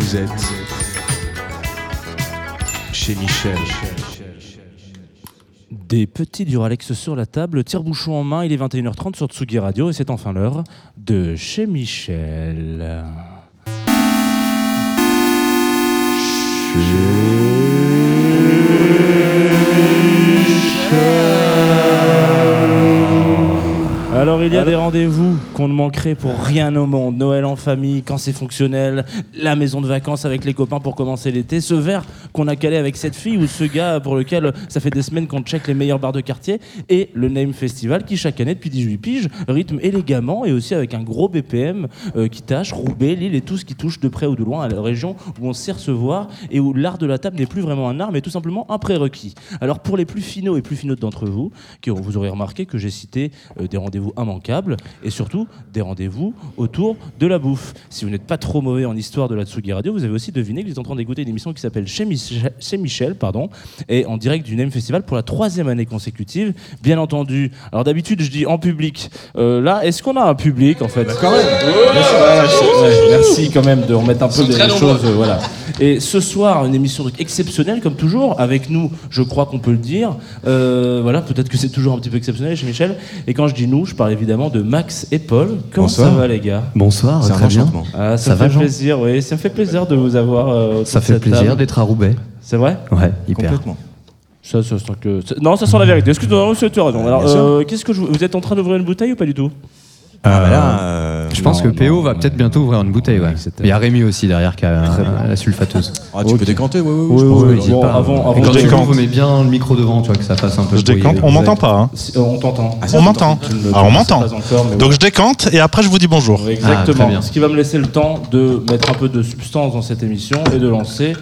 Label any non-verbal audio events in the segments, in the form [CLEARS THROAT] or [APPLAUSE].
Vous êtes chez Michel. Des petits Duralex sur la table, tire-bouchon en main, il est 21h30 sur Tsugi Radio et c'est enfin l'heure de chez Michel. Alors il y a des rendez-vous qu'on ne manquerait pour rien au monde. Noël en famille, quand c'est fonctionnel, la maison de vacances avec les copains pour commencer l'été, ce verre qu'on a calé avec cette fille ou ce gars pour lequel ça fait des semaines qu'on check les meilleurs bars de quartier, et le Name Festival qui chaque année depuis 18 piges rythme élégamment et aussi avec un gros BPM euh, qui tâche Roubaix, Lille et tout ce qui touche de près ou de loin à la région où on sait recevoir et où l'art de la table n'est plus vraiment un art mais tout simplement un prérequis. Alors pour les plus finaux et plus finaux d'entre vous, qui vous aurez remarqué que j'ai cité euh, des rendez-vous immanquables et surtout des rendez-vous autour de la bouffe. Si vous n'êtes pas trop mauvais en histoire de la Tsugi Radio, vous avez aussi deviné que vous êtes en train d'écouter une émission qui s'appelle Chez, Michel, Chez Michel pardon, et en direct du Name Festival pour la troisième année consécutive, bien entendu. Alors d'habitude, je dis en public. Euh, là, est-ce qu'on a un public en fait? Quand même Ouais, Merci quand même de remettre un peu des choses. euh, voilà. Et ce soir, une émission exceptionnelle comme toujours, avec nous, je crois qu'on peut le dire. Euh, voilà, peut-être que c'est toujours un petit peu exceptionnel chez Michel. Et quand je dis nous, je parle évidemment de Max et Paul. Comment Bonsoir. ça va les gars? Bonsoir, C'est un très bien. Ah, ça, Ça va, fait plaisir, oui, ça me fait plaisir de vous avoir. euh, Ça fait plaisir table. d'être à Roubaix. C'est vrai? Ouais, hyper. Complètement. ça, ça sent que... Non, ça sent la vérité. Est-ce que tu as raison Alors, euh, qu'est-ce que je... vous êtes en train d'ouvrir une bouteille ou pas du tout? Ah bah là, euh, Je pense Non, que PO non, va peut-être bientôt ouvrir une bouteille. Ouais. Il y a Rémi aussi derrière qui a euh, la sulfateuse. [LAUGHS] ah, tu peux décanter, oui, oui, Oui, je oui, oui. N'hésite Bon, pas. avant- avant Et quand de tu décanter- vous mets bien le micro devant, tu vois, que ça fasse un peu Je décante, on m'entend pas. Hein. Euh, On t'entend. Ah, On m'entend. Je Ah, on m'entend. mais Donc je décante et après je vous dis bonjour. Ah, Exactement. Ce qui va me laisser le temps de mettre un peu de substance dans cette émission et de lancer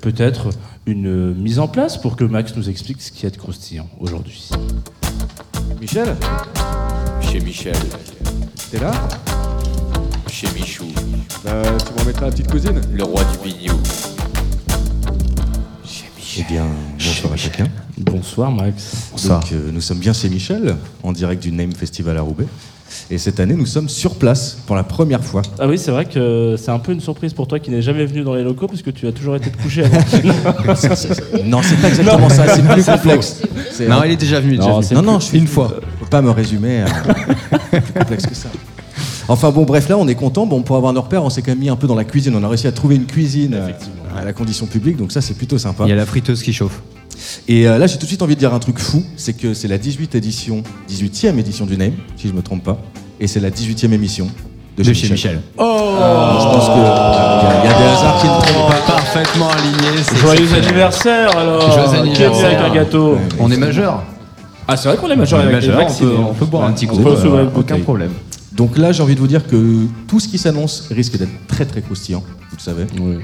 peut-être une euh, mise en place pour que Max nous explique ce qui est de croustillant aujourd'hui. Michel? Chez Michel, T'es là chez Michou, Bah, Tu m'en mettras la petite cousine le roi du bignou. Chez Eh Michel. bien, bonsoir à chacun. Bonsoir Max. Bonsoir. Donc, euh, nous sommes bien chez Michel, en direct du Name Festival à Roubaix. Et cette année, nous sommes sur place pour la première fois. Ah oui, c'est vrai que c'est un peu une surprise pour toi qui n'es jamais venu dans les locaux parce que tu as toujours été de coucher avant. [LAUGHS] Non, c'est pas exactement ça, c'est plus complexe. C'est- Non, il est déjà venu. déjà Non, venu. c'est non, non, je suis une fois. Faut [LAUGHS] pas me résumer à plus complexe que ça. Enfin bon, bref, là, on est content. Bon, pour avoir nos repères, on s'est quand même mis un peu dans la cuisine. On a réussi à trouver une cuisine euh, à la condition publique, donc ça, c'est plutôt sympa. Il y a la friteuse qui chauffe. Et euh, là, j'ai tout de suite envie de dire un truc fou, c'est que c'est la 18 édition, 18e édition du Name, si je me trompe pas, et c'est la 18e émission de, De chez Michel. Ah, je pense que euh, il y, y a des hasards qui ne tombent pas. Parfaitement aligné. c'est Joyeux anniversaire alors Joyeux anniversaire. avec un gâteau On est majeur. Ah c'est vrai qu'on est majeur On avec majeur, on peut, on peut boire un petit coup. peut euh, Aucun problème. Donc là, j'ai envie de vous dire que tout ce qui s'annonce risque d'être très très croustillant, le savez. Oui.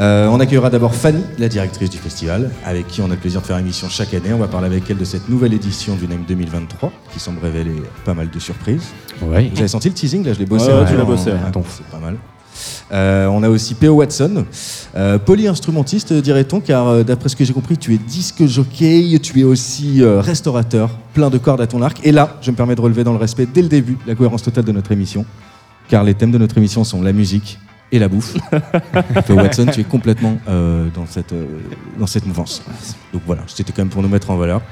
Euh, on accueillera d'abord Fanny, la directrice du festival, avec qui on a le plaisir de faire émission chaque année. On va parler avec elle de cette nouvelle édition du Name 2023, qui semble révéler pas mal de surprises. Oui. Vous avez senti le teasing là? Je l'ai bossé. Ouais, ouais, un tu l'as bossé, ouais. Attends, c'est pas mal. Euh, on a aussi P.O. Watson, euh, polyinstrumentiste, dirait-on, car euh, d'après ce que j'ai compris, tu es disque jockey, tu es aussi restaurateur, plein de cordes à ton arc. Et là, je me permets de relever dans le respect dès le début la cohérence totale de notre émission, car les thèmes de notre émission sont la musique et la bouffe. [LAUGHS] Watson, tu es complètement euh, dans, cette, euh, dans cette mouvance. Donc voilà, c'était quand même pour nous mettre en valeur.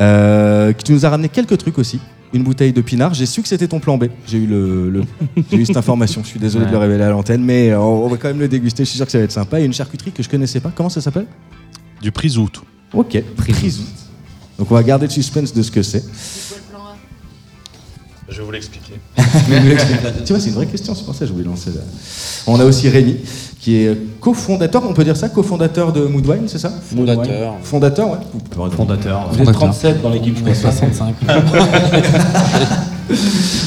Euh, tu nous as ramené quelques trucs aussi. Une bouteille de pinard. J'ai su que c'était ton plan B. J'ai eu, le, le- [LAUGHS] j'ai eu cette information. Je suis désolé de le révéler à l'antenne, mais on, on va quand même le déguster. Je suis sûr que ça va être sympa. Et une charcuterie que je connaissais pas. Comment ça s'appelle? Du prisout. Ok, Prisou. Donc on va garder le suspense de ce que c'est. Je vais vous l'expliquer. [LAUGHS] tu vois, c'est une vraie question, c'est pour ça que je voulais lancer là. On a aussi Rémi, qui est cofondateur, on peut dire ça, cofondateur de Moodwine, c'est ça Fondateur. Fondateur, ouais. Vous pouvez Fondateur. Vous êtes 37 dans l'équipe, je crois 65.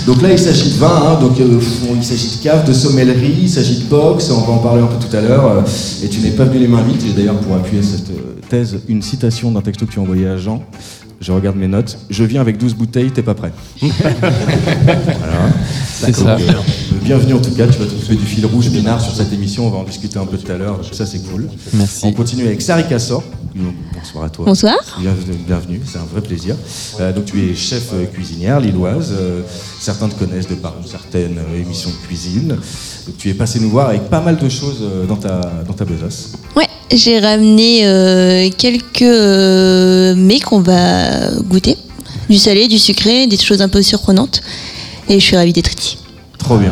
Donc là, il s'agit de vin, hein, donc euh, il s'agit de cave, de sommellerie, il s'agit de box, on va en parler un peu tout à l'heure. euh, et tu n'es pas venu les mains vides. J'ai d'ailleurs pour appuyer cette euh, thèse une citation d'un texto que tu as envoyé à Jean. Je regarde mes notes. Je viens avec 12 bouteilles, t'es pas prêt. [LAUGHS] C'est ça. Euh, bienvenue en tout cas, tu vas trouver du fil rouge binard sur cette émission, on va en discuter un peu tout à l'heure, ça c'est cool. Merci. On continue avec Sari Kassor, bonsoir à toi. Bonsoir. Bienvenue, bienvenue, c'est un vrai plaisir. Euh, donc tu es chef euh, cuisinière lilloise. Euh, certains te connaissent de par une certaine euh, émission de cuisine. Donc tu es passé nous voir avec pas mal de choses euh, dans ta, dans ta besace. Ouais, j'ai ramené euh, quelques euh, mets qu'on va goûter. Du salé, du sucré, des choses un peu surprenantes. Et je suis ravie d'être ici. Trop bien.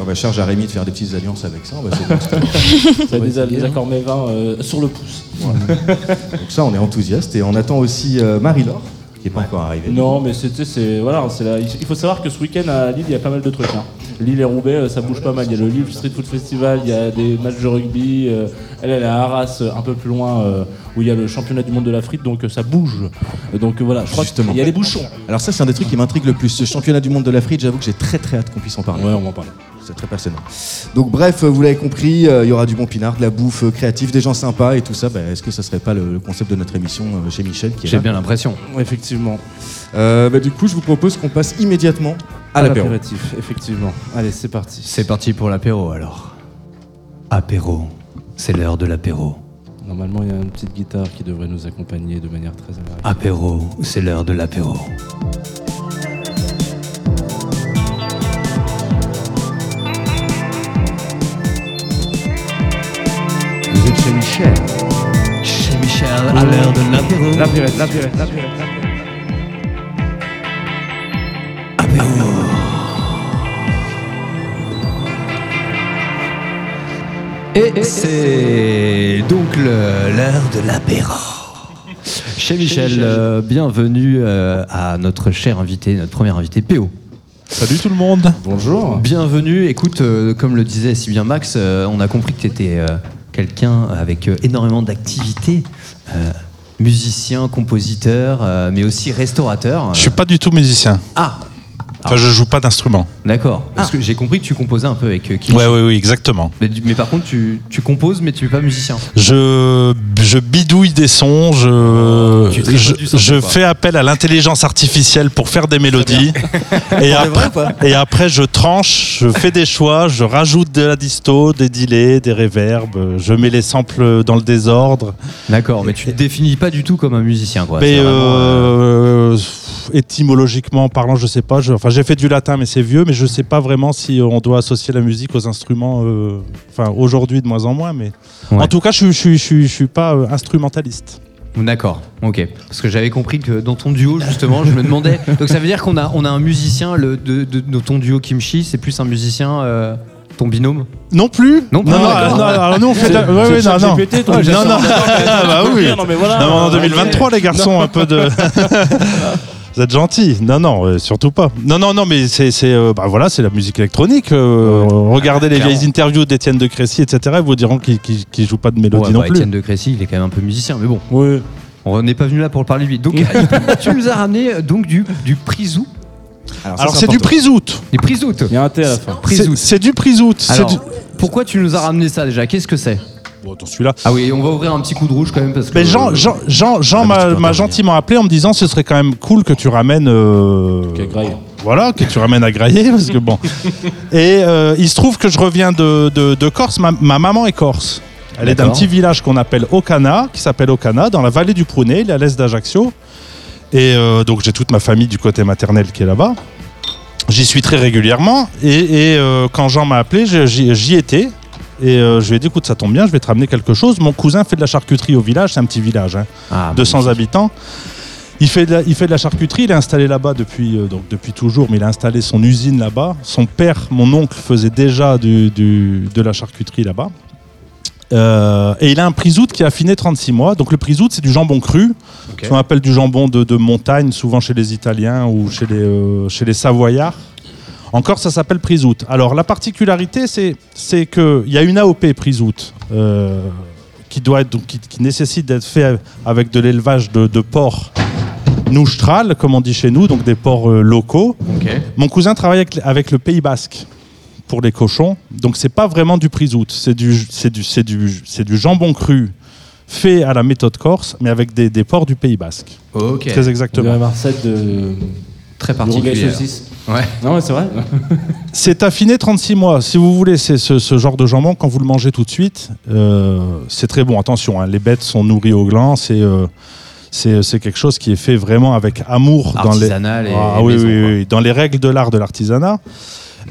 On va charge à Rémi de faire des petites alliances avec ça. On va essayer de- [LAUGHS] Ça a des, des accords mes vins euh, sur le pouce. Donc ça, on est enthousiaste. Et on attend aussi euh, Marie-Laure, qui n'est pas encore arrivée. Non, mais c'est voilà, c'est là. Il faut savoir que ce week-end à Lille, il y a pas mal de trucs. Hein. Lille et Roubaix, euh, ça bouge pas mal. Il y a le Lille Street Food Festival, il y a des matchs de rugby. euh, elle, elle est à Arras, euh, un peu plus loin, où il y a le championnat du monde de la frite, donc ça bouge. Donc voilà, je crois qu'il y a des bouchons. Alors ça, c'est un des trucs qui m'intrigue le plus. Ce championnat du monde de la frite, j'avoue que j'ai très très hâte qu'on puisse en parler. Ouais, on va en parler. C'est très passionnant. Donc bref, vous l'avez compris, euh, il y aura du bon pinard, de la bouffe euh, créative, des gens sympas et tout ça. Bah, Est-ce que ça serait pas le, le concept de notre émission euh, chez Michel J'ai bien l'impression. Effectivement. Euh, bah, Du coup, je vous propose qu'on passe immédiatement à l'apéro. effectivement. Allez, c'est parti. C'est parti pour l'apéro alors. Apéro. C'est l'heure de l'apéro. Normalement, il y a une petite guitare qui devrait nous accompagner de manière très agréable. Apéro. C'est l'heure de l'apéro. Vous êtes chez Michel. Chez Michel, à l'heure de l'apéro. L'apérite, l'apérite, l'apérite. Et c'est donc l'heure de l'apéro. Chez Michel, euh, bienvenue euh, à notre cher invité, notre premier invité, PO. Salut tout le monde. Bonjour. Bienvenue, écoute, euh, comme le disait si bien Max, euh, on a compris que tu étais quelqu'un avec euh, énormément d'activités, euh, musicien, compositeur, euh, mais aussi restaurateur. Je suis pas du tout musicien. Ah, Enfin, je joue pas d'instrument. d'accord. Parce que j'ai compris que tu composais un peu avec euh, Kim. Ouais, ouais, oui, exactement. Mais, par contre, tu, tu composes, mais tu n'es pas musicien. Je, je bidouille des sons, je, Tu tripotes je, du son, je quoi. fais appel à l'intelligence artificielle pour faire des mélodies. Et après, et après, je tranche, je fais des choix, je rajoute de la disto, des delays, des reverbs, je mets les samples dans le désordre. D'accord, mais tu te définis pas du tout comme un musicien, quoi. Mais C'est vraiment, euh, euh, étymologiquement parlant, je sais pas. Je- enfin, j'ai fait du latin, mais c'est vieux, mais je sais pas vraiment si on doit associer la musique aux instruments. euh, Enfin, aujourd'hui de moins en moins, mais Ouais. en tout cas, je, je, je, je, je suis pas euh, instrumentaliste. D'accord, ok. Parce que j'avais compris que dans ton duo, justement, je me demandais. [LAUGHS] Donc ça veut dire qu'on a, on a un musicien, le, de, de, de ton duo Kimchi, c'est plus un musicien, euh, ton binôme? Non plus. Non non, non, non, alors nous on fait. la- ouais, ouais, non, non. Ton non, non. [LAUGHS] Ah, bah oui. Non, mais voilà. Non, en 2023, les garçons, un peu de. [LAUGHS] Vous êtes gentils. Non, non, euh, surtout pas. Non, non, non, mais c'est, c'est, euh, bah voilà, c'est la musique électronique. euh, regardez les clairement. vieilles interviews d'Étienne de Crécy, etc. Ils vous diront qu'il, qu'il, qu'il joue pas de mélodie Ouais, non bah, plus. Étienne de Crécy, il est quand même un peu musicien, mais bon, Oui. on n'est pas venu là pour parler de lui. Donc [LAUGHS] tu nous as ramené euh, donc du, du prisou, ça, Alors c'est du important. prisout. du prisout. Il y a un T à la fin. C'est, Prisout. c'est du prisout. C'est Alors, du- pourquoi tu nous as ramené ça déjà? Qu'est-ce que c'est? Bon, attends, celui-là. Ah oui, on va ouvrir un petit coup de rouge quand même parce que. Mais Jean, Jean, Jean, Jean Ah, mais tu m'a, gentiment appelé en me disant ce serait quand même cool que tu ramènes. euh. Voilà, que tu ramènes à grailler, [LAUGHS] parce que bon. Et euh, il se trouve que je reviens de, de- de Corse. Ma, ma maman est corse. Elle est d'un D'accord. petit village qu'on appelle Ocana, qui s'appelle Ocana, dans la vallée du Prounet, il est à l'est d'Ajaccio. Et euh, donc j'ai toute ma famille du côté maternel qui est là-bas. J'y suis très régulièrement. Et, et, euh, quand Jean m'a appelé, je- j'y j'y étais. Et euh, je lui ai dit, écoute, ça tombe bien, je vais te ramener quelque chose. Mon cousin fait de la charcuterie au village, c'est un petit village. hein. Ah, 200 habitants. Il fait, de la, il fait de la charcuterie, il est installé là-bas depuis, euh, donc depuis toujours, mais il a installé son usine là-bas. Son père, mon oncle, faisait déjà du, du- de la charcuterie là-bas. Euh, et il a un prisout qui a affiné 36 mois. Donc le prisout, c'est du jambon cru. Ok. Ce qu'on appelle du jambon de, de montagne, souvent chez les Italiens ou chez les, euh, chez les Savoyards. Encore, ça s'appelle prisout. Alors la particularité, c'est, qu'il y a une AOP prisout. euh, qui doit être donc qui, qui nécessite d'être fait avec de l'élevage de, de porcs noustral, comme on dit chez nous, donc des porcs euh, locaux. Mon cousin travaille avec, avec le Pays Basque pour les cochons, donc c'est pas vraiment du prisout, c'est du jambon cru fait à la méthode corse, mais avec des, des porcs du Pays Basque. Très Il y exactement. a Marcel de, Très particulière. Ouais. Non, c'est vrai. [LAUGHS] C'est affiné 36 mois. Si vous voulez, c'est ce, ce genre de jambon, quand vous le mangez tout de suite, euh, c'est très bon. Attention, hein, les bêtes sont nourries au gland. C'est euh, c'est c'est quelque chose qui est fait vraiment avec amour dans les, et- Ah et oui, maison, oui, quoi. oui, dans les règles de l'art de l'artisanat.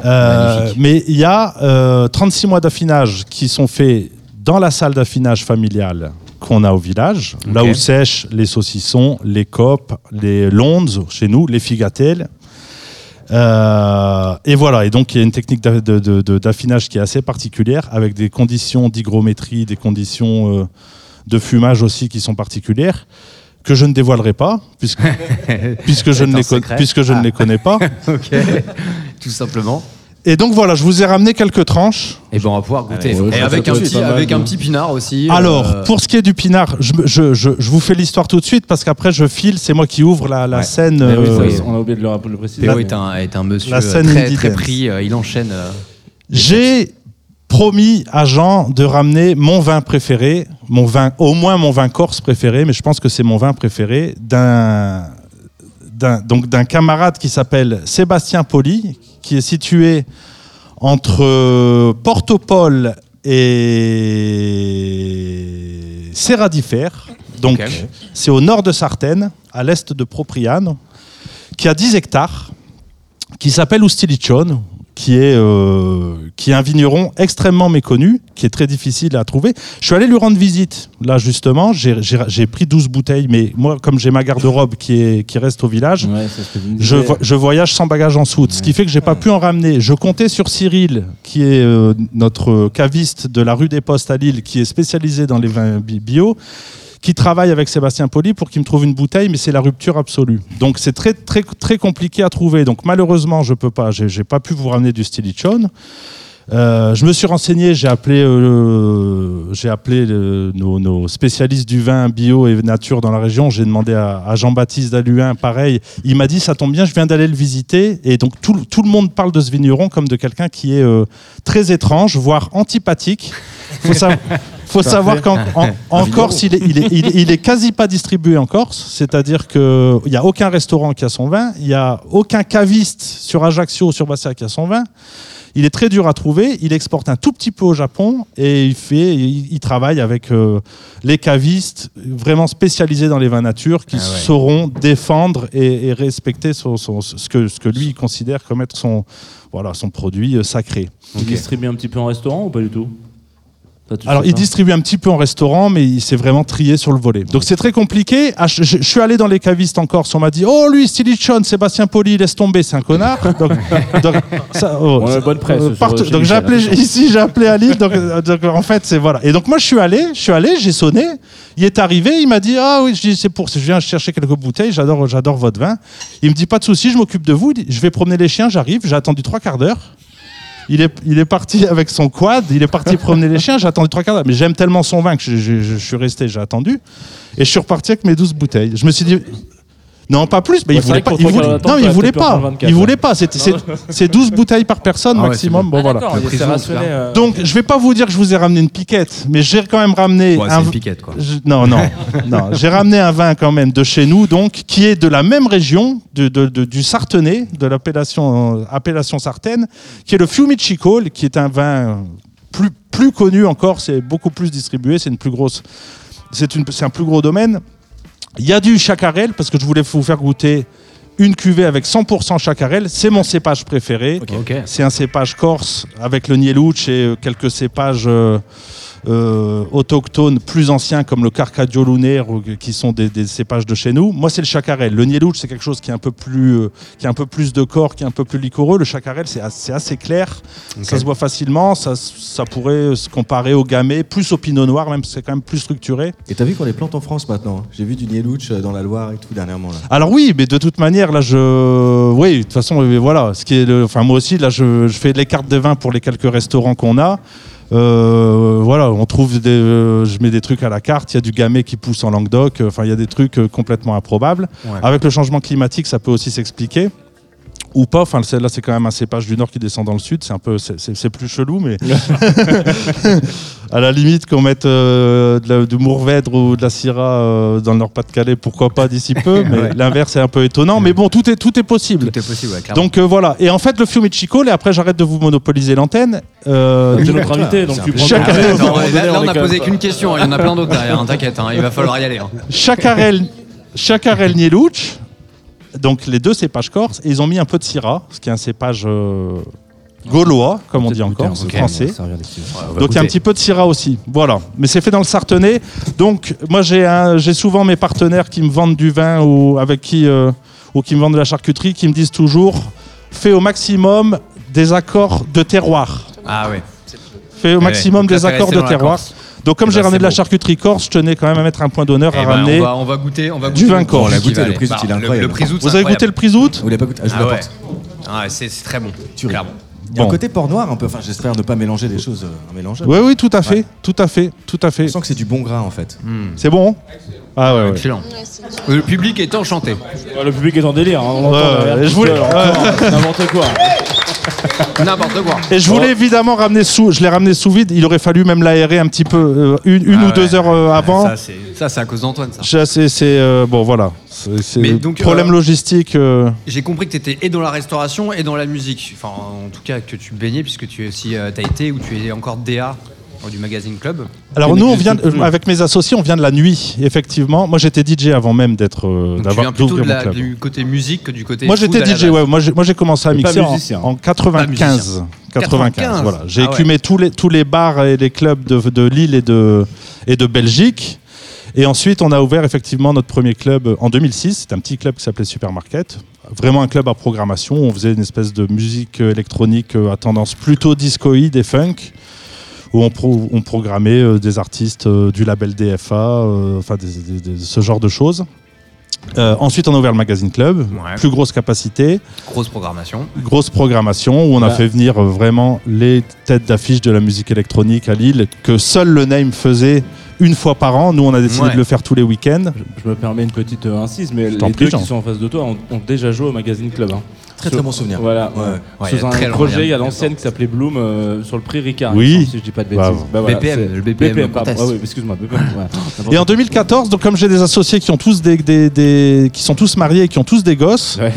Euh, mais il y a euh, 36 mois d'affinage qui sont faits dans la salle d'affinage familiale qu'on a au village, là où sèchent les saucissons, les copes, les londes chez nous, les figatelles. Euh, et voilà, et donc il y a une technique d'affinage qui est assez particulière, avec des conditions d'hygrométrie, des conditions euh, de fumage aussi qui sont particulières, que je ne dévoilerai pas, puisque, [LAUGHS] puisque, je, ne les, puisque je Ah. ne les connais pas. [LAUGHS] Tout simplement. Et donc voilà, je vous ai ramené quelques tranches. Et ben on va pouvoir goûter. Allez, et avec un petit, avec un pinard aussi. Alors, euh, pour ce qui est du pinard, je, je- je- je vous fais l'histoire tout de suite, parce qu'après je file, c'est moi qui ouvre la, la Ouais. scène. Mais oui, euh, ça, on a oublié de le, le préciser. Théo est un, est un monsieur la euh, scène très, très pris. euh, il enchaîne. euh, J'ai promis à Jean de ramener mon vin préféré, mon vin, au moins mon vin corse préféré, mais je pense que c'est mon vin préféré d'un donc d'un camarade qui s'appelle Sébastien Poli, qui est situé entre euh, Portopole et Serradifère. Donc c'est au nord de Sartène, à l'est de Propriane, qui a 10 hectares, qui s'appelle Ustilicion, qui est, euh, qui est un vigneron extrêmement méconnu, qui est très difficile à trouver. Je suis allé lui rendre visite, là justement, j'ai- pris 12 bouteilles, mais moi, comme j'ai ma garde-robe qui, est- qui reste au village, Ouais, je, je voyage sans bagage en soute, ce qui fait que j'ai pas pu en ramener. Je comptais sur Cyril, qui est euh, notre caviste de la rue des Postes à Lille, qui est spécialisé dans les vins bi- bio, qui travaille avec Sébastien Poli pour qu'il me trouve une bouteille, mais c'est la rupture absolue. Donc c'est très très très compliqué à trouver. Donc malheureusement, je peux pas. J'ai pas pu vous ramener du Stilichon. Euh, je me suis renseigné, j'ai appelé, euh, appelé nos, spécialistes du vin bio et nature dans la région. J'ai demandé à, Jean-Baptiste Daluin, pareil. Il m'a dit ça tombe bien, je viens d'aller le visiter. Et donc tout, tout le monde parle de ce vigneron comme de quelqu'un qui est euh, très étrange, voire antipathique. Faut, sa- [LAUGHS] faut savoir qu'en en, [LAUGHS] en Corse, il est, il, est, il est- il est quasi pas distribué en Corse. C'est-à-dire qu'il n'y a aucun restaurant qui a son vin, il n'y a aucun caviste sur Ajaccio ou sur Bastia qui a son vin. Il est très dur à trouver. Il exporte un tout petit peu au Japon et il fait, il, il travaille avec euh, les cavistes vraiment spécialisés dans les vins nature qui Ah ouais. sauront défendre et, et respecter son- son- ce, que, ce que lui considère comme être son, voilà, son produit euh, sacré. Il distribue un petit peu en restaurant ou pas du tout? Alors, il hein distribue un petit peu en restaurant, mais il s'est vraiment trié sur le volet. Donc, c'est très compliqué. Ah, je, je- je suis allé dans les cavistes en Corse. On m'a dit Oh, lui, Stilichon, Sébastien Poli, laisse tomber, c'est un connard. Donc, [LAUGHS] donc, ça, oh, On a bonne presse sur- partout. donc, j'ai Michel, appelé, [LAUGHS] ici, j'ai appelé. Donc, euh, donc, en fait, c'est voilà. Et donc, moi, je suis allé, je suis allé, j'ai sonné. Il est arrivé, il m'a dit Ah oui, je dis, c'est pour, je viens chercher quelques bouteilles, j'adore, j'adore votre vin. Il me dit Pas de souci, je m'occupe de vous. Je vais promener les chiens, j'arrive. J'ai attendu trois quarts d'heure. Il est, il est parti avec son quad, il est parti promener les chiens, j'ai attendu trois quarts d'heure. Mais j'aime tellement son vin que je, je- suis resté, j'ai attendu. Et je suis reparti avec mes 12 bouteilles. Je me suis dit. Non, pas plus, mais Ouais, il c'est voulait vrai pas. non, il t'aurais voulait peut-être pu en pas. prendre 24, Il ouais. voulait pas. C'était- C'est c'est 12 bouteilles par personne Ah maximum. Bon, Ah, voilà. là. euh, Donc, je vais pas vous dire que je vous ai ramené une piquette, mais j'ai quand même ramené Ouais, un. une piquette, quoi. Je- non, non, [LAUGHS] non. J'ai ramené un vin quand même de chez nous, donc, qui est de la même région, de, de- de- du Sartenay, de l'appellation euh, appellation Sartène, qui est le Fiumicicco, qui est un vin plus, plus connu encore, c'est beaucoup plus distribué, c'est une plus grosse. C'est une- c'est un plus gros domaine. Il y a du chacarel, parce que je voulais vous faire goûter une cuvée avec 100% chacarel. C'est mon cépage préféré. C'est un cépage corse avec le Nielouch et quelques cépages euh, euh, autochtones plus anciens comme le Carcadio lunaire qui sont des, des cépages de chez nous. Moi, c'est le chacarel. Le Nielouch, c'est quelque chose qui est un peu plus, euh, qui a un peu plus de corps, qui est un peu plus liquoreux. Le chacarel, c'est assez, assez clair. Ça se voit facilement. Ça, ça pourrait se comparer au gamay, plus au pinot noir, même c'est quand même plus structuré. Et t'as vu qu'on les plante en France maintenant hein? J'ai vu du Nielouch euh, dans la Loire et tout dernièrement. Là. Alors oui, mais de toute manière, là, je, oui, de toute façon, voilà, ce qui est, le... enfin moi aussi, là, je, je fais les cartes de vin pour les quelques restaurants qu'on a. Euh, voilà, on trouve des, euh, je mets des trucs à la carte. Il y a du gamay qui pousse en Languedoc. Enfin, il y a des trucs euh, complètement improbables. Ouais. Avec le changement climatique, ça peut aussi s'expliquer. Ou pas. Enfin, c'est- là, c'est quand même un cépage du nord qui descend dans le sud. C'est un peu, c'est- plus chelou, mais [LAUGHS] à la limite qu'on mette euh, de la- du Mourvèdre ou de la Syrah euh, dans le Nord-Pas-de-Calais, pourquoi pas d'ici peu. [LAUGHS] Mais Ouais. l'inverse est un peu étonnant. Mais bon, tout est tout est possible. Tout est possible, ouais. Donc euh, voilà. Et en fait, le Fiumicino, et après, j'arrête de vous monopoliser l'antenne. euh, C'est notre invité, donc tu prends Chaque là, on a posé qu'une question, hein, il y en a plein d'autres derrière, hein, t'inquiète, hein, il va falloir y aller. hein. Chacarel, Chacarel Nielouch, donc les deux cépages corses, et ils ont mis un peu de Syrah, ce qui est un cépage euh, gaulois, comme on dit en Corse, français. Donc il y a un petit peu de Syrah aussi. Voilà. Mais c'est fait dans le Sartenay. Donc moi j'ai un- j'ai souvent mes partenaires qui me vendent du vin ou avec qui euh, ou qui me vendent de la charcuterie qui me disent toujours fais au maximum des accords de terroir. Ah ouais. Fais au maximum des accords de terroir. Corse. Donc comme Eh j'ai ben, ramené de la charcuterie corse, je tenais quand même à mettre un point d'honneur Eh à ben, ramener. on, va, on va goûter, on va Du goûter vin corse. le Bah, il est incroyable. Vous avez goûté le août Vous l'avez pas goûté Ah, je vous Ah. Ah ouais, c'est très bon, clairement. Il y a un côté port noir un peu. Enfin, j'espère ne pas mélanger des choses euh, mélangeables. Oui, oui, tout à fait, Ouais. tout à fait, tout à fait. On sent que c'est du bon gras en fait. Hmm. C'est bon? Ah ouais, ouais. Excellent. Le public est enchanté. Ouais, Le public est en délire. hein, On je voulais- N'importe quoi. N'importe quoi. Et je voulais évidemment ramener sous, je l'ai ramené sous vide. Il aurait fallu même l'aérer un petit peu, euh, une, une Ah ou ouais. deux heures euh, avant. Ça, c'est ça, c'est à cause d'Antoine, ça. Je- C'est, c'est, euh, bon, voilà. C'est, c'est Mais donc, problème euh, logistique. euh, J'ai compris que tu étais et dans la restauration et dans la musique. Enfin, en tout cas, que tu baignais, puisque tu es aussi, euh, t'as été ou tu es encore DA du magazine Club. Alors nous, on vient euh, avec mes associés, on vient de la nuit, effectivement. Moi, j'étais DJ avant même d'être, euh, Donc, tu d'avoir viens plutôt de la- club. du côté musique que du côté. Moi, j'étais DJ. Ouais, moi, j'ai, moi, j'ai commencé à Mais mixer en, musicien. en 95. 95, 95, voilà. J'ai ah ouais. écumé tous les tous les bars et les clubs de, de Lille et de et de Belgique. Et ensuite, on a ouvert effectivement notre premier club en 2006. C'était un petit club qui s'appelait Supermarket. Vraiment un club à programmation. On faisait une espèce de musique électronique euh, à tendance plutôt discoïde et funk. Où on, pro- on programmait euh, des artistes euh, du label DFA, euh, enfin des- des- des- ce genre de choses. Euh, ensuite, on a ouvert le magazine club, Ouais. plus grosse capacité, Grosse programmation. grosse programmation où on a fait venir vraiment les têtes d'affiche de la musique électronique à Lille que seul le Name faisait une fois par an. Nous, on a décidé Ouais. de le faire tous les week-ends. Je me permets une petite euh, incise, mais les t'en deux prie, Jean. qui sont en face de toi ont, ont déjà joué au magazine Club. hein. Très très bon souvenir. Voilà. Ouais. Ouais, il y Sous a un projet il y a à l'ancienne qui s'appelait Bloom euh, sur le prix Ricard. Oui. Si je dis pas de bêtises. Bah voilà, BPM, le BPM pardon. Ah oui, excuse-moi, BPM. ouais. [LAUGHS] N'importe Et en 2014, donc comme j'ai des associés qui ont tous des, des- des- qui sont tous mariés et qui ont tous des gosses. Ouais.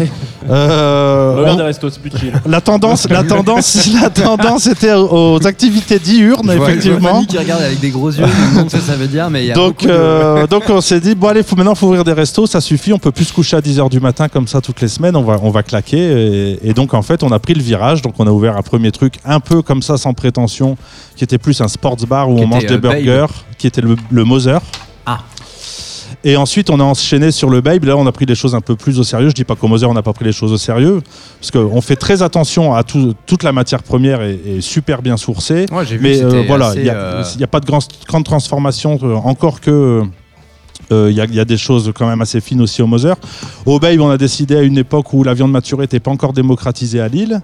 euh, [LAUGHS] on- des restos, c'est plus chill. [LAUGHS] la tendance, la tendance, la tendance était aux activités diurnes vois- effectivement. Qui regarde avec des gros yeux, ce que ça veut dire, mais il y a Donc, de- euh, donc on s'est dit bon allez faut maintenant faut ouvrir des restos ça suffit on peut plus se coucher à 10h du matin comme ça toutes les semaines on va on va claquer et, et donc en fait on a pris le virage. Donc on a ouvert un premier truc un peu comme ça sans prétention qui était plus un sports bar où Qui on mange des euh, Babe. burgers qui était le, le Moser. Ah. et ensuite on a enchaîné sur le Babe là on a pris les choses un peu plus au sérieux. Je dis pas qu'au Moser on n'a pas pris les choses au sérieux parce qu'on fait très attention à tout- toute la matière première est, est super bien sourcée. Ouais, j'ai vu mais que euh, voilà, il n'y a, euh, a pas de grand- grande transformation, euh, encore que euh, il y, a- il y a des choses quand même assez fines aussi au Moser. Au Babe, on a décidé à une époque où la viande maturée n'était pas encore démocratisée à Lille.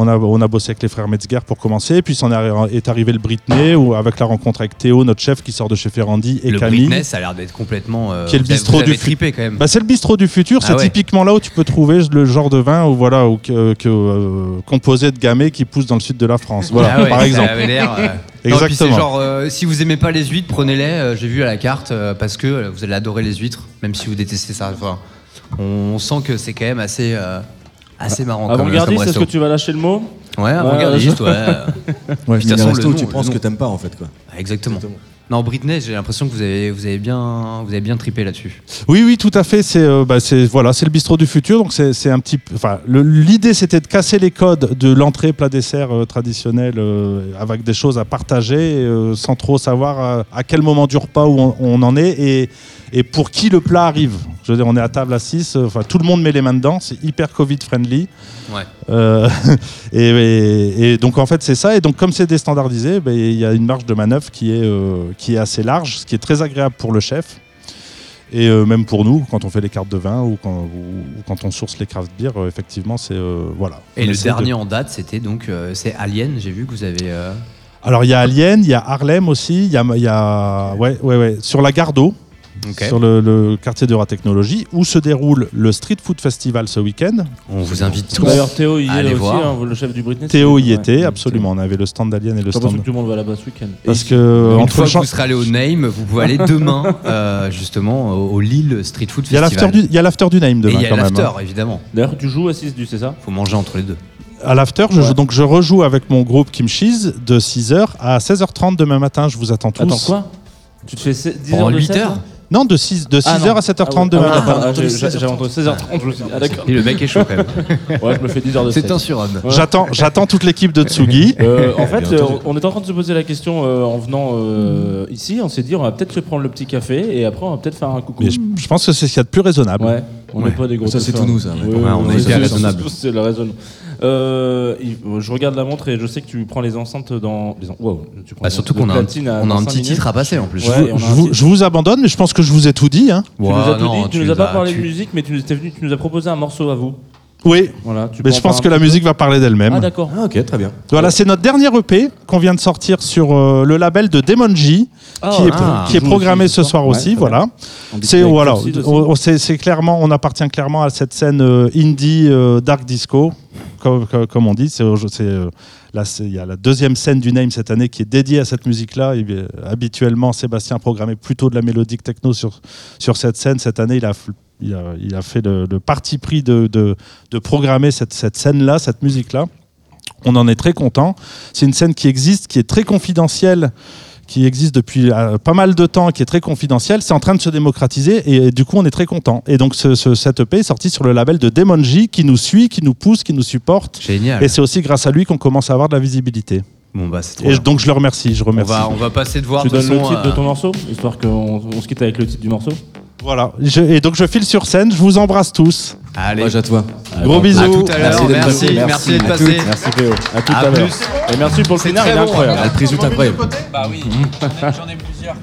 On a, on a bossé avec les frères Metzger pour commencer, puis on est, est arrivé le Britney, où, avec la rencontre avec Théo, notre chef qui sort de chez Ferrandi, et le Camille. Britney, ça a l'air d'être complètement. euh, Qui est le bistrot du fu- tripé quand même. Bah, c'est le bistrot du futur, Ah c'est ouais. typiquement là où tu peux trouver le genre de vin où, voilà, où, que, que, euh, composé de gamay qui pousse dans le sud de la France. Voilà, Ah ouais, par exemple. euh, [LAUGHS] non, Exactement. genre, euh, si vous aimez pas les huîtres, prenez-les. euh, J'ai vu à la carte euh, parce que vous allez adorer les huîtres, même si vous détestez ça. Enfin, on sent que c'est quand même assez, assez marrant. Avant-gardiste, est-ce resto. que tu vas lâcher le mot Ouais, avant-gardiste, ouais. Ouais, [LAUGHS] les façon, restos le où tu nom- prends le ce que nom. t'aimes pas en fait quoi. Exactement. Non, Britney, j'ai l'impression que vous avez, vous avez bien, vous avez bien tripé là-dessus. Oui, oui, tout à fait. C'est euh, bah, c'est voilà, c'est le bistrot du futur. Donc c'est c'est un petit. Enfin, l'idée c'était de casser les codes de l'entrée plat dessert euh, traditionnel euh, avec des choses à partager, euh, sans trop savoir à, à quel moment du repas où on, on en est et et pour qui le plat arrive. Je veux dire, on est à table à 6, enfin tout le monde met les mains dedans. C'est hyper Covid friendly. Ouais. Euh, [LAUGHS] et, et- et donc en fait c'est ça. Et donc comme c'est déstandardisé, ben, il y a une marge de manœuvre qui est, euh, qui est assez large, ce qui est très agréable pour le chef. Et euh, même pour nous, quand on fait les cartes de vin ou quand, ou- ou quand on source les craft beer, euh, effectivement, c'est euh, voilà. Et le de- dernier en date, c'était donc euh, c'est Alien. J'ai vu que vous avez. euh, Alors il y a Alien, il y a Harlem aussi, il y a, y a- ouais, ouais, ouais. sur la Gardeau. Sur le, quartier de la technologie où se déroule le Street Food Festival ce week-end. On vous invite tous. D'ailleurs, Théo y est aussi, hein, le chef du Britney. Théo y était, absolument. On avait le stand d'Alien et le stand. Tout le monde va là-bas ce week-end. Parce que une euh, fois que vous serez allé au Name, vous pouvez aller demain [LAUGHS] euh, justement au Lille Street Food Festival. Il y a l'after du, du, Name demain et quand même. Il y a hein. évidemment. D'ailleurs, tu joues à 6 du, c'est ça Faut manger entre les deux à l'after, je, ouais. donc je rejoue avec mon groupe Kim Cheese de 6h à 16h30 demain matin. Je vous attends tous. Attends quoi? Tu te fais 10h 8h non, de 6 de 6 Ah, non. à 7h30 Ah demain Ah, matin. ah, j'ai- J'avais entendu 16h30, je me suis dit, ah d'accord. Et le mec est chaud quand même. [LAUGHS] Ouais, je me fais 10 heures de. C'est un surhomme. Ouais. J'attends, j'attends toute l'équipe de Tsugi. Euh, en fait, euh, on est en train de se poser la question euh, en venant euh, ici. On s'est dit, on va peut-être se prendre le petit café et après, on va peut-être faire un coucou. Mais je, je pense que c'est ce qu'il y a de plus raisonnable. Ouais, on n'est Ouais. pas des gros. Ça, c'est tout nous, ça, mais Ouais, ouais, on est c'est- raisonnable. C'est le raisonnement. Euh, il- je regarde la montre et je sais que tu prends les enceintes dans. Les en- wow, tu prends Bah, surtout qu'on a, un- on a un petit minutes. titre à passer en plus. Ouais. Je, vous, titre. je vous abandonne, mais je pense que je vous ai tout dit. hein. Tu nous as Ouah, tout non, dit, tu tu nous as pas as- parlé tu- de musique, mais tu venu, tu nous as proposé un morceau à vous. Oui, Voilà, tu mais je en pense que la musique va parler d'elle-même. Ah d'accord. Ah, ok, très bien. Voilà, c'est notre dernier EP qu'on vient de sortir sur euh, le label de Demonji, Ah, qui est, ah, qui est joue programmé ce soir Ouais, aussi. voilà. C'est voilà, c'est clairement, on appartient clairement à cette scène euh, indie euh, dark disco, comme, comme- comme on dit. C'est là, il y a la deuxième scène du Name cette année qui est dédiée à cette musique-là. Habituellement, Sébastien programmait plutôt de la mélodique techno sur sur cette scène. Cette année, il a il a, il a fait le, le parti pris de, de, de programmer cette, cette scène-là, cette musique-là. On en est très content. C'est une scène qui existe, qui est très confidentielle, qui existe depuis euh, pas mal de temps, qui est très confidentielle. C'est en train de se démocratiser et, du coup, on est très content. Et donc, ce, ce, cet EP est sorti sur le label de Demonji qui nous suit, qui nous pousse, qui nous supporte. Génial. Et c'est aussi grâce à lui qu'on commence à avoir de la visibilité. Bon, bah, c'est trop Et bien. donc, je le remercie. Je on, remercie. va, on va passer de voir Tu de donnes le titre de euh, ton morceau, histoire qu'on on se quitte avec le titre du morceau? Voilà. Je- et donc, je file sur scène. Je vous embrasse tous. Allez, Moi, à toi. Gros bisous. à tout à l'heure. Merci Merci, merci d'être À passé. Merci Théo. À tout À à, l'heure. Et merci pour le C'est scénar, très il est bon, incroyable. Le prix incroyable. Bah oui, j'en ai plusieurs.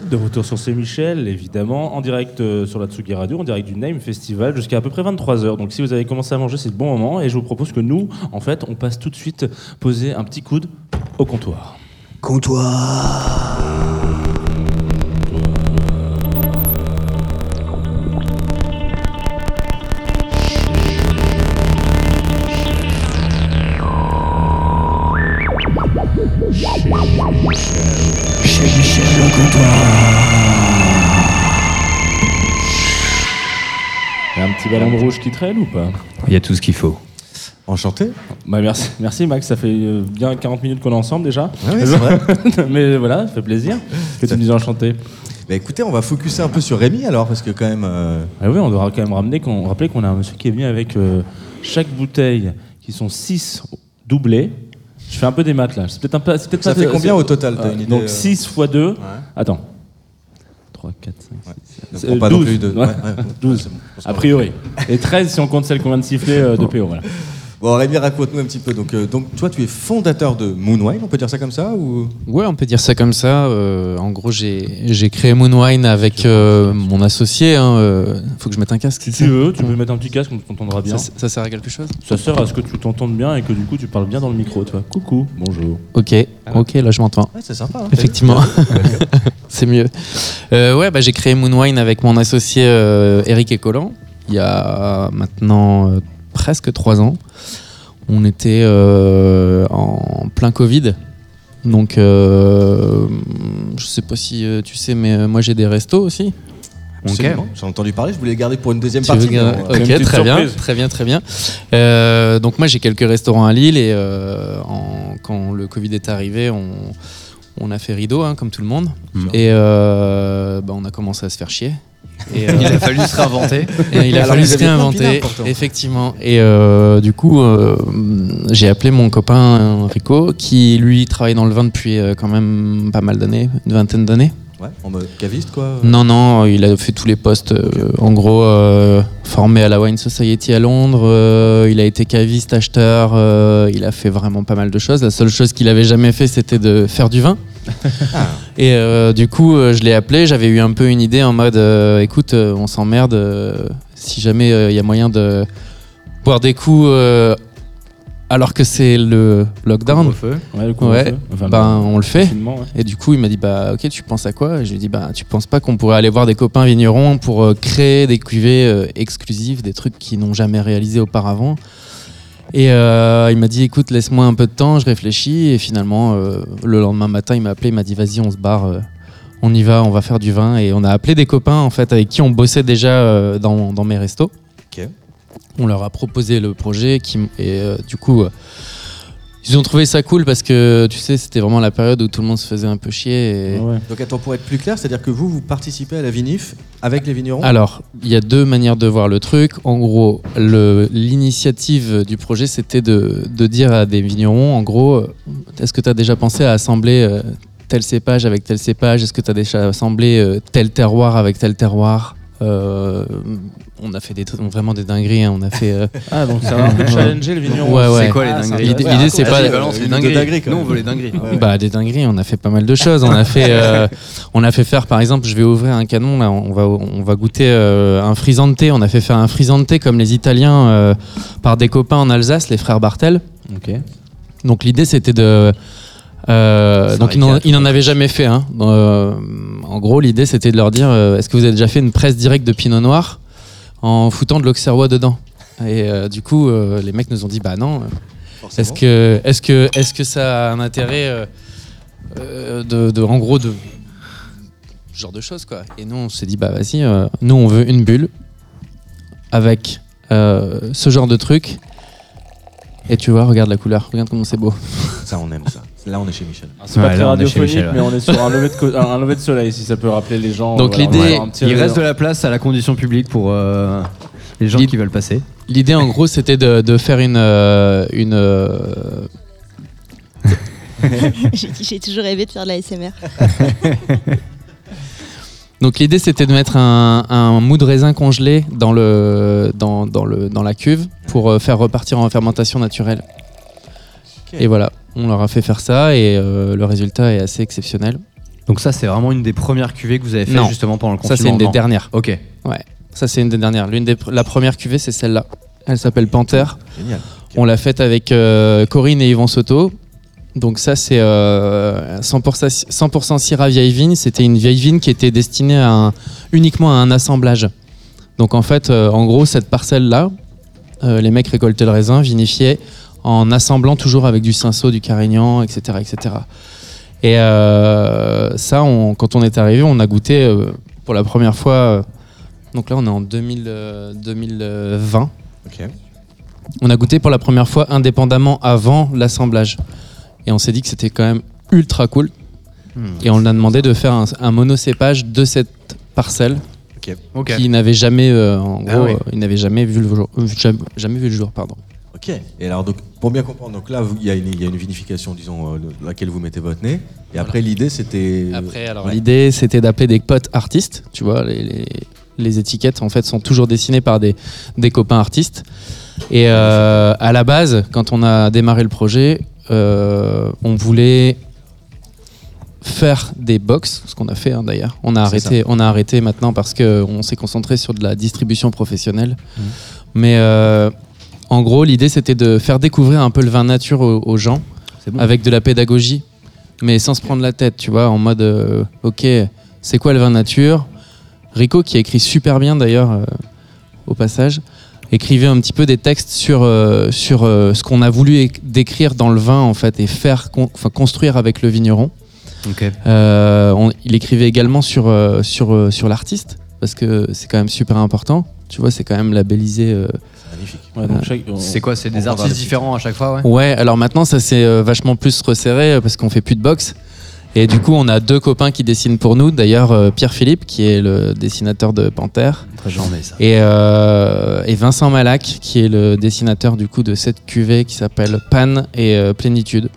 de retour sur Saint-Michel, évidemment, en direct euh, sur la Tsugi Radio, en direct du Name Festival jusqu'à à peu près 23h. Donc si vous avez commencé à manger, c'est le bon moment et je vous propose que nous, en fait, on passe tout de suite poser un petit coude au comptoir. Comptoir Rouge qui traîne ou pas Il y a tout ce qu'il faut. Enchanté. bah merci, merci Max, ça fait euh, bien 40 minutes qu'on est ensemble déjà. Ah oui, [LAUGHS] c'est vrai. Mais voilà, ça fait plaisir que tu nous aies enchanté. Bah écoutez, on va focuser un peu sur Rémi alors, parce que quand même. euh, Ah oui, on devra quand même ramener, qu'on, rappeler qu'on a un monsieur qui est venu avec euh, chaque bouteille, qui sont 6 doublés. Je fais un peu des maths là. C'est peut-être un peu, c'est peut-être Ça pas- fait combien c'est- au total T'as Euh, une idée, Donc euh 6 fois 2. Attends. 3, 4, 5, 6, ne prends pas non plus de- Ouais, ouais, ouais, [LAUGHS] 12, c'est bon, on se a priori. Et 13 si on compte celle qu'on vient de siffler euh, de PO. Voilà. Bon, Rémi, raconte-nous un petit peu. Donc, euh, donc, toi, tu es fondateur de Moonwine, on peut dire ça comme ça ou... Ouais, on peut dire ça comme ça. Euh, en gros, j'ai j'ai créé Moonwine avec euh, mon associé. Hein, euh, faut que je mette un casque. Si tu veux, tu peux mettre un petit casque, on t'entendra bien. ça, ça sert à quelque chose? Ça sert à ce que tu t'entendes bien et que du coup tu parles bien dans le micro, tu vois. Coucou, bonjour. Ok, ok, là je m'entends. Ouais, c'est sympa. hein, Effectivement, [LAUGHS] c'est mieux. Euh, ouais, bah, j'ai créé Moonwine avec mon associé euh, Eric Ecolan il y a maintenant euh, presque trois ans. On était euh, en plein Covid. Donc, euh, je sais pas si euh, tu sais, mais euh, moi j'ai des restos aussi. Absolument. J'en ai entendu parler, je voulais le garder pour une deuxième Tu partie. mais Ok, très bien, très bien, très bien. Euh, donc moi j'ai quelques restaurants à Lille et euh, en- quand le Covid est arrivé, on, on a fait rideau hein, comme tout le monde et euh, bah, on a commencé à se faire chier. Et, euh, Il a fallu se réinventer. [LAUGHS] et il a Alors, fallu se réinventer, effectivement. Et euh, du coup, euh, j'ai appelé mon copain Rico, qui lui travaille dans le vin depuis quand même pas mal d'années, une vingtaine d'années. Ouais, en mode caviste, quoi. Non, non, il a fait tous les postes. euh, en gros, euh, formé à la Wine Society à Londres, euh, il a été caviste, acheteur, euh, il a fait vraiment pas mal de choses. La seule chose qu'il avait jamais fait, c'était de faire du vin. [LAUGHS] Et euh, du coup, euh, je l'ai appelé, j'avais eu un peu une idée en mode, euh, écoute, euh, on s'emmerde, euh, si jamais il y a moyen de boire des coups euh, alors que c'est le lockdown. Ouais, le Ouais, Enfin, ben on le fait. ouais. Et du coup, il m'a dit bah ok, tu penses à quoi? Et Je lui ai dit bah tu penses pas qu'on pourrait aller voir des copains vignerons pour euh, créer des cuvées euh, exclusives, des trucs qu'ils n'ont jamais réalisé auparavant? Et euh, il m'a dit écoute, laisse-moi un peu de temps, je réfléchis. Et finalement, euh, le lendemain matin, il m'a appelé, il m'a dit vas-y, on se barre, euh, on y va, on va faire du vin. Et on a appelé des copains en fait avec qui on bossait déjà euh, dans, dans mes restos. On leur a proposé le projet qui, et euh, du coup. euh, ils ont trouvé ça cool parce que tu sais, c'était vraiment la période où tout le monde se faisait un peu chier. Et... Ouais. Donc, attends, pour être plus clair, c'est-à-dire que vous, vous participez à la vinif avec les vignerons Alors, il y a deux manières de voir le truc. En gros, le- l'initiative du projet, c'était de, de dire à des vignerons, en gros, euh, est-ce que tu as déjà pensé à assembler euh, tel cépage avec tel cépage? Est-ce que tu as déjà assemblé euh, tel terroir avec tel terroir? Euh, On a fait des trucs, vraiment des dingueries. hein. On a fait. euh, [LAUGHS] Ah, donc ça va un peu [LAUGHS] challenger le vigneron. Ouais, ouais. C'est quoi les Ah, dingueries L'idée- Ouais, l'idée, c'est pas- balance les dingueries. dingueries, Nous, on veut les dingueries. Ouais, ouais. Bah des dingueries, on a fait pas mal de choses. On a fait, euh, [LAUGHS] on a fait faire par exemple, je vais ouvrir un canon là, on va, on va goûter euh, un frisante. On a fait faire un frisante comme les Italiens euh, par des copains en Alsace, les frères Bartel. Ok. Donc l'idée c'était de, euh, donc ils n'en, avaient jamais fait. hein. Euh, en gros l'idée c'était de leur dire, euh, est-ce que vous avez déjà fait une presse directe de Pinot Noir en foutant de l'auxerrois dedans? Et du coup les mecs nous ont dit bah non. Est-ce que, est-ce que, est-ce que ça a un intérêt de, de- en gros, de ce genre de choses quoi Et nous, on s'est dit bah vas-y, nous on veut une bulle avec ce genre de truc. Et tu vois, regarde la couleur, regarde comment c'est beau. Ça, on aime ça. [LAUGHS] Là, on est chez Michel. Ah, C'est Ouais, pas très là, on est chez radiophonique, Michel, ouais. mais on est sur un lever de, co- un un lever de soleil, si ça peut rappeler les gens. Donc, Voilà, on va l'idée- faire un petit Il réveil. reste de la place à la condition publique pour euh, les gens qui veulent passer. L'idée en gros, c'était de, de faire une, euh, une, euh, [LAUGHS] J'ai dit, j'ai toujours rêvé de faire de la SMR. [LAUGHS] Donc l'idée c'était de mettre un, un mou de raisin congelé dans, le, dans, dans, le, dans la cuve pour euh, faire repartir en fermentation naturelle. Et voilà, on leur a fait faire ça et euh, le résultat est assez exceptionnel. Donc ça, c'est vraiment une des premières cuvées que vous avez fait Non. justement pendant le Ça confinement. c'est une des dernières. Ok. Ça c'est une des dernières. L'une des pr- la première cuvée c'est celle-là. Elle s'appelle Panther. Génial. On l'a faite avec euh, Corinne et Yvan Soto. Donc ça c'est euh, 100%, 100% Syrah vieille vigne. C'était une vieille vigne qui était destinée à un- uniquement à un assemblage. Donc en fait, euh, en gros, cette parcelle-là, les mecs récoltaient le raisin, vinifiaient en assemblant toujours avec du cinsault, du carignan, etc. etc. Et euh, ça, on- quand on est arrivé, on a goûté euh, pour la première fois. euh, donc là, on est en 2000, euh, 2020. Ok. On a goûté pour la première fois indépendamment avant l'assemblage. Et on s'est dit que c'était quand même ultra cool. Et on a demandé de faire un, un monocépage de cette parcelle Ok. qui n'avait jamais, euh, en Ah gros, euh, il n'avait jamais vu le jour. euh, jamais, jamais vu le jour, pardon. Ok. Et alors, donc, pour bien comprendre, donc là, il y, a une- il y a une vinification, disons, euh, laquelle vous mettez votre nez. Et après, l'idée, c'était. Après, alors Ouais. l'idée, c'était d'appeler des potes artistes. Tu vois, les, les- les étiquettes en fait sont toujours dessinées par des, des copains artistes. Et euh, à la base, quand on a démarré le projet, euh, on voulait faire des box, ce qu'on a fait hein, d'ailleurs. On a arrêté, on a arrêté maintenant parce que on s'est concentré sur de la distribution professionnelle. Mhm. Mais euh, en gros, l'idée c'était de faire découvrir un peu le vin nature aux, aux gens bon. avec de la pédagogie, mais sans se prendre la tête, tu vois, en mode euh, ok, c'est quoi le vin nature? Rico, qui a écrit super bien d'ailleurs, euh, au passage, écrivait un petit peu des textes sur, euh, sur ce qu'on a voulu décrire dans le vin en fait et faire, con- construire avec le vigneron. On- il écrivait également sur, sur, sur l'artiste, parce que c'est quand même super important. Tu vois, c'est quand même labellisé. Magnifique. Ouais, donc chaque- on- C'est quoi C'est des artistes différents à chaque fois, ouais? Ouais, alors maintenant ça s'est euh, vachement plus resserré euh, parce qu'on fait plus de boxe. Et du coup, on a deux copains qui dessinent pour nous. D'ailleurs, euh, Pierre Philippe, qui est le dessinateur de Panthère, Très gentil ça. et, euh, et Vincent Malac, qui est le dessinateur du coup de cette cuvée qui s'appelle Pan et euh, Plénitude.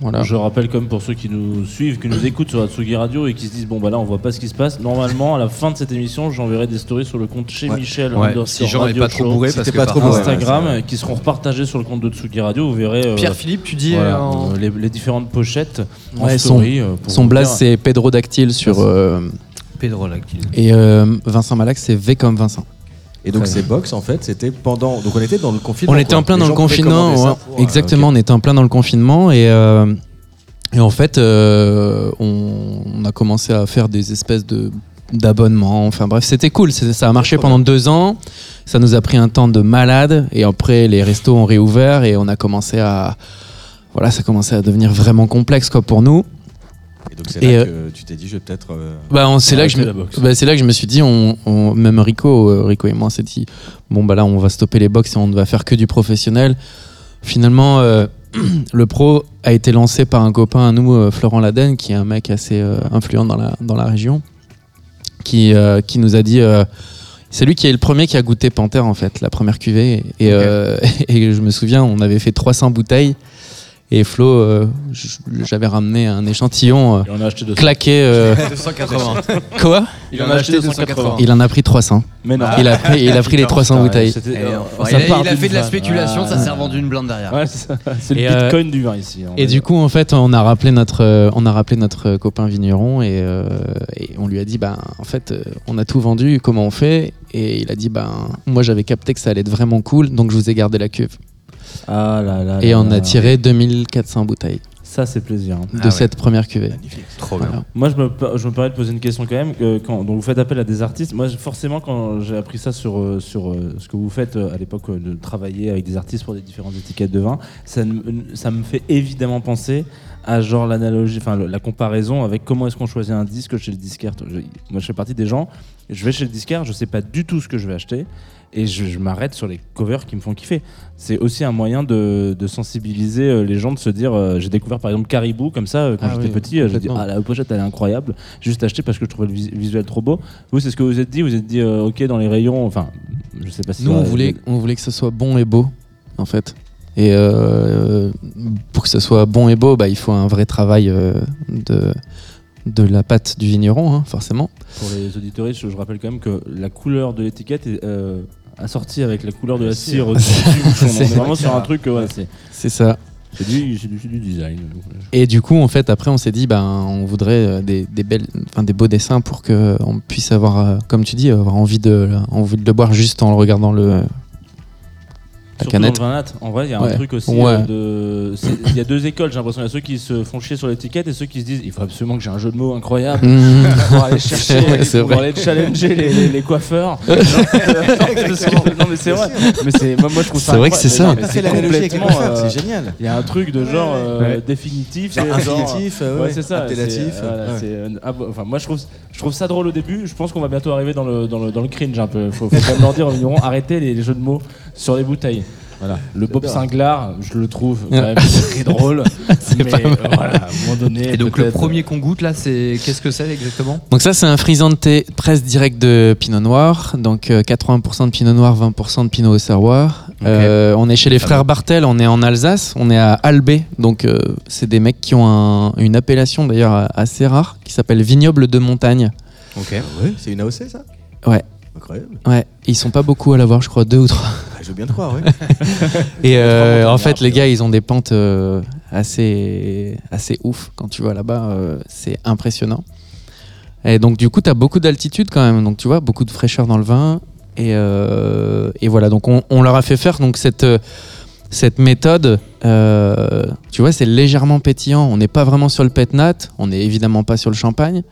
Voilà. Je rappelle comme pour ceux qui nous suivent, qui nous écoutent sur Atsugi Radio et qui se disent bon bah là on voit pas ce qui se passe. Normalement à la fin de cette émission j'enverrai des stories sur le compte chez Ouais. Michel Ouais, si Jean n'est Radio pas trop bourré, Si parce que pas trop Instagram ouais, qui seront partagés sur le compte de Tsugi Radio. Vous verrez euh, Pierre Philippe, tu dis voilà, euh, en- euh, les, les différentes pochettes en story. euh, pour Son blaze c'est Pedro Dactyl sur euh, Pedro Lactil. et euh, Vincent Malac c'est V comme Vincent. Et donc ces box en fait c'était pendant donc on était dans le confinement. On était quoi. en plein Les dans le confinement. ouais. pour, Exactement, on était en plein dans le confinement et, euh, et en fait, euh, on, on a commencé à faire des espèces de d'abonnements. Enfin bref, c'était cool. Ça a marché pendant deux ans. Ça nous a pris un temps de malade et après les restos ont réouvert et on a commencé à voilà, ça commençait à devenir vraiment complexe quoi pour nous. Et donc c'est Et, là euh, que tu t'es dit je vais peut-être. euh, Bah, on- c'est là que je me, la boxe. bah, c'est là que je me suis dit, on, on- même Rico, euh, Rico et moi, on s'est dit, bon bah là, on va stopper les box et on ne va faire que du professionnel. Finalement, euh, [CLEARS THROAT] le pro a été lancé par un copain à nous, euh, Florent Laden, qui est un mec assez euh, influent dans la, dans la région, qui, euh, qui nous a dit. euh, c'est lui qui est le premier qui a goûté Panthère en fait, la première cuvée. Et, euh, [LAUGHS] et je me souviens, on avait fait 300 bouteilles. Et Flo, euh, j'avais ramené un échantillon euh, a acheté 200. claqué. euh, 280. [LAUGHS] Quoi Il en a acheté 280. Il en a pris 300. Mais non. Il a pris, il a pris les 300 bouteilles. C'était- Et, euh, euh, ça il a, il a fait de la spéculation, Ah. ça s'est revendu une blinde derrière. Ouais, c'est le Et, euh, bitcoin du vin ici. hein. Et du coup, en fait, on a rappelé notre, euh, on a rappelé notre copain vigneron et, euh, et on lui a dit, ben, en fait, euh, on a tout vendu, comment on fait? Et il a dit, ben, moi, j'avais capté que ça allait être vraiment cool, donc je vous ai gardé la cuve. Ah là là. Et là on là. a tiré 2400 bouteilles Ça c'est plaisir. hein. de Ah ouais. cette première cuvée. Magnifique. Trop Voilà. Moi, je me, je me permets de poser une question quand même. Que quand donc vous faites appel à des artistes, moi, forcément, quand j'ai appris ça sur, euh, sur euh, ce que vous faites euh, à l'époque euh, de travailler avec des artistes pour des différentes étiquettes de vin, ça, ça me fait évidemment penser à genre l'analogie, enfin la comparaison avec comment est-ce qu'on choisit un disque chez le disquaire. Je- moi, je fais partie des gens, je vais chez le disquaire, je sais pas du tout ce que je vais acheter. Et je, je m'arrête sur les covers qui me font kiffer. C'est aussi un moyen de, de sensibiliser euh, les gens, de se dire euh, j'ai découvert par exemple Caribou comme ça euh, quand Ah j'étais oui, petit. J'ai dit ah la pochette elle est incroyable. J'ai juste acheté parce que je trouvais le vis- visuel trop beau. Vous c'est ce que vous êtes dit Vous êtes dit euh, ok dans les rayons. Enfin je sais pas si Nous, on voulait, on voulait que ce soit bon et beau, en fait. Et euh, pour que ce soit bon et beau, bah, il faut un vrai travail euh, de, de la pâte du vigneron, hein, forcément. pour les auditeurs, je, rappelle quand même que la couleur de l'étiquette est euh, assortie avec la couleur de la cire. [LAUGHS] C'est On est vraiment sur un truc. ouais, c'est C'est ça. c'est du, c'est du, du design. Et du coup, en fait, après, on s'est dit, ben, on voudrait des, des belles, enfin, des beaux dessins pour que on puisse avoir, comme tu dis, avoir envie de, envie de le boire juste en le regardant le, la Surtout canette. dans le nat, en vrai, il y a Ouais. un truc aussi Ouais. euh, de. c'est- Il y a deux écoles, j'ai l'impression. Il y a ceux qui se font chier sur l'étiquette et ceux qui se disent il faut absolument que j'ai un jeu de mots incroyable Mmh. [LAUGHS] pour aller chercher, C'est vrai, c'est pour vrai. aller challenger les, les- les coiffeurs. [LAUGHS] non, parce que- non, mais c'est vrai. Mais c'est, moi, moi, je trouve ça C'est vrai que c'est ça. incroyable. T'as Mais fait l'analogie avec les complètement, coiffeurs, euh, c'est génial. Il y a un truc de genre euh, Ouais. définitif, Genre c'est genre- infinitif, euh, Ouais, ouais, c'est ça. appellatif, c'est- voilà, ouais. c'est, euh, ah, enfin, moi, je trouve, je trouve ça drôle au début. Je pense qu'on va bientôt arriver dans le, dans le, dans le cringe un peu. Faut, faut quand même leur dire aux vignerons arrêtez les, les jeux de mots sur les bouteilles. Voilà. Le Bob J'adore. Singlar, je le trouve quand même très drôle. [LAUGHS] mais pas mal. euh, voilà, à un moment donné. Et donc le premier qu'on goûte là, c'est qu'est-ce que c'est exactement? Donc ça, c'est un frisant de thé presse direct de Pinot Noir. Donc euh, 80% de Pinot Noir, 20% de Pinot Auxerrois. Euh, on est chez les frères Bartel, on est en Alsace, on est à Albé. Donc euh, c'est des mecs qui ont un- une appellation d'ailleurs assez rare qui s'appelle vignoble de montagne. Ok. Ouais, c'est une AOC ça? Ouais. Incroyable. Ouais, ils sont pas beaucoup à l'avoir, je crois, deux ou trois. Ah, je veux bien te croire, oui. [LAUGHS] Et euh, en fait, les gars, ils ont des pentes euh, assez, assez ouf. Quand tu vas là-bas, euh, c'est impressionnant. Et donc, du coup, tu as beaucoup d'altitude quand même. Donc, tu vois, beaucoup de fraîcheur dans le vin. Et, et voilà, donc on, on leur a fait faire donc, cette, cette méthode. tu vois, c'est légèrement pétillant. On n'est pas vraiment sur le pétnat. On n'est évidemment pas sur le champagne.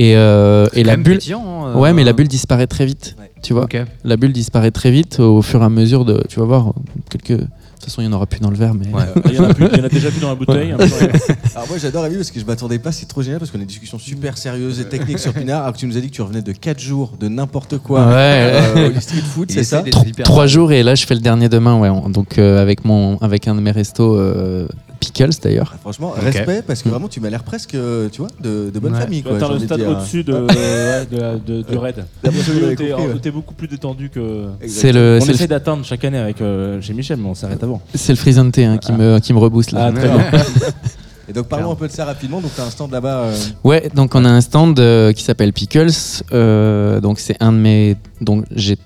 Et, euh, et la bulle. pétillant, hein, Ouais, mais la euh, bulle disparaît très vite. Ouais. Tu vois, la bulle disparaît très vite au fur et à mesure de. Tu vas voir, quelques. De toute façon, il n'y en aura plus dans le verre, mais. Ouais. [LAUGHS] Il y en a, plus- il y en a déjà plus dans la bouteille. hein. [LAUGHS] Alors moi j'adore la vie parce que je m'attendais pas, c'est trop génial parce qu'on a une discussion super sérieuse et technique sur Pinard alors que tu nous as dit que tu revenais de 4 jours de n'importe quoi Ouais. euh, au street food, c'est ça d'être Tro- hyper Trois rapide. jours et là je fais le dernier demain ouais on- donc euh, avec mon avec un de mes restos euh, Pickles d'ailleurs Ah, Franchement, respect parce que vraiment tu m'as l'air presque, euh, tu vois, de, de bonne Ouais. famille Tu quoi. j'ai le de stade dire. au-dessus de, [LAUGHS] ouais, de de- vous [LAUGHS] avez T'es ouais. beaucoup plus détendu que. c'est le On c'est essaie le, d'atteindre chaque année avec euh, chez Michel, mais on s'arrête avant. c'est le frisante hein, qui me qui me rebooste là Ah, très bien. [LAUGHS] Et donc parlons un peu de ça rapidement. Donc tu as un stand là-bas. euh, ouais donc on a un stand euh, qui s'appelle Pickles euh, donc c'est un de mes donc j'ai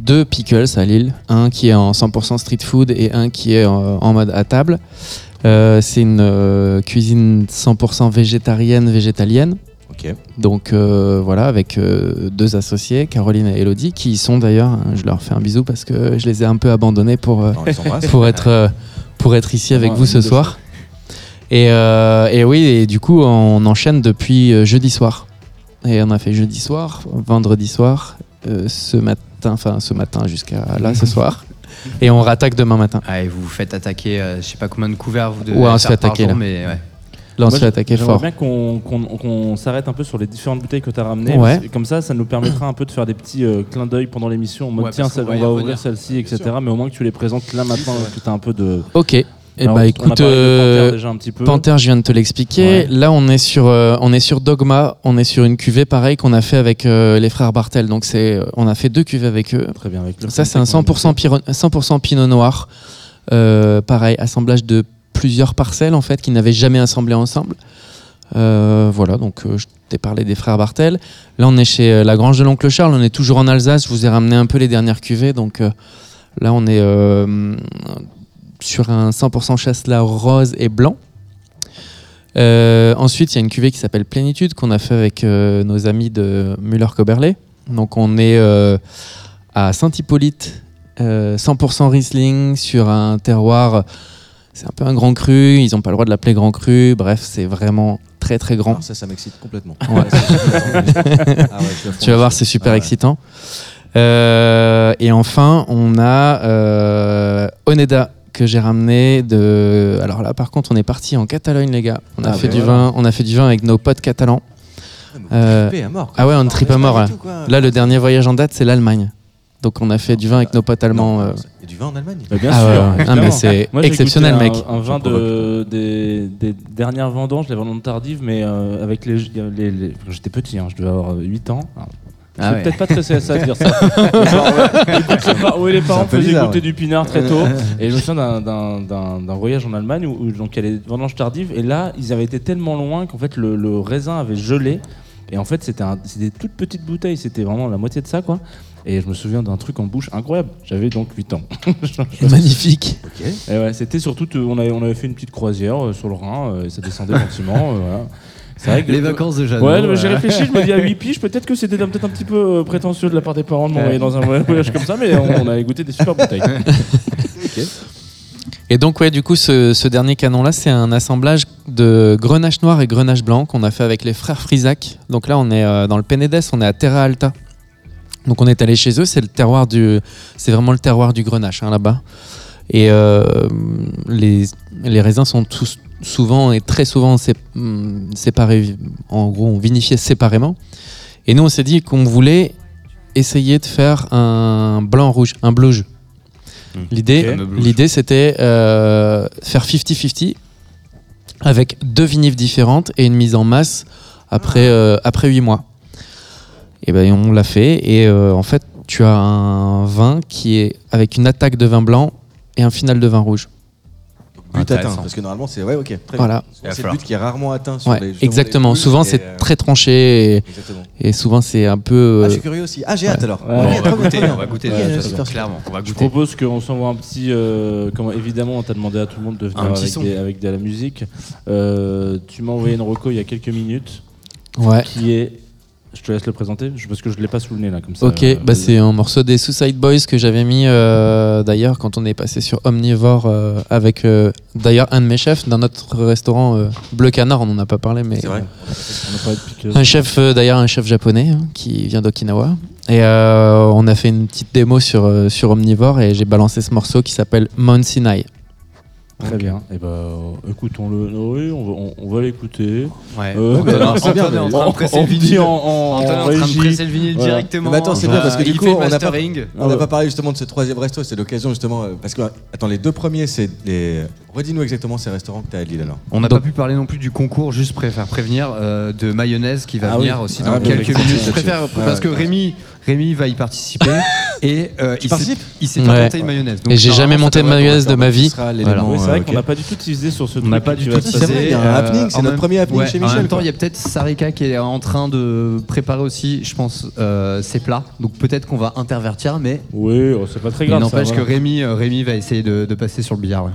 deux Pickles à Lille un qui est en 100% street food et un qui est en, en mode à table Euh, c'est une euh, cuisine 100% végétarienne végétalienne Ok. Donc euh, voilà, avec euh, deux associés, Caroline et Elodie, qui y sont d'ailleurs. hein, Je leur fais un bisou parce que je les ai un peu abandonnés pour, euh, pour, être, euh, pour être ici avec Ouais, vous ce soir. Et, euh, et oui, et du coup, on enchaîne depuis jeudi soir. Et on a fait jeudi soir, vendredi soir, euh, ce matin, enfin ce matin jusqu'à là, ce [LAUGHS] soir. [LAUGHS] Et on rattaque demain matin. Ah, et vous vous faites attaquer, euh, je sais pas combien de couverts vous devez Ouais, on se faire fait par attaquer, jour, là. mais ouais. Là, on se fait attaquer J'aimerais fort. bien qu'on qu'on- qu'on s'arrête un peu sur les différentes bouteilles que tu as ramenées. Ouais. parce que Comme ça, ça nous permettra un peu de faire des petits euh, clins d'œil pendant l'émission. En mode, Ouais, tiens, parce qu'on ça- va y on va revenir. ouvrir celle-ci, etc. Mais au moins que tu les présentes là maintenant, que tu as un peu de. Ok. Alors, bah écoute, de euh, Panthère je viens de te l'expliquer. Ouais. Là, on est sur, euh, on est sur Dogma. On est sur une cuvée pareille qu'on a fait avec euh, les frères Bartel. Donc c'est, on a fait deux cuvées avec eux. Très bien. Avec Ça, c'est un contact, on 100% Piro- 100% Pinot Noir. Pareil, assemblage de plusieurs parcelles en fait qui n'avaient jamais assemblé ensemble. Voilà, donc je t'ai parlé des frères Bartel. Là, on est chez la Grange de l'Oncle Charles. On est toujours en Alsace. Je vous ai ramené un peu les dernières cuvées. Donc là, on est euh, sur un 100% chasselas rose et blanc. Euh, ensuite, il y a une cuvée qui s'appelle Plénitude qu'on a fait avec euh, nos amis de Muller-Coberley. Donc, on est euh, à Saint-Hippolyte, euh, 100% Riesling sur un terroir. C'est un peu un grand cru. Ils n'ont pas le droit de l'appeler grand cru. Bref, c'est vraiment très très grand. Alors, ça, ça m'excite complètement. Ouais. [LAUGHS] Ah ouais, [LAUGHS] Tu vas voir, c'est super Ah ouais. excitant. Et enfin, on a Oneda que j'ai ramené de. Alors là, par contre, on est parti en Catalogne, les gars. On a Ah fait ouais, du voilà. vin. On a fait du vin avec nos potes catalans. Vous Euh, à mort, ah ouais, on tripe à mort, là. tout, quoi. Là, le dernier voyage en date, c'est l'Allemagne. Donc, on a fait du vin avec nos potes allemands. Non, euh. Il y a du vin en Allemagne. Bah, bien Ah sûr. ouais. Ah, c'est exceptionnel, mec. Un, un vin de, des, des dernières vendanges, les vendanges tardives, mais euh, avec les. les- les- J'étais petit, hein, je devais avoir 8 ans. Ah c'est ouais. peut-être pas très CSA de dire ça. Les parents, ouais, écoute, les par- ouais, les parents faisaient bizarre, goûter ouais. du pinard très tôt. [LAUGHS] Et je me souviens d'un- d'un- d'un d'un voyage en Allemagne où, où donc il y a les vendanges tardives. Et là, ils avaient été tellement loin qu'en fait le, le raisin avait gelé. Et en fait, c'était un- c'était des toutes petites bouteilles. C'était vraiment la moitié de ça, quoi. Et je me souviens d'un truc en bouche incroyable. J'avais donc 8 ans. [LAUGHS] Magnifique. Ok. Et ouais, c'était surtout, euh, on avait, on avait fait une petite croisière euh, sur le Rhin, euh, et ça descendait gentiment. euh, voilà. C'est vrai que Les vacances de Jeanne. Ouais, j'ai réfléchi, je me dis à [LAUGHS] 8 piges, peut-être que c'était peut-être un petit peu euh, prétentieux de la part des parents de m'envoyer dans un voyage comme ça, mais on, on avait goûté des super bouteilles. [LAUGHS] Et donc, ouais, du coup, ce, ce dernier canon-là, c'est un assemblage de grenache noir et grenache blanc qu'on a fait avec les frères Frisac. Donc là, on est euh, dans le Penedès, on est à Terra Alta. Donc on est allé chez eux, c'est le terroir du, c'est vraiment le terroir du grenache hein, là-bas. Et euh, les, les raisins sont tous souvent et très souvent sé- hum, séparés. En gros, on vinifiait séparément. Et nous, on s'est dit qu'on voulait essayer de faire un blanc rouge, un bleu jeu. L'idée, c'était euh, faire 50-50 avec deux vinifs différentes et une mise en masse après, euh, après 8 mois. Et ben on l'a fait et euh, en fait tu as un vin qui est avec une attaque de vin blanc et un final de vin rouge. But atteint. Parce que normalement, c'est ouais, ok. Très. Voilà. C'est le but qui est rarement atteint. Sur Ouais, les, exactement. les Souvent, c'est euh, très tranché et, souvent, c'est un peu. Ah, euh, je suis curieux aussi. Ah, j'ai hâte alors. Ouais. On va goûter, on va goûter. Clairement, on va Je propose qu'on s'envoie un petit. euh, comment, évidemment, on t'a demandé à tout le monde de venir Un avec, des- avec de la musique. Euh, tu m'as envoyé une reco il y a quelques minutes ouais. qui est. Je te laisse le présenter je- parce que je l'ai pas sous le nez là comme ça. Ok, Euh, bah c'est un morceau des Suicide Boys que j'avais mis euh, d'ailleurs quand on est passé sur Omnivore euh, avec euh, d'ailleurs un de mes chefs d'un autre restaurant euh, Bleu Canard, on n'en a pas parlé, mais C'est vrai. On a pas un chef euh, d'ailleurs un chef japonais hein, qui vient d'Okinawa et euh, on a fait une petite démo sur euh, sur Omnivore et j'ai balancé ce morceau qui s'appelle Mount Sinai. Très bien. Et bah, euh, écoutons-le. Oui, on va, on, on va l'écouter. Ouais. Euh, Ouais, mais [LAUGHS] Antoine, c'est bien, Antoine est en train de on- presser on le vinyle. en- en- Antoine est en train de presser le vinyle Voilà. directement. Mais attends, c'est bien parce que du coup, on n'a pas-. On pas parlé justement de ce troisième resto, c'est l'occasion justement. euh, Parce que, attends, les deux premiers, c'est les. Redis-nous exactement ces restaurants que tu as à Lille alors. On n'a pas pu parler non plus du concours, juste préfère prévenir euh, de mayonnaise qui va Ah oui. venir aussi Ah dans quelques oui, minutes. Je préfère parce que. Rémi, Rémi va y participer [LAUGHS] et euh, il s'est- il s'est Ouais. inventé une mayonnaise. Donc, Et j'ai jamais normalement, monté ça de devrait mayonnaise de ma vie. Oui, c'est vrai euh, qu'on n'a pas du tout teasé sur ce On truc. n'a pas du tout vrai, il y a un Euh, happening, c'est en notre même- premier happening chez En Michel. même temps, quoi. il y a peut-être Sarika qui est en train de préparer aussi, je pense, euh, ses plats. Donc peut-être qu'on va intervertir, mais Oui, oh, c'est pas très il grave. ça, n'empêche voilà. que Rémi, euh, Rémi va essayer de, de passer sur le billard. ouais.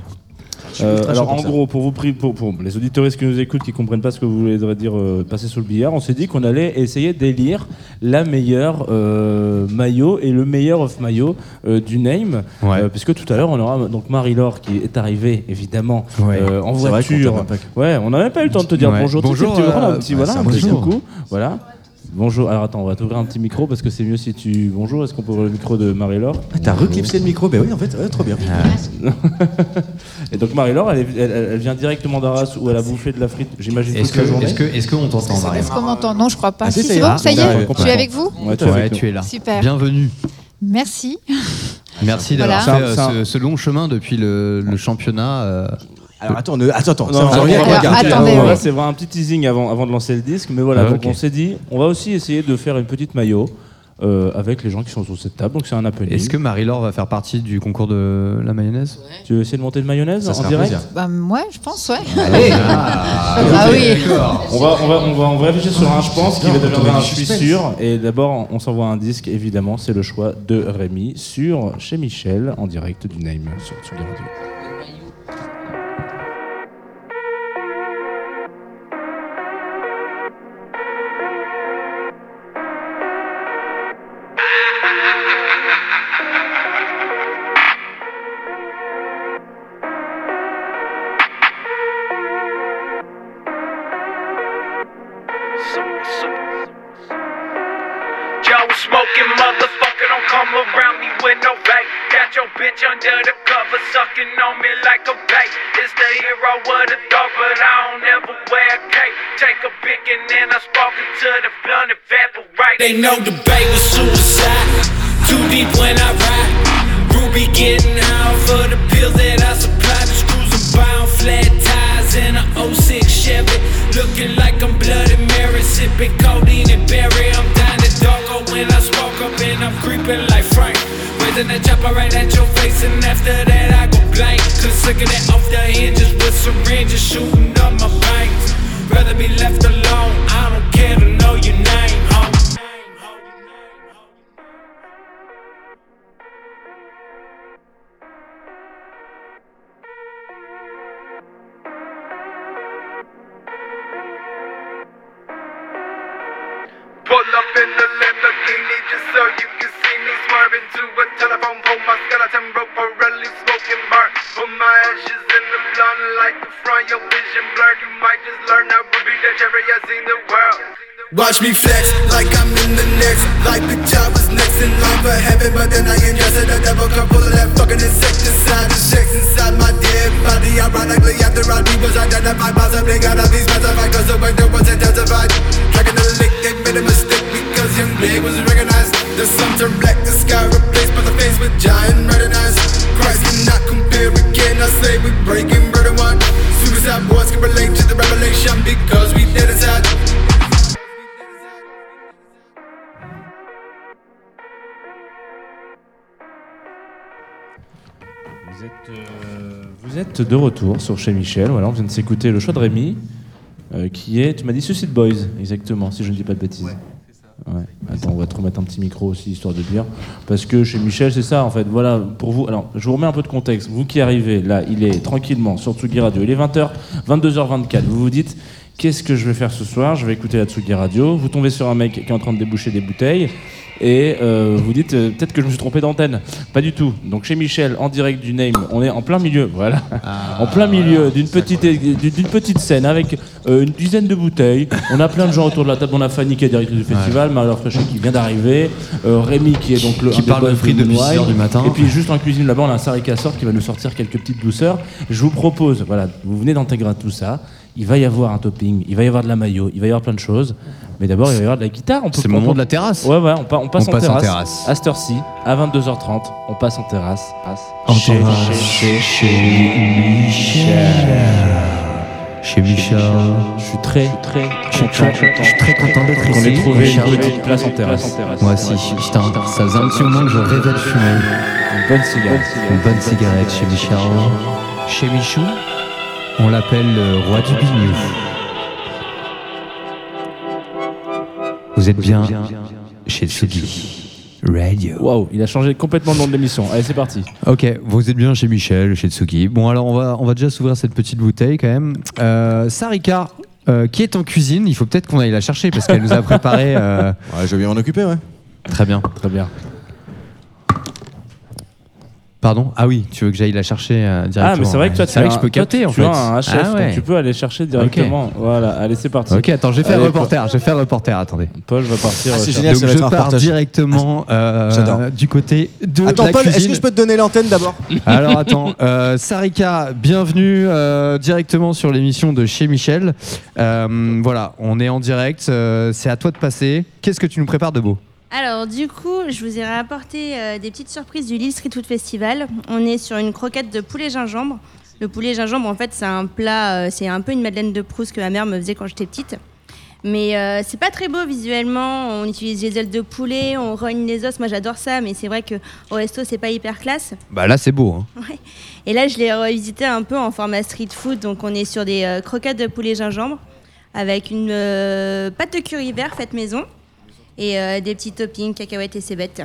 Euh, alors en gros, pour vous pri- pour, pour les auditeurs qui nous écoutent, qui comprennent pas ce que vous voulez dire euh, passer sous le billard, on s'est dit qu'on allait essayer d'élire la meilleure euh, maillot et le meilleur off maillot euh, du name, Ouais. Euh, puisque tout à l'heure on aura donc Marie-Laure qui est arrivée évidemment Ouais. euh, en vrai voiture. pas- Ouais, on n'a même pas eu le temps de te dire Ouais. bonjour. Tu Bonjour, tu euh, un petit ouais, voilà, un petit bonjour. coucou, voilà. Bonjour. Alors attends, on va t'ouvrir un petit micro parce que c'est mieux si tu bonjour. Est-ce qu'on peut ouvrir le micro de Marie-Laure Ah, T'as reclipsé le micro, ben oui, en fait, ouais, trop bien. [LAUGHS] Et donc Marie-Laure, elle, est- elle- elle vient directement d'Arras où elle a bouffé de la frite, j'imagine Est-ce toute la que, journée. est-ce que, est-ce qu'on t'entend, Marie Est-ce qu'on m'entend Non, je crois pas. Ah, si, c'est bon, est. ça y Ah, est Je suis avec vous Ouais, tu es Ouais, avec nous. tu es là. Super. Bienvenue. Merci. Merci [LAUGHS] d'avoir Voilà. fait euh, ce, ce long chemin depuis le, le championnat. euh, Alors attends, ne- attends, attends, Non, ça, on revient avec la attendez, ouais. c'est vraiment un petit teasing avant, avant de lancer le disque, mais voilà, Ah, donc ok. on s'est dit, on va aussi essayer de faire une petite maillot euh, avec les gens qui sont sur cette table, donc c'est un happening. Est-ce que Marie-Laure va faire partie du concours de la mayonnaise? Tu veux essayer de monter de mayonnaise Ça en serait un direct? plaisir. Bah, ouais, je pense, ouais. Ah, Ah oui. on va, on, va, on, va, on va réfléchir sur un je pense qui va devenir un je suis sûr. Et d'abord, on s'envoie un disque, évidemment, c'est le choix de Rémi sur chez Michel en direct du Name sur Tsugi Radio. Know the de retour sur chez Michel. Voilà, on vient de s'écouter le choix de Rémi, euh, qui est, tu m'as dit Suicide Boys, exactement, si je ne dis pas de bêtises. Ouais. Attends, on va te remettre un petit micro aussi, histoire de dire. Parce que chez Michel, c'est ça, en fait. Voilà, pour vous. Alors, je vous remets un peu de contexte. Vous qui arrivez, là, il est tranquillement sur Tsugi Radio. Il est 20h, 22h24. Vous vous dites, qu'est-ce que je vais faire ce soir? Je vais écouter la Tsugi Radio. Vous tombez sur un mec qui est en train de déboucher des bouteilles. Et euh, vous dites, euh, peut-être que je me suis trompé d'antenne. Pas du tout. Donc, chez Michel, en direct du Name, on est en plein milieu. Voilà. en plein milieu d'une petite, d'une petite scène avec euh, une dizaine de bouteilles. On a plein de gens autour de la table. On a Fanny qui est directrice du festival, Marie-Laure Fréchet qui vient d'arriver, euh, Rémi qui est donc le Qui parle de frites six heures du matin. Et puis juste en cuisine là-bas, on a un Sarah Cassor qui va nous sortir quelques petites douceurs. Je vous propose, voilà, vous venez d'intégrer tout ça. Il va y avoir un topping, il va y avoir de la maillot, il va y avoir plein de choses. Mais d'abord, il va y avoir de la guitare. On C'est le on moment de la terrasse. Ouais, ouais, on, pa- on passe, On en, passe en terrasse. terrasse. À cette heure-ci, à 22h30, on passe en terrasse. En Chez- terrasse, chez- chez Chez Michel. Je suis très, très, Je suis très, je suis très content d'être ici. ait trouvé une petite place en terrasse. Moi aussi, putain, ça faisait un petit moment que je rêvais de fumer. Une bonne cigarette. Une bonne cigarette chez Michel. Chez Michou, on l'appelle le roi du bignou. Vous êtes bien chez Tsugi Radio. Waouh, il a changé complètement le nom de l'émission. Allez, c'est parti. Ok, vous êtes bien chez Michel, chez Tsugi. Bon, alors on va, on va déjà s'ouvrir cette petite bouteille quand même. Euh, Sarika, euh, qui est en cuisine, il faut peut-être qu'on aille la chercher parce qu'elle nous a [LAUGHS] préparé. euh, Ouais, je vais m'en occuper, ouais. Très bien. Très bien. Pardon Ah oui, tu veux que j'aille la chercher euh, directement Ah, mais c'est vrai que toi, vrai que je peux capter en tu fait. as un HF, Ah ouais. donc tu peux aller chercher directement. Voilà, allez, c'est parti. Ok, attends, je vais faire Allez, reporter. Je vais faire reporter. Attendez. Paul va partir. Ah, c'est euh, génial, Donc je pars reportage. directement euh, J'adore. du côté de Attends, la Paul, est-ce que je peux te donner l'antenne d'abord? Alors [LAUGHS] attends, euh, Sarika, bienvenue euh, directement sur l'émission de chez Michel. Euh, voilà, on est en direct, euh, c'est à toi de passer. Qu'est-ce que tu nous prépares de beau? Alors du coup, je vous ai rapporté euh, des petites surprises du Lille Street Food Festival. On est sur une croquette de poulet gingembre. Le poulet gingembre, en fait, c'est un plat, euh, c'est un peu une madeleine de Proust que ma mère me faisait quand j'étais petite. Mais euh, c'est pas très beau visuellement. On utilise les ailes de poulet, on rogne les os. Moi, j'adore ça, mais c'est vrai que au resto, c'est pas hyper classe. Bah là c'est beau. hein. Ouais. Et là, je l'ai revisité un peu en format street food. Donc, on est sur des croquettes de poulet gingembre avec une pâte de curry vert faite maison et euh, des petits toppings, cacahuètes et cébettes.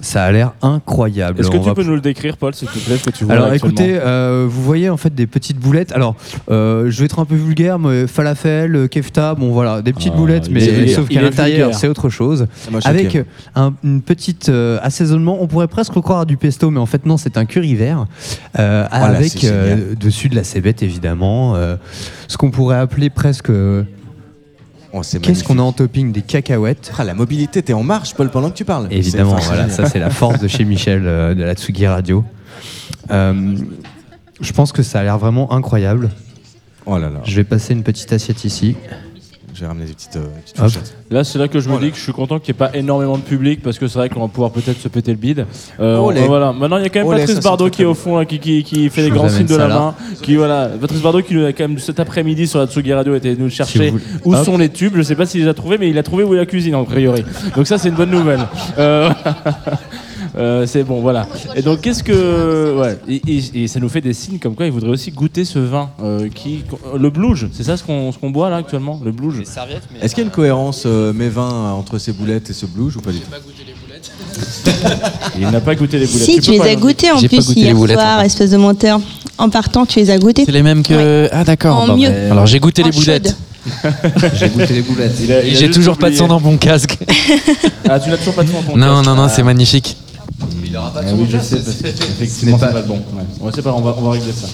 Ça a l'air incroyable. Est-ce que On tu va peux nous le décrire, Paul, s'il te plaît, ce que tu vois Alors écoutez, euh, vous voyez en fait des petites boulettes. Alors euh, je vais être un peu vulgaire, mais falafel, kefta, bon voilà, des petites Ah, boulettes, mais est- sauf qu'à l'intérieur c'est autre chose. Avec un, une petite euh, assaisonnement, on pourrait presque croire à du pesto, mais en fait non, c'est un curry vert euh, Oh avec euh, dessus de la cébette évidemment, euh, ce qu'on pourrait appeler presque. Oh, Qu'est-ce qu'on a en topping Des cacahuètes. Ah, la mobilité, t'es en marche, Paul, pendant que tu parles. Évidemment, voilà, ça c'est la force de chez Michel euh, de la Tsugi Radio. Euh, je pense que ça a l'air vraiment incroyable. Oh là là. Je vais passer une petite assiette ici. Je vais ramener des petites, euh, petites. Là, c'est là que je me dis que je suis content qu'il n'y ait pas énormément de public parce que c'est vrai qu'on va pouvoir peut-être se péter le bide. Euh, on- voilà. Maintenant, il y a quand même Olé, Patrice Bardot qui est au fond, là, qui, qui, qui fait Je les grands signes de la là. main. Qui, voilà. Patrice Bardot qui nous a quand même cet après-midi sur la Tsugi Radio était nous chercher où Hop. sont les tubes. Je sais pas s'il les a trouvés, mais il a trouvé où est la cuisine, a priori. Donc ça, c'est une bonne nouvelle. Euh, [LAUGHS] euh, c'est bon, voilà. Et donc, qu'est-ce que. Ouais. Et, et- et ça nous fait des signes comme quoi il voudrait aussi goûter ce vin. euh, qui, le blouge, c'est ça ce qu'on ce qu'on boit là actuellement Le blouge? Est-ce qu'il y a une cohérence euh, mes vins entre ces boulettes et ce blouge ou pas du tout? [LAUGHS] Il n'a pas goûté les boulettes. Si, tu les as goûtées en plus hier soir, espèce de menteur. En partant, tu les as goûtées? C'est les mêmes que. Ah d'accord. Bah, Alors j'ai goûté En les boulettes. [LAUGHS] J'ai goûté les boulettes. Il a- il a J'ai toujours pas de sang dans mon casque. Ah, tu n'as toujours pas de son en ton Non, casque. non, non, Ah. c'est magnifique. Ah oui, je sais, parce qu'effectivement, Ce n'est c'est pas- pas bon. Ouais. Ouais, c'est pas, on va, on va régler ça.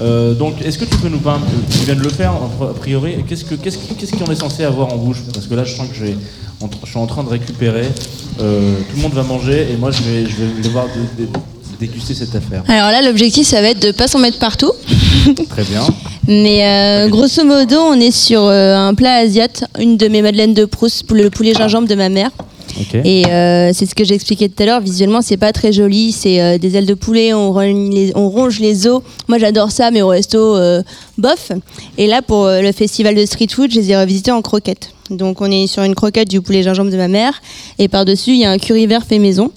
Euh, donc, est-ce que tu peux nous parler, tu viens de le faire, a priori, qu'est-ce que- qu'est-ce qui- qu'est-ce qu'on est censé avoir en bouche? Parce que là, je sens que je, je suis en train de récupérer, euh, tout le monde va manger, et moi, je vais, je vais devoir dé- dé- déguster cette affaire. Alors là, l'objectif, ça va être de pas s'en mettre partout. [LAUGHS] Très bien. Mais euh, grosso modo, on est sur euh, un plat asiate, une de mes madeleines de Proust, le poulet gingembre de ma mère. Et euh, c'est ce que j'expliquais tout à l'heure. Visuellement, c'est pas très joli. C'est euh, des ailes de poulet, on, ronge les os. Moi, j'adore ça, mais au resto, euh, bof. Et là, pour le festival de street food, je les ai revisités en croquettes. Donc, on est sur une croquette du poulet gingembre de ma mère. Et par-dessus, il y a un curry vert fait maison.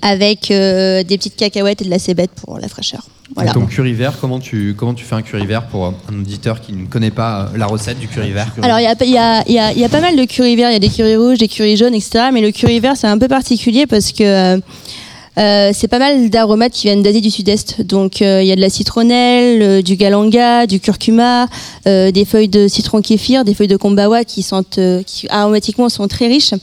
Avec euh, des petites cacahuètes et de la cébette pour la fraîcheur. Voilà. Ton curry vert, comment tu, comment tu fais un curry vert pour un auditeur qui ne connaît pas euh, la recette du curry vert? Alors, il y a, y, a, y, a, y a pas mal de curry verts, il y a des curry rouges, des curry jaunes, etc. Mais le curry vert, c'est un peu particulier parce que euh, c'est pas mal d'aromates qui viennent d'Asie du Sud-Est. Donc, euh, il y a de la citronnelle, euh, du galanga, du curcuma, des feuilles de citron kéfir, des feuilles de kombawa qui, sentent, qui aromatiquement sont très riches.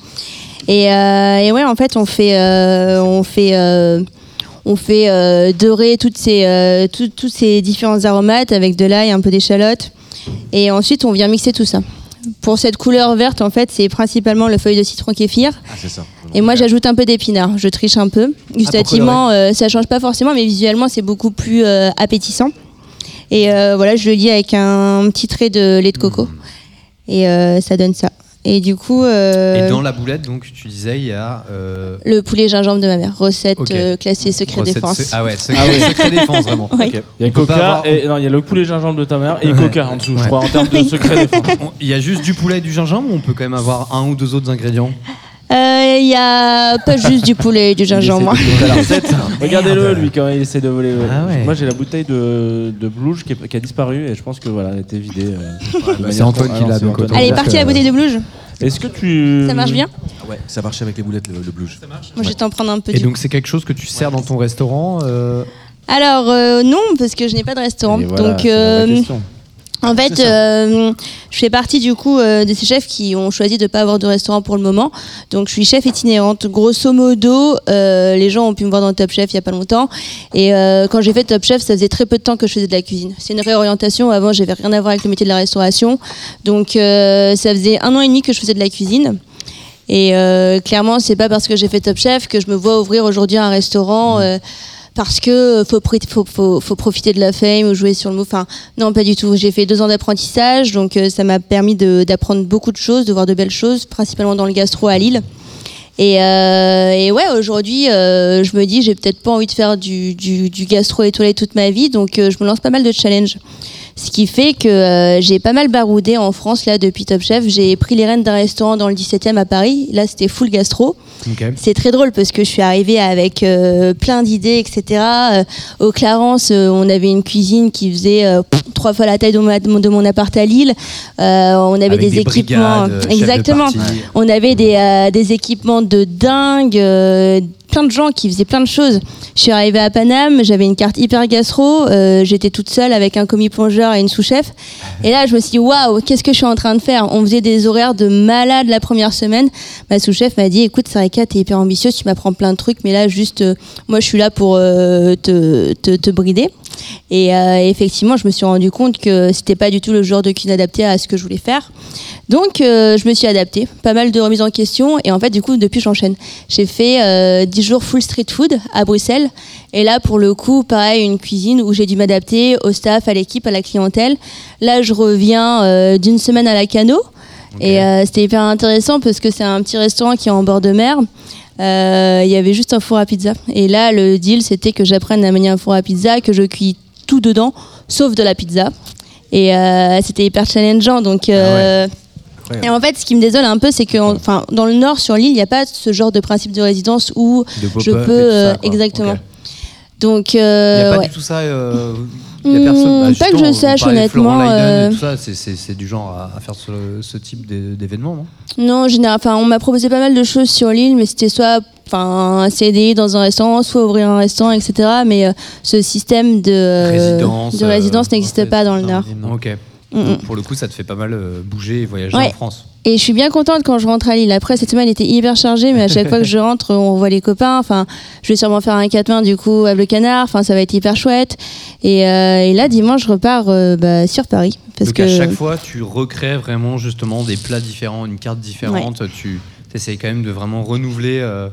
Et, euh, et ouais, en fait, on fait, euh, on fait, euh, on fait dorer toutes ces, tout- tous ces différents aromates avec de l'ail, un peu d'échalote. Et ensuite, on vient mixer tout ça. Pour cette couleur verte, en fait, c'est principalement le feuille de citron kéfir. Ah, c'est ça. Et moi, j'ajoute un peu d'épinards. Je triche un peu. Gustativement, euh, ça change pas forcément, mais visuellement, c'est beaucoup plus appétissant. Et voilà, je le lis avec un petit trait de lait de coco. Et euh, ça donne ça. Et du coup, euh, Et dans la boulette, donc tu disais, il y a. euh, le poulet gingembre de ma mère, recette Ok. euh, classée secret recette défense. se- Ah ouais, secret, Ah défense, vraiment. [LAUGHS] Il y a On peut pas Coca avoir- et non, il y a le poulet gingembre de ta mère et Ouais. Coca en dessous, je crois, en termes de [LAUGHS] secret défense. Il y a juste du poulet et du gingembre ou on peut quand même avoir un ou deux autres ingrédients? Il y a pas juste du poulet et du gingembre. [LAUGHS] Regardez-le, lui, quand il essaie de voler. Ah ouais. Moi, j'ai la bouteille de, de Blouge qui, est- qui a disparu et je pense que voilà, elle a été vidée. euh, de manière- c'est Antoine Ah qui non, l'a, c'est donc Antoine. autant Elle est dire partie que- la bouteille de blouge Est-ce que tu. Ça marche bien Ouais, ça marche avec les boulettes, le, le blouge. Moi, je vais t'en prendre un peu. Et du donc c'est quelque chose que tu sers dans ton restaurant euh, Alors euh, non, parce que je n'ai pas de restaurant. Et voilà, donc c'est la euh, question. En fait, euh, je fais partie du coup euh, de ces chefs qui ont choisi de ne pas avoir de restaurant pour le moment. Donc je suis chef itinérante. Grosso modo, euh, les gens ont pu me voir dans Top Chef il y a pas longtemps. Et euh, quand j'ai fait Top Chef, ça faisait très peu de temps que je faisais de la cuisine. C'est une réorientation. Avant, j'avais rien à voir avec le métier de la restauration. Donc euh, ça faisait un an et demi que je faisais de la cuisine. Et euh, clairement, c'est pas parce que j'ai fait Top Chef que je me vois ouvrir aujourd'hui un restaurant. euh, parce que faut, pri- faut, profiter de la fame ou jouer sur le mot. Enfin, non, pas du tout. J'ai fait deux ans d'apprentissage, donc euh, ça m'a permis d'apprendre beaucoup de choses, de voir de belles choses, principalement dans le gastro à Lille. Et, euh, et ouais, aujourd'hui, euh, je me dis, j'ai peut-être pas envie de faire du, du, du gastro étoilé toute ma vie, donc euh, je me lance pas mal de challenges. Ce qui fait que euh, j'ai pas mal baroudé en France là depuis Top Chef. J'ai pris les rênes d'un restaurant dans le 17e à Paris. Là, c'était full gastro. C'est très drôle parce que je suis arrivée avec euh, plein d'idées, etc. Euh, au Clarence, euh, on avait une cuisine qui faisait pff, trois fois la taille de mon, de mon appart à Lille. On avait Avec des, des équipements. brigades, Exactement. On avait des, des équipements de dingue. Plein de gens qui faisaient plein de choses. Je suis arrivée à Paname, j'avais une carte hyper gastro, euh, j'étais toute seule avec un commis plongeur et une sous-chef. Et là, je me suis dit, waouh, qu'est-ce que je suis en train de faire? On faisait des horaires de malade la première semaine. Ma sous-chef m'a dit, écoute, Sarika, t'es hyper ambitieuse, tu m'apprends plein de trucs, mais là, juste, euh, moi, je suis là pour euh, te, te, te brider. Et euh, effectivement, je me suis rendu compte que c'était pas du tout le genre de cuisine adapté à ce que je voulais faire. Donc, euh, je me suis adaptée. Pas mal de remises en question. Et en fait, du coup, depuis, j'enchaîne. J'ai fait euh, 10 jours full street food à Bruxelles. Et là, pour le coup, pareil, une cuisine où j'ai dû m'adapter au staff, à l'équipe, à la clientèle. Là, je reviens euh, d'une semaine à la Cano. Et euh, c'était hyper intéressant parce que c'est un petit restaurant qui est en bord de mer. Euh, Il y avait juste un four à pizza. Et là, le deal, c'était que j'apprenne à manier un four à pizza, que je cuis tout dedans, sauf de la pizza. Et euh, c'était hyper challengeant. Donc, euh, et en fait, ce qui me désole un peu, c'est que enfin, dans le nord, sur l'île, il n'y a pas ce genre de principe de résidence où De je peux. ça, exactement. Donc, Il n'y euh, a pas ouais. du tout ça. euh, il y a Hmm, personne. bah, pas que je sache, honnêtement, euh, tout ça, c'est- du genre à, à faire ce, ce type d'é- d'événement, non? Non, en général, enfin, on m'a proposé pas mal de choses sur l'île, mais c'était soit enfin, un CDI dans un restaurant, soit ouvrir un restaurant, etc. Mais euh, ce système de euh, Résidence, de résidence euh, n'existe pas dans le Nord. Ok. Donc, pour le coup, ça te fait pas mal euh, bouger et voyager Ouais. en France. Et je suis bien contente quand je rentre à Lille. Après, cette semaine était hyper chargée, mais à chaque [LAUGHS] fois que je rentre, on voit les copains. Enfin, je vais sûrement faire un 4 mains du coup à Bleu Canard. Enfin, ça va être hyper chouette. Et, euh, et là, dimanche, je repars euh, bah, sur Paris. Parce Donc que à chaque fois, tu recrées vraiment justement des plats différents, une carte différente. Tu essayes quand même de vraiment renouveler euh,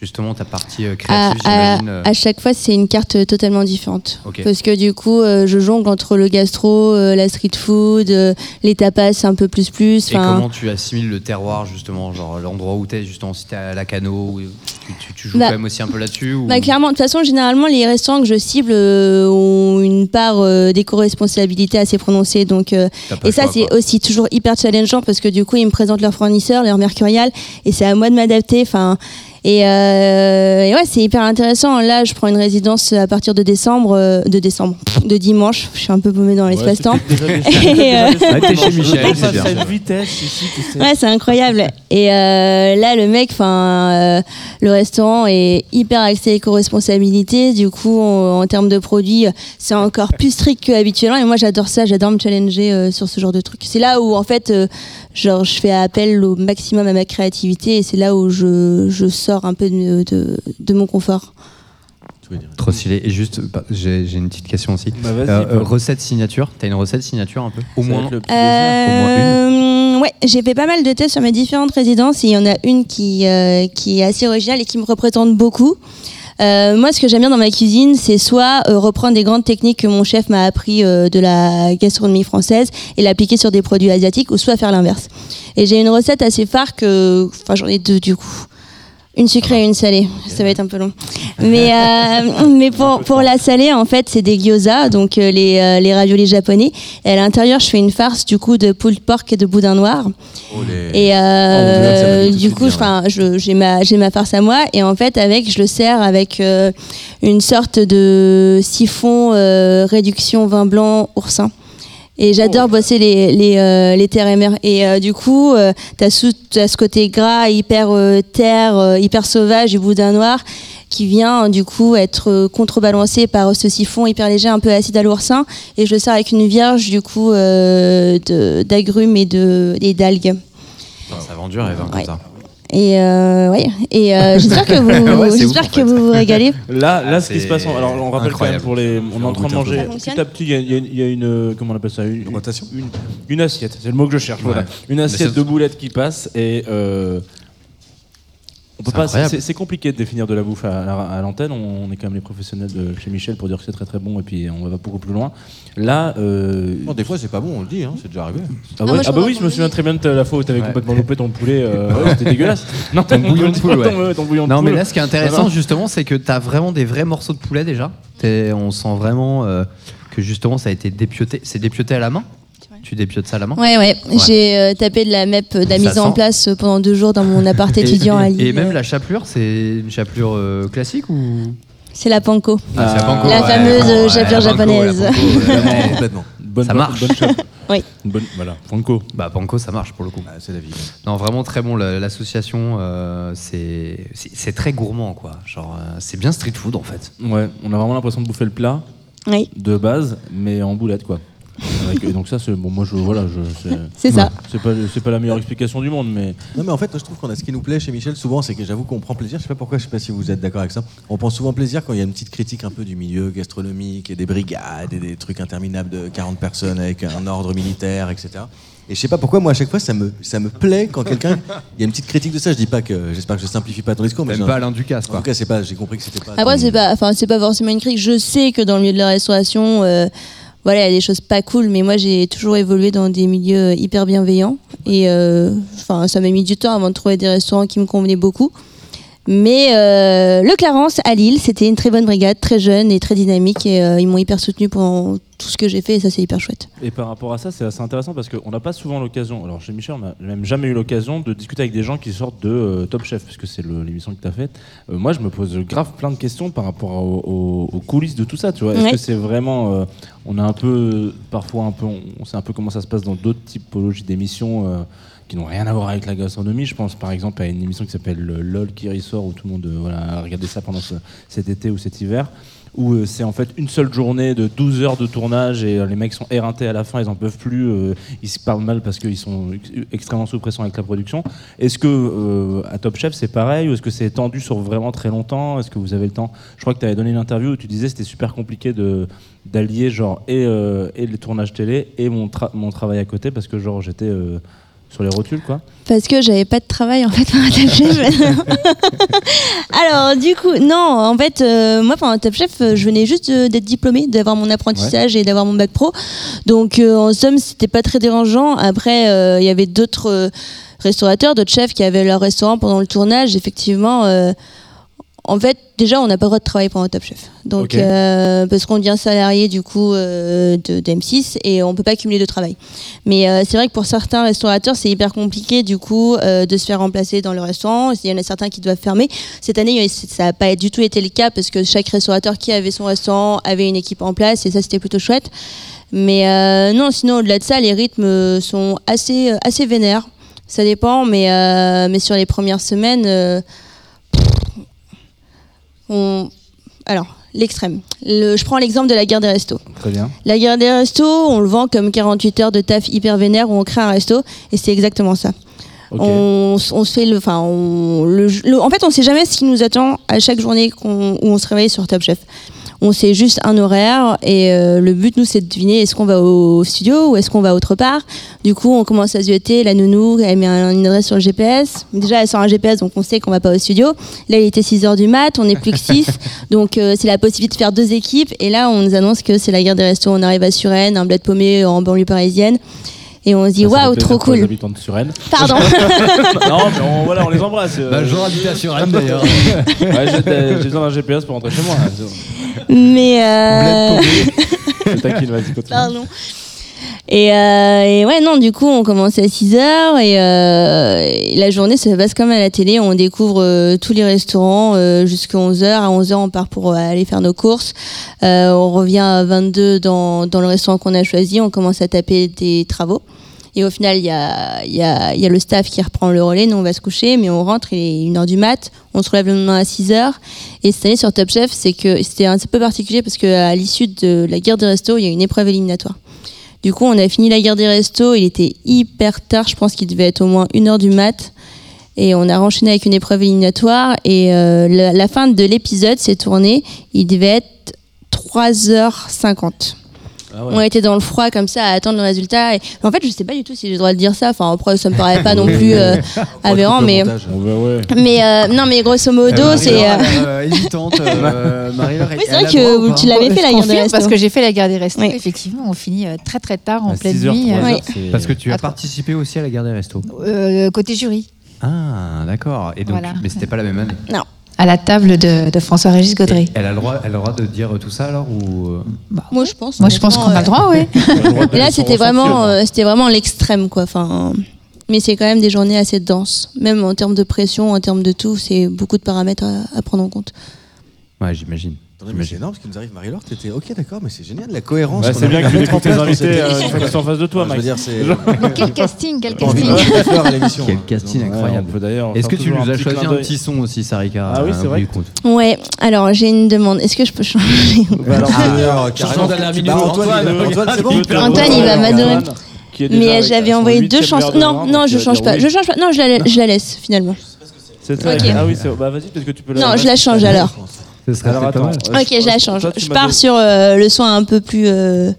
justement ta partie euh, à, créative, à- euh. à chaque fois, c'est une carte euh, totalement différente. Parce que du coup, euh, je jongle entre le gastro, euh, la street food, euh, les tapas un peu plus plus. Et comment tu assimiles le terroir justement, genre l'endroit où t'es justement, si t'es à la cano, tu, tu- tu joues Bah, quand même aussi un peu là-dessus ou... Bah, clairement, de toute façon, généralement, les restaurants que je cible ont une part d'éco-responsabilité assez prononcée. Donc, et ça, c'est aussi toujours hyper challengeant parce que du coup, ils me présentent leurs fournisseurs, leur mercurial, et c'est à moi de m'adapter. Enfin, Et, euh, et ouais, c'est hyper intéressant. Là, je prends une résidence à partir de décembre, euh, de décembre, de dimanche. Je suis un peu paumée dans l'espace-temps. [LAUGHS] Et, euh. Ouais, c'est incroyable. Et euh, là, le mec, enfin, le restaurant est hyper axé éco-responsabilité. Du coup, en, en termes de produits, c'est encore plus strict qu'habituellement. Et moi, j'adore ça. J'adore me challenger euh, sur ce genre de trucs. C'est là où, en fait, euh, genre, je fais appel au maximum à ma créativité. Et c'est là où je, je sors un peu de, de, de mon confort. Trop stylé. Et juste, bah, j'ai j'ai une petite question aussi. Bah, Euh, recette signature. T'as une recette signature un peu Au moins. le. Euh, ouais, j'ai fait pas mal de tests sur mes différentes résidences et il y en a une qui, euh, qui est assez originale et qui me représente beaucoup. Euh, moi, ce que j'aime bien dans ma cuisine, c'est soit euh, reprendre des grandes techniques que mon chef m'a appris euh, de la gastronomie française et l'appliquer sur des produits asiatiques, ou soit faire l'inverse. Et j'ai une recette assez phare que, enfin, j'en ai deux du coup. Une sucrée et une salée. Ça va être un peu long. Mais, euh, [LAUGHS] mais pour, [LAUGHS] pour la salée, en fait, c'est des gyoza, donc euh, les, euh, les raviolis japonais. Et à l'intérieur, je fais une farce du coup de poule porc et de boudin noir. Et euh, Oh, tout de du coup, enfin, j'ai ma, j'ai ma farce à moi. Et en fait, avec, je le sers avec une sorte de siphon réduction vin blanc oursin. Et j'adore bosser les, les, euh, les terres et mers. Et euh, du coup, euh, t'as sous- t'as ce côté gras, hyper euh, terre, euh, hyper sauvage du boudin noir qui vient du coup être contrebalancé par ce siphon hyper léger, un peu acide à l'oursin. Et je le sers avec une vierge du coup euh, de- d'agrumes et de- et d'algues. Ça vend dur, Eva, comme Ouais. ça. Et euh, ouais. Et euh, [LAUGHS] j'espère que vous, Ouais, j'espère ouf, en que fait. vous vous régalez. Là, là, Ah, ce qui se passe, en- alors on rappelle incroyable. quand même pour les, on est en train de manger petit à petit. Il y y y a une, comment on appelle ça, une, rotation une, une assiette. C'est le mot que je cherche. Voilà, Ouais. une assiette de boulettes qui passe et euh, on peut C'est pas. C'est compliqué de définir de la bouffe à, à- à l'antenne. On, on est quand même les professionnels de chez Michel pour dire que c'est très très bon et puis on va beaucoup plus loin. Là, euh, Bon, des fois, c'est pas bon, on le dit, hein, c'est déjà arrivé. ah, ouais, je ah bah oui, je me souviens très bien de la fois où t'avais Ouais. complètement loupé ton poulet. euh, [LAUGHS] ouais, C'était dégueulasse. Non, Ton bouillon de [LAUGHS] poule, ouais. ton, ton bouillon de Non, mais poule. là, ce qui est intéressant, justement, c'est que t'as vraiment des vrais morceaux de poulet déjà. On sent vraiment euh, que justement, ça a été dépioté. C'est dépioté à la main Tu dépiotes ça à la main Ouais, ouais. J'ai euh, tapé de la MEP, de la Ça mise en place euh, pendant deux jours dans mon appart [LAUGHS] Et- étudiant à Lille. et même la chapelure, c'est une chapelure euh, classique ou? C'est la panko. Ah, c'est la panko, La ouais, fameuse, ouais, euh, la chapelure la japonaise. panko, [LAUGHS] complètement. Bonne- Ça bonne- marche. bonne chape. [LAUGHS] Oui. Une bonne, voilà, Franco. Bah, panko, ça marche pour le coup. Ah, c'est la vie. Non, vraiment très bon. la- L'association, euh, c'est c'est- c'est très gourmand, quoi. Genre, euh, c'est bien street food en fait. Ouais, on a vraiment l'impression de bouffer le plat Oui, de base, mais en boulette, quoi. Avec- et donc ça, c'est bon. Moi, je voilà, je. C'est c'est ça. c'est pas, c'est pas la meilleure explication du monde, mais Non mais en fait, je trouve qu'on a ce qui nous plaît chez Michel souvent, c'est que j'avoue qu'on prend plaisir. Je sais pas pourquoi, je sais pas si vous êtes d'accord avec ça. On prend souvent plaisir quand il y a une petite critique un peu du milieu gastronomique et des brigades et des trucs interminables de 40 personnes avec un ordre militaire, etc. Et je sais pas pourquoi, moi à chaque fois, ça me, ça me plaît quand quelqu'un, il y a une petite critique de ça. Je dis pas que, j'espère que je simplifie pas ton discours, mais Même j'ai pas Alain Ducasse, en quoi. tout cas, c'est pas, j'ai compris que c'était pas. Après, ton- c'est pas, enfin, c'est pas forcément une critique. Je sais que dans le milieu de la restauration, euh, voilà, il y a des choses pas cool, mais moi, j'ai toujours évolué dans des milieux hyper bienveillants. Et euh, ça m'a mis du temps avant de trouver des restaurants qui me convenaient beaucoup. Mais euh, le Clarence à Lille, c'était une très bonne brigade, très jeune et très dynamique. Et euh, ils m'ont hyper soutenu pendant tout ce que j'ai fait. Et ça, c'est hyper chouette. Et par rapport à ça, c'est assez intéressant parce qu'on n'a pas souvent l'occasion, alors chez Michel, on n'a même jamais eu l'occasion de discuter avec des gens qui sortent de euh, Top Chef, puisque c'est l'émission que tu as faite. Moi, je me pose grave plein de questions par rapport au- au- aux coulisses de tout ça. Tu vois, est-ce Ouais. que c'est vraiment. on a un peu, parfois, un peu, on sait un peu comment ça se passe dans d'autres typologies d'émissions. Qui n'ont rien à voir avec la gastronomie. Je pense par exemple à une émission qui s'appelle le LOL qui ressort où tout le monde euh, voilà, a regardé ça pendant ce- cet été ou cet hiver où euh, c'est en fait une seule journée de 12 heures de tournage et euh, les mecs sont éreintés à la fin, ils en peuvent plus, ils se parlent mal parce qu'ils sont ex- extrêmement sous pression avec la production. Est-ce que à Top Chef c'est pareil ou est-ce que c'est étendu sur vraiment très longtemps? Est-ce que vous avez le temps? Je crois que tu avais donné une interview où tu disais c'était super compliqué de d'allier genre et, et les tournages télé et mon, mon travail à côté parce que genre j'étais sur les rotules quoi. Parce que j'avais pas de travail en fait pendant Top Chef. [LAUGHS] Alors du coup, non, en fait, euh, moi pendant Top Chef, euh, je venais juste euh, d'être diplômée, d'avoir mon apprentissage et d'avoir mon bac pro. Donc euh, en somme, c'était pas très dérangeant. Après, euh, il y avait d'autres restaurateurs, d'autres chefs qui avaient leur restaurant pendant le tournage. Effectivement. En fait, déjà, on n'a pas le droit de travailler pendant Top Chef. Donc, euh, parce qu'on devient salarié du coup euh, de, de M6 et on peut pas cumuler de travail. Mais euh, c'est vrai que pour certains restaurateurs, c'est hyper compliqué du coup euh, de se faire remplacer dans le restaurant. Il y en a certains qui doivent fermer. Cette année, ça n'a pas du tout été le cas parce que chaque restaurateur qui avait son restaurant avait une équipe en place et ça, c'était plutôt chouette. Mais non, sinon, au-delà de ça, les rythmes sont assez, assez vénères. Ça dépend, mais, mais sur les premières semaines, on... alors, l'extrême. Le- je prends l'exemple de la guerre des restos. Très bien. La guerre des restos, on le vend comme 48 heures de taf hyper vénère où on crée un resto, et c'est exactement ça. On, se fait le, enfin, on, le, le- en fait, on sait jamais ce qui nous attend à chaque journée qu'on- où on se réveille sur Top Chef. On sait juste un horaire et euh, le but nous c'est de deviner est-ce qu'on va au studio ou est-ce qu'on va autre part? Du coup on commence à zioter, la nounou elle met un- une adresse sur le GPS. Déjà elle sort un GPS donc on sait qu'on va pas au studio. Là il était 6h du mat, on n'est plus que 6 [LAUGHS] donc euh, c'est la possibilité de faire deux équipes et là on nous annonce que c'est la guerre des restos. On arrive à Suresnes, un bled paumé en banlieue parisienne et on se dit waouh trop pour les cool. habitants de Suresnes. Pardon. [LAUGHS] non, [LAUGHS] mais on, voilà, on les embrasse. euh. Bah, Jean habite à Suresnes, d'ailleurs. Ouais, j'ai j'ai besoin d'un GPS pour rentrer chez moi. Mais euh... Taquine, [LAUGHS] vas-y, continue. Pardon. Et, euh, et ouais, non, du coup, on commence à 6 heures et, euh, et la journée se passe comme à la télé. On découvre euh, tous les restaurants euh, jusqu'à 11 heures. À 11 heures, on part pour euh, aller faire nos courses. Euh, on revient à 22 dans, dans le restaurant qu'on a choisi. On commence à taper des travaux. Et au final, il y a, le staff qui reprend le relais. Nous, on va se coucher, mais on rentre, il est 1h du mat. On se relève le lendemain à 6h. Et cette année, sur Top Chef, c'était un peu particulier parce qu'à l'issue de la guerre des restos, il y a une épreuve éliminatoire. Du coup, on a fini la guerre des restos. Il était hyper tard. Je pense qu'il devait être au moins 1h du mat. Et on a enchaîné avec une épreuve éliminatoire. Et euh, la, la fin de l'épisode s'est tournée. Il devait être 3h50. Ah On était dans le froid comme ça à attendre le résultat. Et... En fait, je sais pas du tout si j'ai le droit de dire ça. Enfin, après, ça me paraît pas [LAUGHS] non plus euh, aberrant, mais mais euh, non, mais grosso modo, Euh, c'est. euh, euh, hésitante, euh, [LAUGHS] Marie-Laure, Oui, c'est vrai que tu l'avais fait, la guerre des restos. parce que j'ai fait la guerre des restos. Effectivement, on finit euh, très très tard en À pleine 6 heures, nuit. 3 euh, heures, c'est- Parce que tu as participé aussi à la guerre des restos. Euh, côté jury. Ah, d'accord. Et donc, Voilà. mais c'était pas la même année. Non. À la table de, de François-Régis Gaudry. Elle a le droit, elle a le droit de dire tout ça alors ou euh, Moi, je pense. Moi, je pense qu'on a le droit, oui. [LAUGHS] Et là, c'était vraiment, euh, c'était vraiment l'extrême, quoi. Enfin, mais c'est quand même des journées assez denses, même en termes de pression, en termes de tout. C'est beaucoup de paramètres à, à prendre en compte. Ouais, j'imagine. Attendez, mais c'est énorme ce qui nous arrive, Marie-Laure. T'étais ok, d'accord, mais c'est génial, la cohérence. Qu'on c'est bien que tu écoutes tes invités, euh, qu'ils sont en face de toi, Max. quel casting, quel casting. Quel casting incroyable. d'ailleurs Est-ce que tu nous as choisi un petit son aussi, Sarika Ah oui, un c'est vrai. Ouais. Alors, j'ai une demande. Est-ce que je peux changer [LAUGHS] Bah alors, Ah. Bah, Antoine, il- Antoine, c'est bon Antoine, il va m'adorer. qui Mais avec j'avais envoyé deux chansons. Non, non, je change pas. Je change pas. Non, je la, laisse finalement. C'est ça. Ok. Ah oui, c'est. Bah vas-y, peut-être que tu peux la. Non, je la change alors. Ce serait Alors attends. mal. euh, Ok, je la change. toi, tu Je m'as pars donné- sur euh, le son un peu plus euh,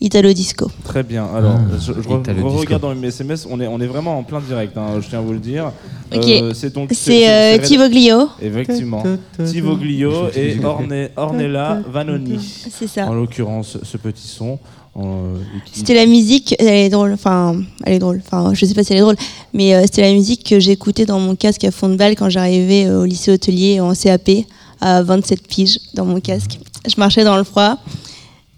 italo-disco. Très bien. Alors, Ah, je, je re- Disco. regarde dans mes SMS. On est, on est vraiment en plein direct. hein, je tiens à vous le dire. Ok. Euh, c'est donc. C'est euh, Tivoglio. Effectivement. Tivoglio et Orne- Ornella Vanoni. C'est ça. En l'occurrence, ce petit son. euh, qui- C'était la musique, elle est drôle, enfin, elle est drôle, enfin, je sais pas si elle est drôle, mais euh, c'était la musique que j'écoutais dans mon casque à fond de balle quand j'arrivais euh, au lycée hôtelier en CAP à 27 piges dans mon casque. Je marchais dans le froid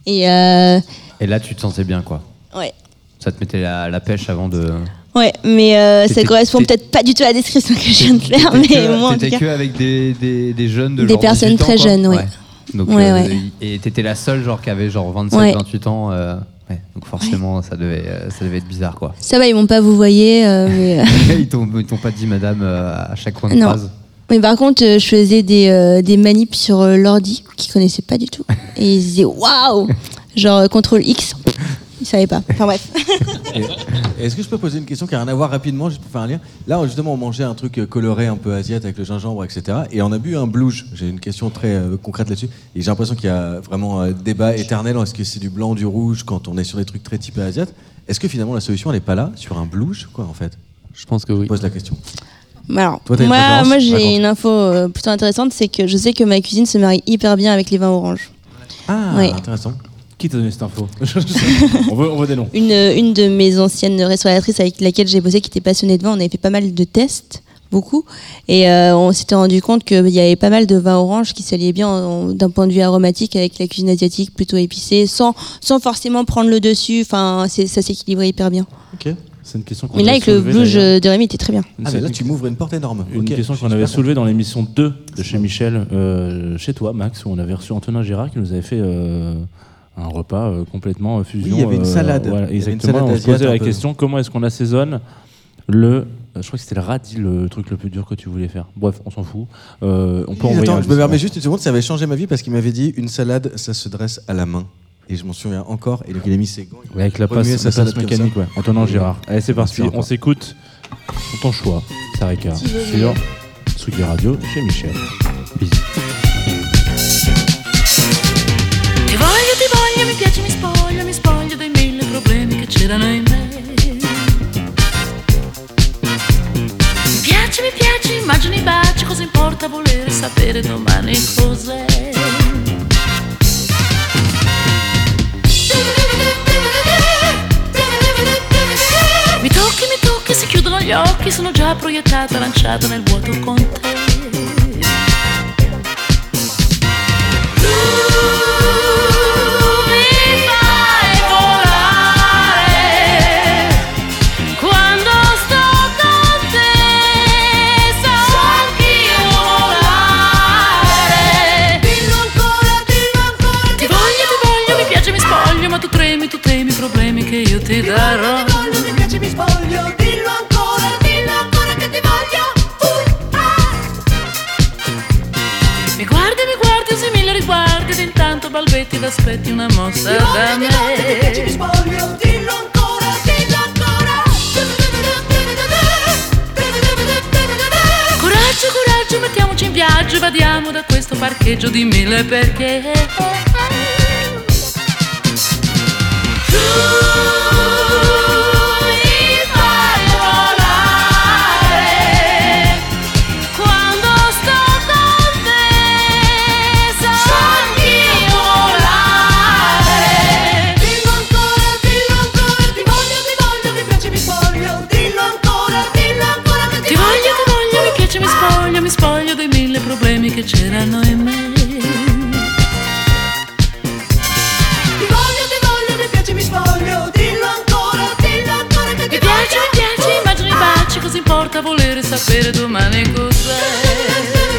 et euh, Et là, tu te sentais bien, quoi. ouais. Ça te mettait la, la pêche avant de. Ouais, mais euh, ça correspond peut-être pas du tout à la description que je viens de faire, mais que- moi en tout cas. que avec des, des, des jeunes de Des genre personnes 18 ans, très quoi. jeunes, ouais. Donc, Ouais, euh, ouais. Et t'étais la seule, genre, qui avait genre 27, Ouais. 28 ans. euh, ouais. Donc, forcément, ça, devait, ça devait être bizarre, quoi. Ça va, ils m'ont pas vous voyez, euh, mais. [LAUGHS] ils t'ont ils t'ont pas dit, madame, euh, à chaque coin de Non. phrase. Mais par contre, euh, je faisais des, euh, des manips sur euh, l'ordi qu'ils connaissaient pas du tout. Et ils disaient waouh Genre euh, CTRL X. Ils savaient pas. Enfin bref. [LAUGHS] Et Est-ce que je peux poser une question qui a rien à voir rapidement, juste pour faire un lien? Là, justement, on mangeait un truc euh, coloré, un peu asiatique avec le gingembre, etc. Et on a bu un blouge. J'ai une question très euh, concrète là-dessus. Et j'ai l'impression qu'il y a vraiment un débat éternel. Est-ce que c'est du blanc, du rouge quand on est sur des trucs très typés asiates Est-ce que finalement la solution, elle n'est pas là, sur un blouge, quoi, en fait? Je pense que oui. Je pose la question. Alors, Toi, moi, j'ai une info euh, plutôt intéressante c'est que je sais que ma cuisine se marie hyper bien avec les vins oranges. Ah, Ouais. intéressant. Qui t'a donné cette info [LAUGHS] on, veut, on veut des noms. Une, une de mes anciennes restauratrices avec laquelle j'ai bossé qui était passionnée de vin, on avait fait pas mal de tests beaucoup. Et euh, on s'était rendu compte qu'il y avait pas mal de vins oranges qui s'alliaient bien en- d'un point de vue aromatique avec la cuisine asiatique plutôt épicée, sans, sans forcément prendre le dessus. Enfin, ça s'équilibrait hyper bien. Ok. C'est une question qu'on Mais là, avec le blues de Rémi, était très bien. Ah, mais là, tu m'ouvres une porte énorme. Une Ok, question qu'on avait soulevée dans l'émission 2 de chez Michel, euh, chez toi, Max, où on avait reçu Antonin Girard qui nous avait fait euh, un repas euh, complètement fusion. Oui, il y avait une euh, salade. voilà, Il y avait une exactement. salade on se posait la question comment est-ce qu'on assaisonne le. Je crois que c'était le radis, le truc le plus dur que tu voulais faire. Bref, on s'en fout. Euh, on peut attends, je me permets juste une seconde, ça avait changé ma vie parce qu'il m'avait dit une salade, ça se dresse à la main. Et je m'en souviens encore. Et donc il a mis ses gants. Ouais, Avec la passe, sa la passe mécanique, ouais. Antonin Girard. Allez, c'est parti. On s'écoute ton choix, Sarika, sur. Tsugi Radio chez Michel. Bisous. Ti voglio, ti voglio, mi piace, mi spoglio, mi spoglio dei mille problemi che c'erano in me. Mi piace, mi piace, immagini baci, cosa importa volere sapere domani cos'è? che si chiudono gli occhi sono già proiettata, lanciata nel vuoto con te. tu tremi, tu temi i problemi che io ti darò. Mi voglio, mi piace, mi spoglio usi mille riguardi ed intanto balbetti ed aspetti una mossa da me. mi spoglio, dillo ancora, dillo ancora. Coraggio, coraggio, mettiamoci in viaggio, vadiamo da questo parcheggio di mille perché. Tu c'erano in me. Ti voglio, ti voglio, mi piace, mi Dillo ancora, dillo ancora che ti Mi piace, mi piace, immagini i baci Cosa importa volere sapere domani cos'è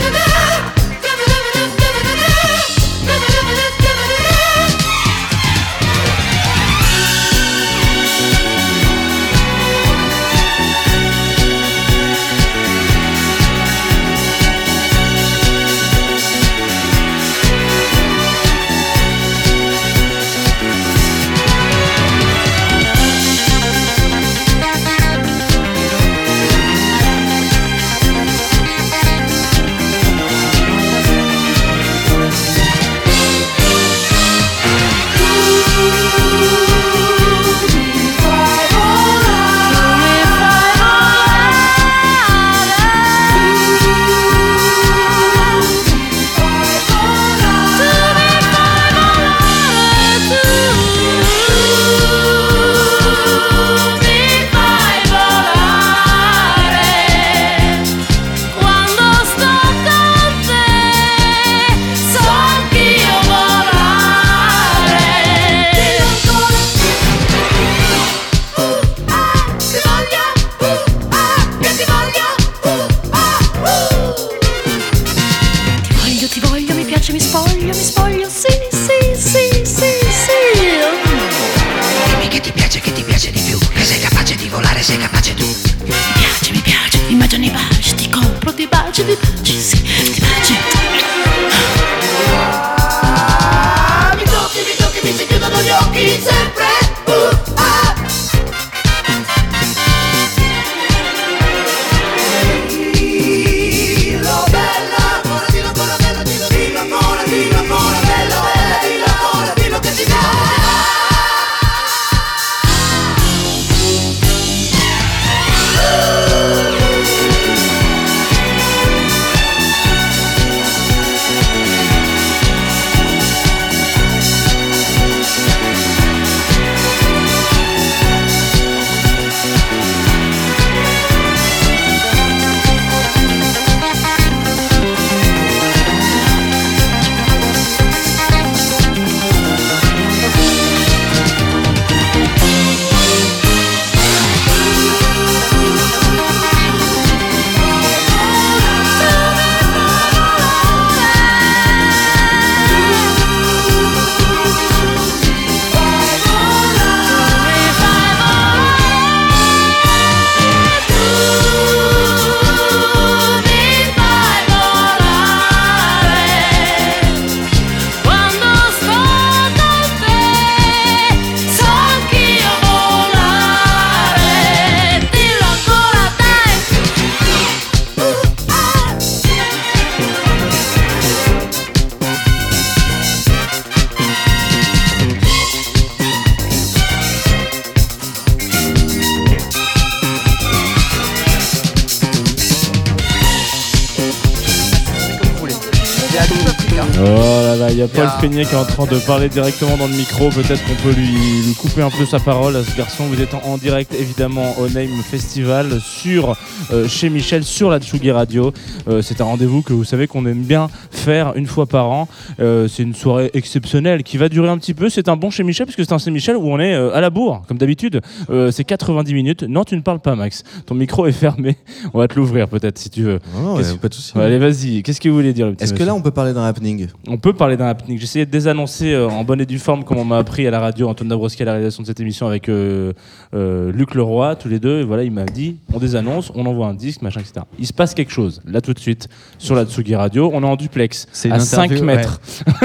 y a Paul Ya. Peignet qui est en train de parler directement dans le micro. Peut-être qu'on peut lui, lui couper un peu sa parole à ce garçon. Vous êtes en, en direct évidemment au Name Festival sur euh, chez Michel sur la Tsugi Radio. Euh, c'est un rendez-vous que vous savez qu'on aime bien faire une fois par an. Euh, c'est une soirée exceptionnelle qui va durer un petit peu. C'est un bon chez Michel parce que c'est un chez Michel où on est euh, à la bourre comme d'habitude. Euh, c'est 90 minutes. Non, tu ne parles pas Max. Ton micro est fermé. On va te l'ouvrir peut-être si tu veux. Non, Qu'est-ce- ouais, pas de souci. Ouais, allez, vas-y. Qu'est-ce que vous voulez dire le petit Est-ce que là, on peut parler d'un happening? On peut parler d'un happening. J'essayais de désannoncer euh, en bonne et due forme, comme on m'a appris à la radio, Antoine Dabrowski à la réalisation de cette émission avec euh, euh, Luc Leroy, tous les deux. Et voilà, il m'a dit on désannonce, on envoie un disque, machin, etc. Il se passe quelque chose, là tout de suite, sur la Tsugi Radio. On est en duplex, à 5 interview, mètres. [LAUGHS]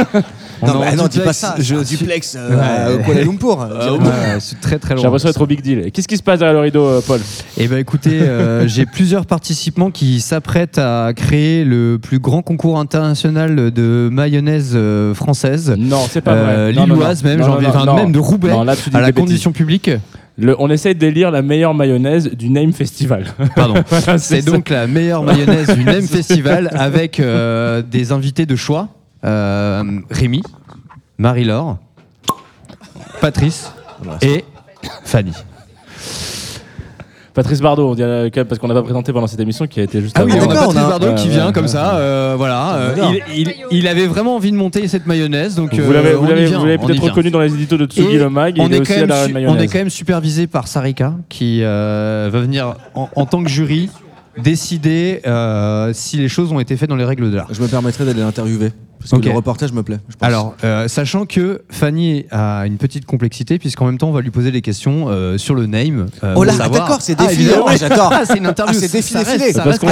On Non, mais en non, dis pas duplex, ça. je duplex euh, Ouais. à Kuala Lumpur. [LAUGHS] Ouais, c'est très très J'ai loin. l'impression d'être au Big Deal. Qu'est-ce qui se passe derrière le rideau, Paul? Eh ben écoutez, euh, [LAUGHS] j'ai plusieurs participants qui s'apprêtent à créer le plus grand concours international de mayonnaise euh, française. Non, c'est pas Euh, vrai. Non, non, Lilloise non. même, Non, j'ai envie- même de Roubaix, là, à la condition publique. Le- on essaye d'élire la meilleure mayonnaise du Name Festival. Pardon. [LAUGHS] C'est ça. donc la meilleure mayonnaise du même [LAUGHS] festival avec euh, des invités de choix. Euh, Rémi, Marie-Laure, Patrice et Fanny. Patrice Bardot, on dirait, quand même, parce qu'on n'a pas présenté pendant cette émission qui a été juste Ah oui, on a d'accord, Patrice a- Bardot qui Ouais, vient ouais, comme ouais. ça, euh, voilà. euh, il, il- il avait vraiment envie de monter cette mayonnaise, donc Vous euh, l'avez peut-être reconnu dans les éditos de Tsugi Et le Mag. on il est, est, aussi quand à même, la on est quand même supervisé par Sarika qui euh, va venir en, en tant que jury décider euh, si les choses ont été faites dans les règles de l'art. Je me permettrais d'aller l'interviewer. Parce que le reportage me plaît. je pense. Alors, euh, sachant que Fanny a une petite complexité, puisqu'en même temps, on va lui poser des questions euh, sur le name. euh, Oh là, savoir- d'accord, c'est Ah, défilé. Ah, j'adore. [LAUGHS] Ah, c'est une interview. Ah, c'est défilé, Ça reste- défilé. ça Parce qu'on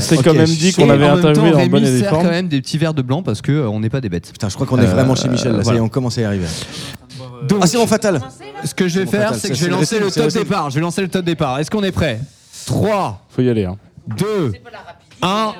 s'est- quand même dit qu'on avait en même temps, interviewé en Rémi bonne et quand même des petits verres de blanc parce que euh, on n'est pas des bêtes. Putain, je crois qu'on est Euh, vraiment chez Michel. Là, ça y est, on commence à y arriver. Donc, Ah, c'est mon fatal. ce que je vais faire, c'est que je vais lancer le top départ. Je vais lancer le top départ. Est-ce qu'on est prêt? 3, Faut y aller. Hein. 2, 1.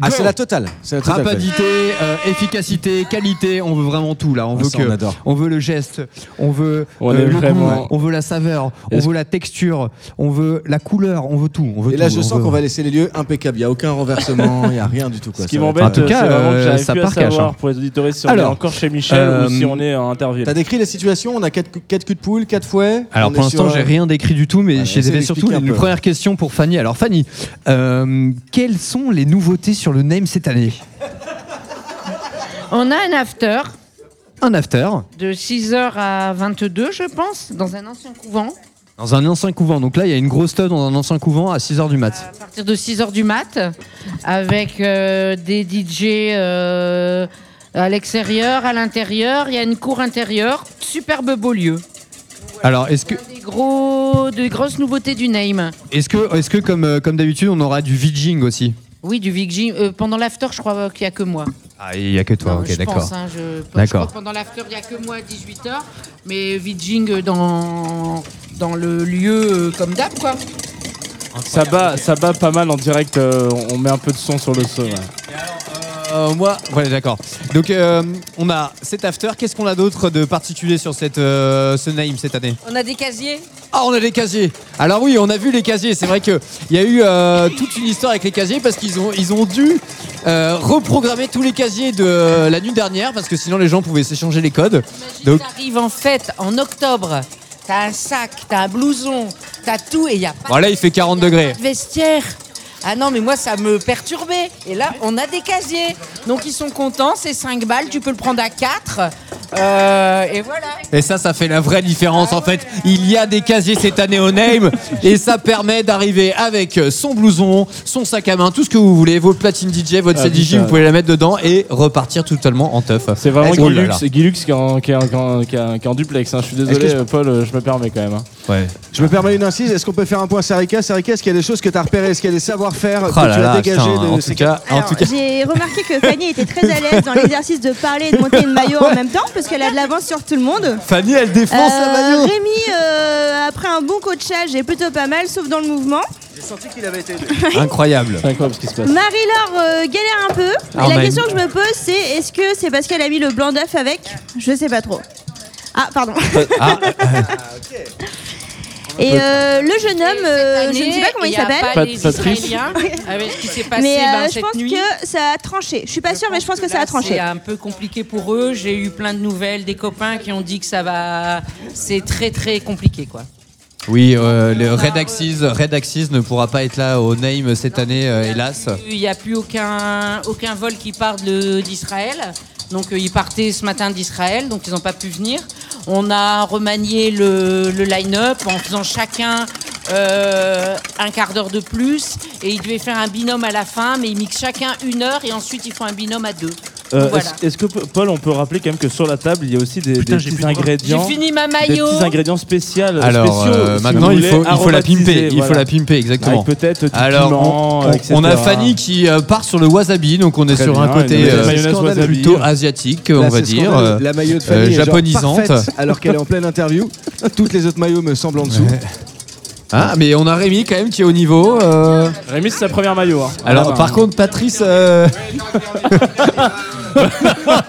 Ah, c'est la totale. C'est la totale. Rapidité, euh, efficacité, qualité, on veut vraiment tout là. On Ah, veut ça, que, on adore. on veut le geste, on veut On euh, le goût, on veut la saveur, on veut la texture, on veut la couleur, on veut tout. On veut Et là, je on sens veut- qu'on va laisser les lieux impeccables. Il n'y a aucun renversement, il n'y a rien du tout. Quoi. Ce qui m'embête, En tout c'est cas, vraiment que euh, j'arrive ça plus à part cash, savoir hein. pour les auditeurs si on est Alors, encore chez Michel euh, ou si on est en interview. T'as décrit la situation On a 4 culs de poule, 4 fouets Alors pour l'instant, j'ai rien décrit du tout, mais essaie surtout une première question pour Fanny. Alors Fanny, quelles sont les nouveautés sur le name cette année On a un after Un after de 6h à 22, je pense, dans un ancien couvent. dans un ancien couvent. Donc là, il y a une grosse teuf dans un ancien couvent à 6h du mat. À partir de 6h du mat, avec euh, des DJ euh, à l'extérieur, à l'intérieur. Il y a une cour intérieure. Superbe beau lieu. Alors, est-ce que, Des, gros, de grosses nouveautés du name. est-ce que, est-ce que comme, euh, comme d'habitude, on aura du VJing aussi? Oui, du VG. Euh, pendant l'after, je crois qu'il n'y a que moi. Ah, il n'y a que toi, Non, ok, d'accord. hein, je, je D'accord. crois que pendant l'after, il n'y a que moi à 18h. Mais VJing dans, dans le lieu euh, comme d'hab, quoi. Ça bat, ça bat pas mal en direct. euh, on met un peu de son sur le son. ouais. Euh, moi, voilà, d'accord. Donc, euh, on a cet after. Qu'est-ce qu'on a d'autre de particulier sur cette, euh, ce name cette année? On a des casiers Ah, on a les casiers. Alors oui, on a vu les casiers. C'est vrai qu'il y a eu toute une histoire avec les casiers parce qu'ils ont, ils ont dû reprogrammer tous les casiers de la nuit dernière parce que sinon les gens pouvaient s'échanger les codes. Donc, T'arrives en fête en octobre. T'as un sac, t'as un blouson, t'as tout et il n'y a pas voilà, il fait 40 degrés. de vestiaire. Ah non, mais moi, ça me perturbait. Et là, on a des casiers. Donc, ils sont contents. C'est 5 balles. Tu peux le prendre à 4. Euh, et voilà. Et ça, ça fait la vraie différence en fait. Il y a des casiers cette année au Name et ça permet d'arriver avec son blouson, son sac à main, tout ce que vous voulez, vos platines DJ, votre Ah, CDJ, vous pouvez la mettre dedans et repartir totalement en teuf. C'est vraiment Oh là Guilux, c'est Guilux qui est en, qui est en- qui est en- qui est en- qui est en duplex. hein. Je suis Est-ce désolé, je- Paul, euh, je me permets quand même. hein. Ouais. Je me permets une incise. Est-ce qu'on peut faire un point Sarika Sarika, est-ce qu'il y a des choses que tu as repérées? Est-ce qu'il y a des savoir-faire Oh que là tu as dégagées putain, de en ces tout cas. j'ai remarqué que Fanny était très à l'aise dans l'exercice de parler et de monter une maillot en même temps, parce qu'elle a de l'avance sur tout le monde. Fanny, elle défonce la Euh, maillot. Rémi, euh, après un bon coachage, est plutôt pas mal, sauf dans le mouvement. J'ai senti qu'il avait été [LAUGHS] Incroyable. C'est incroyable ce qui se passe. Marie-Laure euh, galère un peu. Ah, et la question que je me pose, c'est est-ce que c'est parce qu'elle a mis le blanc d'œuf avec? Je sais pas trop. Ah, pardon. Ah, [LAUGHS] Et euh, le jeune homme, euh, je ne sais pas comment il s'appelle. pas Pat- les Patrice. Israéliens [LAUGHS] avec ce qui s'est passé Mais euh, ben, je pense nuit. que ça a tranché. Je suis pas sûre, mais je pense que ça a tranché. C'est un peu compliqué pour eux. J'ai eu plein de nouvelles des copains qui ont dit que ça va. C'est très très compliqué quoi. Oui, euh, le Red Axis, Red Axis ne pourra pas être là au Name cette année, euh, hélas. Il n'y a plus aucun, aucun vol qui part d'Israël. Donc euh, ils partaient ce matin d'Israël, donc ils n'ont pas pu venir. On a remanié le, le line-up en faisant chacun euh, un quart d'heure de plus. Et ils devaient faire un binôme à la fin, mais ils mixent chacun une heure et ensuite ils font un binôme à deux. Euh, voilà. Est-ce est-ce que Paul, on peut rappeler quand même que sur la table, il y a aussi des, Putain, des j'ai petits voix. ingrédients. J'ai fini ma Des maillot. petits ingrédients spéciaux. Alors spéciaux, euh, si maintenant vous il voulez, faut, il faut la pimper, il faut la pimper exactement. Avec peut-être du Alors piment, on, on- etc. on a Fanny qui euh, part sur le wasabi, donc on est Très sur un bien, côté euh, mayonnaise wasabi. plutôt asiatique, on Là, va c'est dire, scandaleux. euh, La maillot de euh, Fanny est genre japonisante. parfaite, alors qu'elle est en pleine interview. Toutes les autres maillots me semblent en dessous. Ah, mais on a Rémi quand même qui est au niveau. euh. Rémi, c'est sa première maillot. hein. Alors, Voilà. par contre, Patrice. euh, [LAUGHS]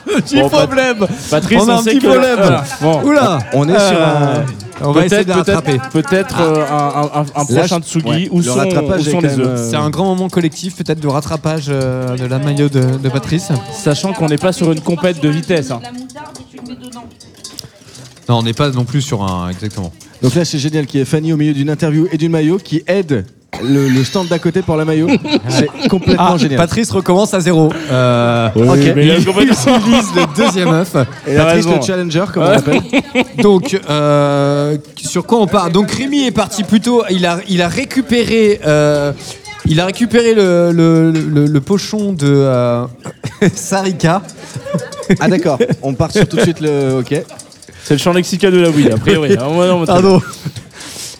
Petit Bon, Pat- problème. Patrice, on a un sait petit que- problème. voilà. Bon. Oula. On est sur un- On va essayer de Peut-être- la rattraper. peut-être- Peut-être euh, un, un- un Là, prochain je- Tsugi ouais. où Le sont, rattrapage où est sont quand les même, œufs. euh, C'est un grand moment collectif, peut-être de rattrapage euh, de la maillot de, de Patrice. Sachant qu'on n'est pas sur une compète de vitesse. hein. Non, on n'est pas non plus sur un. Exactement. Donc là, c'est génial qu'il y ait Fanny au milieu d'une interview et d'une maillot qui aide le, le stand d'à côté pour la maillot. [LAUGHS] C'est complètement Ah, génial. Patrice recommence à zéro. Euh, Oui, ok. mais il a il complètement- utilise le deuxième œuf. Et Patrice, le challenger, comme on l'appelle. Donc, euh, sur quoi on part? Donc, Rémi est parti plutôt. Il a, il a récupéré. euh, il a récupéré le, le, le- le pochon de euh, [LAUGHS] Sarika. Ah d'accord, on part sur tout de suite le. Ok. C'est le champ lexical de la weed, a priori. [LAUGHS] Ah, ouais, non.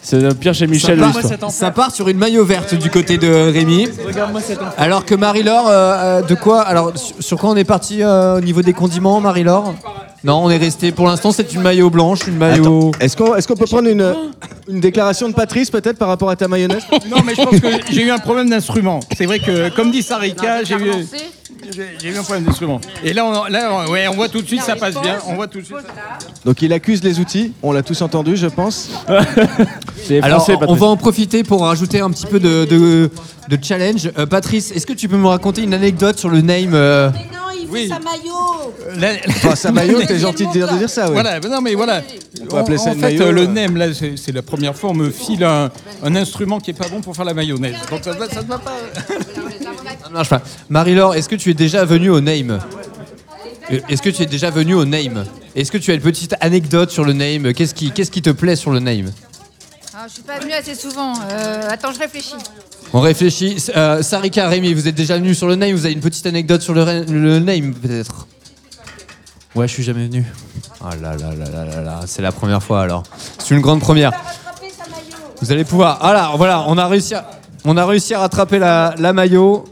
C'est chez Michel. ça, l'histoire. part, ça part sur une maillot verte du côté de Rémi. Regarde-moi cet enfant. Alors que Marie-Laure, euh, euh, de quoi Alors, sur, sur quoi on est parti euh, au niveau des condiments, Marie-Laure? Non, on est resté. Pour l'instant, c'est une maillot blanche, une maillot. Est-ce qu'on est qu'on peut prendre une, une déclaration de Patrice peut-être par rapport à ta mayonnaise? Non, mais je pense que j'ai eu un problème d'instrument. C'est vrai que, comme dit Sarika, j'ai eu, j'ai j'ai eu un problème d'instrument. Et là, on, là on- ouais, on voit tout de suite, ça passe bien. On voit tout de suite. Donc il accuse les outils, on l'a tous entendu, je pense. [LAUGHS] Alors, on va en profiter pour rajouter un petit peu de, de- de challenge. Euh, Patrice, est-ce que tu peux me raconter une anecdote sur le name euh, Oui. sa maillot. Enfin, sa maillot, t'es [LAUGHS] gentil de dire, de dire ça, ouais. Voilà, ben non mais voilà. On va appeler ça en une fait, maillot, euh, le nem, là, c'est la première fois, on me file un, un instrument qui est pas bon pour faire la mayonnaise. Donc ça, ça ne va pas. Ça marche pas. Marie-Laure, est-ce que tu es déjà venu au name Euh, Est-ce que tu es déjà venu au name Est-ce que tu as une petite anecdote sur le name Qu'est-ce qui, qu'est-ce qui te plaît sur le name Ah, je suis pas venue assez souvent. Euh, attends, je réfléchis. On réfléchit. Euh, Sarika, Rémi, vous êtes déjà venus sur le name Vous avez une petite anecdote sur le, le name peut-être? Ouais, je suis jamais venu. Ah là là là là là là, c'est la première fois alors. C'est une grande première. Vous allez pouvoir. Ah là, voilà, on a réussi à, on rattraper la maillot.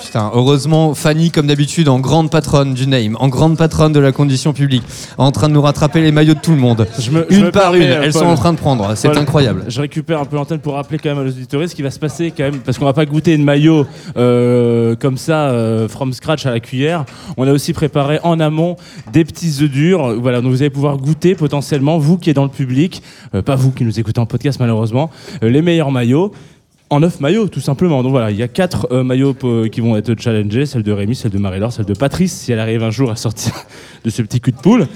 Putain, heureusement, Fanny, comme d'habitude, en grande patronne du name, en grande patronne de la condition publique, en train de nous rattraper les maillots de tout le monde. Je me- une je me par une, elles Paul. sont en train de prendre. C'est Paul, incroyable. Je récupère un peu l'antenne pour rappeler quand même à nos auditeurs ce qui va se passer quand même, parce qu'on va pas goûter une maillot euh, comme ça, euh, from scratch à la cuillère. On a aussi préparé en amont des petits œufs durs. Voilà, donc vous allez pouvoir goûter potentiellement, vous qui êtes dans le public, euh, pas vous qui nous écoutez en podcast malheureusement, les meilleurs maillots. En neuf maillots, tout simplement. Donc voilà, il y a quatre euh, maillots euh, qui vont être challengés celle de Rémi, celle de Marie-Laure, celle de Patrice, si elle arrive un jour à sortir [LAUGHS] de ce petit cul de poule,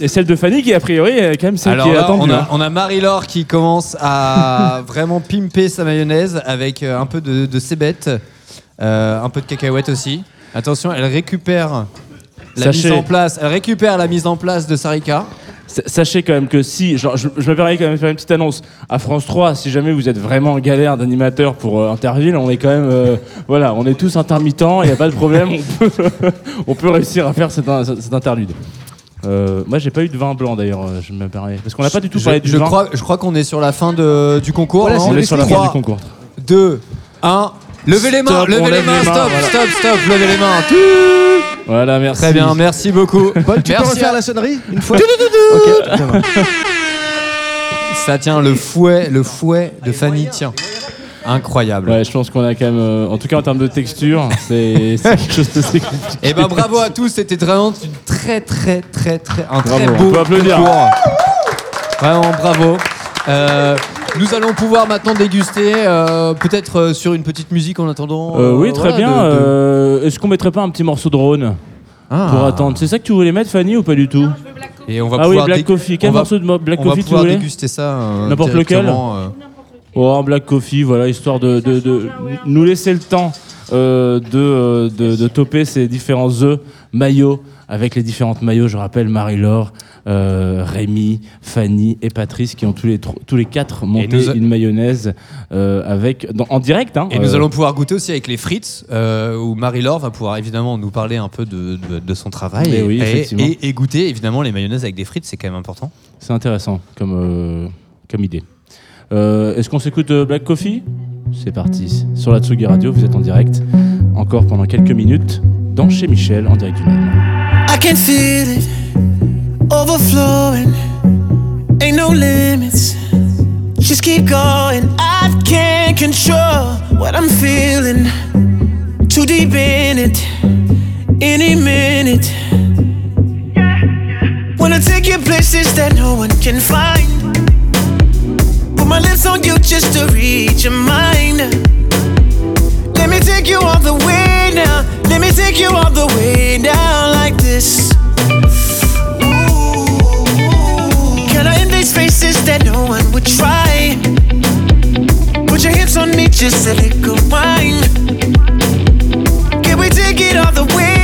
et celle de Fanny, qui a priori est quand même celle Alors qui est là, attendue. on hein. a, on a Marie-Laure qui commence à [LAUGHS] vraiment pimper sa mayonnaise avec euh, un peu de, de cébette, euh, un peu de cacahuète aussi. Attention, elle récupère la Sachez- mise en place. Elle récupère la mise en place de Sarika. Sa- Sachez quand même que si, genre, je, je me permets quand même de faire une petite annonce à France 3, si jamais vous êtes vraiment en galère d'animateur pour euh, Interville, on est quand même, euh, [LAUGHS] voilà, on est tous intermittents, il n'y a pas de problème, on [LAUGHS] peut, [LAUGHS] on peut réussir à faire cet, in- cet interlude. Euh, moi, j'ai pas eu de vin blanc d'ailleurs, euh, je me permets, parce qu'on n'a pas du tout Je, parlé du je vin. crois, je crois qu'on est sur la fin de- du concours. Voilà, non on est sur la fin du concours. 2, 1. Levez les mains, on levez les mains, stop, stop, stop, levez les mains. Voilà, merci. Très bien, merci beaucoup. [LAUGHS] Paul, tu peux Merci refaire à- la sonnerie une fois ça tient le fouet, le fouet de Fanny, tiens. Incroyable. Ouais, je pense qu'on a quand même, euh, en tout cas en termes de texture, c'est [LAUGHS] c'est quelque chose de compliqué. Et ben bravo à tous, c'était vraiment une très très très très un très Bravo, on beau peut applaudir. concours. Vraiment bravo. Euh, Nous allons pouvoir maintenant déguster, euh, peut-être euh, sur une petite musique en attendant. Euh, oui, très voilà, bien. de- de- Euh, Est-ce qu'on mettrait pas un petit morceau de Rhône Ah. pour attendre? C'est ça que tu voulais mettre, Fanny, ou pas du tout? Et on va ah oui, pouvoir Black dé- Coffee. Quel on va- morceau de mo- Black on va Coffee tu pouvoir voulais? déguster ça, euh, N'importe lequel directement, euh. Oh, un Black Coffee, voilà, histoire de, de- de nous laisser le temps euh, de, euh, de, de toper ces différents œufs, maillots, avec les différentes maillots, je rappelle, Marie-Laure, euh, Rémi, Fanny et Patrice qui ont tous les, tous les quatre monté a- une mayonnaise euh, avec, dans- en direct. Hein, Et nous euh, allons pouvoir goûter aussi avec les frites, euh, où Marie-Laure va pouvoir évidemment nous parler un peu de, de- de son travail. Et, oui, et- effectivement. et- et goûter évidemment les mayonnaises avec des frites, c'est quand même important. C'est intéressant comme, euh, comme idée. Euh, Est-ce qu'on s'écoute Black Coffee? C'est parti. Sur la Tsugi Radio, vous êtes en direct, encore pendant quelques minutes, dans Chez Michel, en direct du. I can feel it overflowing. Ain't no limits. Just keep going. I can't control what I'm feeling. Too deep in it. Any minute. Wanna take you places that no one can find. Put my lips on you just to reach your mind. Let me take you all the way now. Let me take you all the way down like this. Spaces that no one would try? Put your hips on me, just a little wine. Can we take it all the way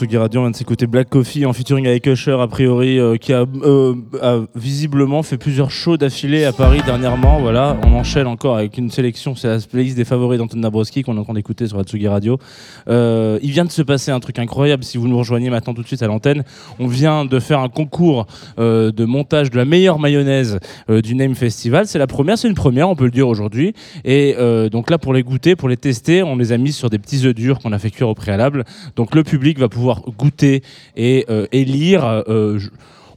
Radio, on vient de s'écouter Black Coffee en featuring avec Usher, a priori, euh, qui a, euh, a visiblement fait plusieurs shows d'affilée à Paris dernièrement. Voilà, on enchaîne encore avec une sélection, c'est la playlist des favoris d'Anton Nabrowski qu'on est en train sur la Radio. Euh, il vient de se passer un truc incroyable, si vous nous rejoignez maintenant tout de suite à l'antenne. On vient de faire un concours de montage de la meilleure mayonnaise du Name Festival. C'est la première, c'est une première, on peut le dire aujourd'hui. Et donc là, pour les goûter, pour les tester, on les a mis sur des petits œufs durs qu'on a fait cuire au préalable. Donc le public va pouvoir goûter et, euh, et lire. Euh,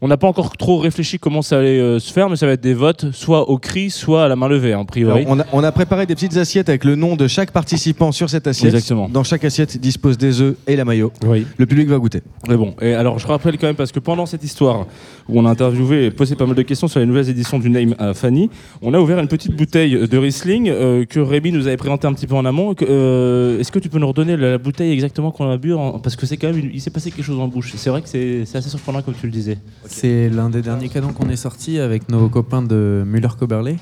on n'a pas encore trop réfléchi comment ça allait euh, se faire, mais ça va être des votes, soit au cri, soit à la main levée, hein, a priori. Alors, on, a, on a préparé des petites assiettes avec le nom de chaque participant sur cette assiette. Exactement. Dans chaque assiette dispose des œufs et la maillot. Oui. Le public va goûter. Mais bon, et alors je rappelle quand même parce que pendant cette histoire où on a interviewé et posé pas mal de questions sur les nouvelles éditions du Name à Fanny, on a ouvert une petite bouteille de Riesling euh, que Rémi nous avait présenté un petit peu en amont. Euh, Est-ce que tu peux nous redonner la, la bouteille exactement qu'on a bu en- Parce que c'est quand même, une- il s'est passé quelque chose en bouche. C'est vrai que c'est assez surprenant comme tu le disais. C'est l'un des derniers canons qu'on est sorti avec nos copains de Müller-Coberley.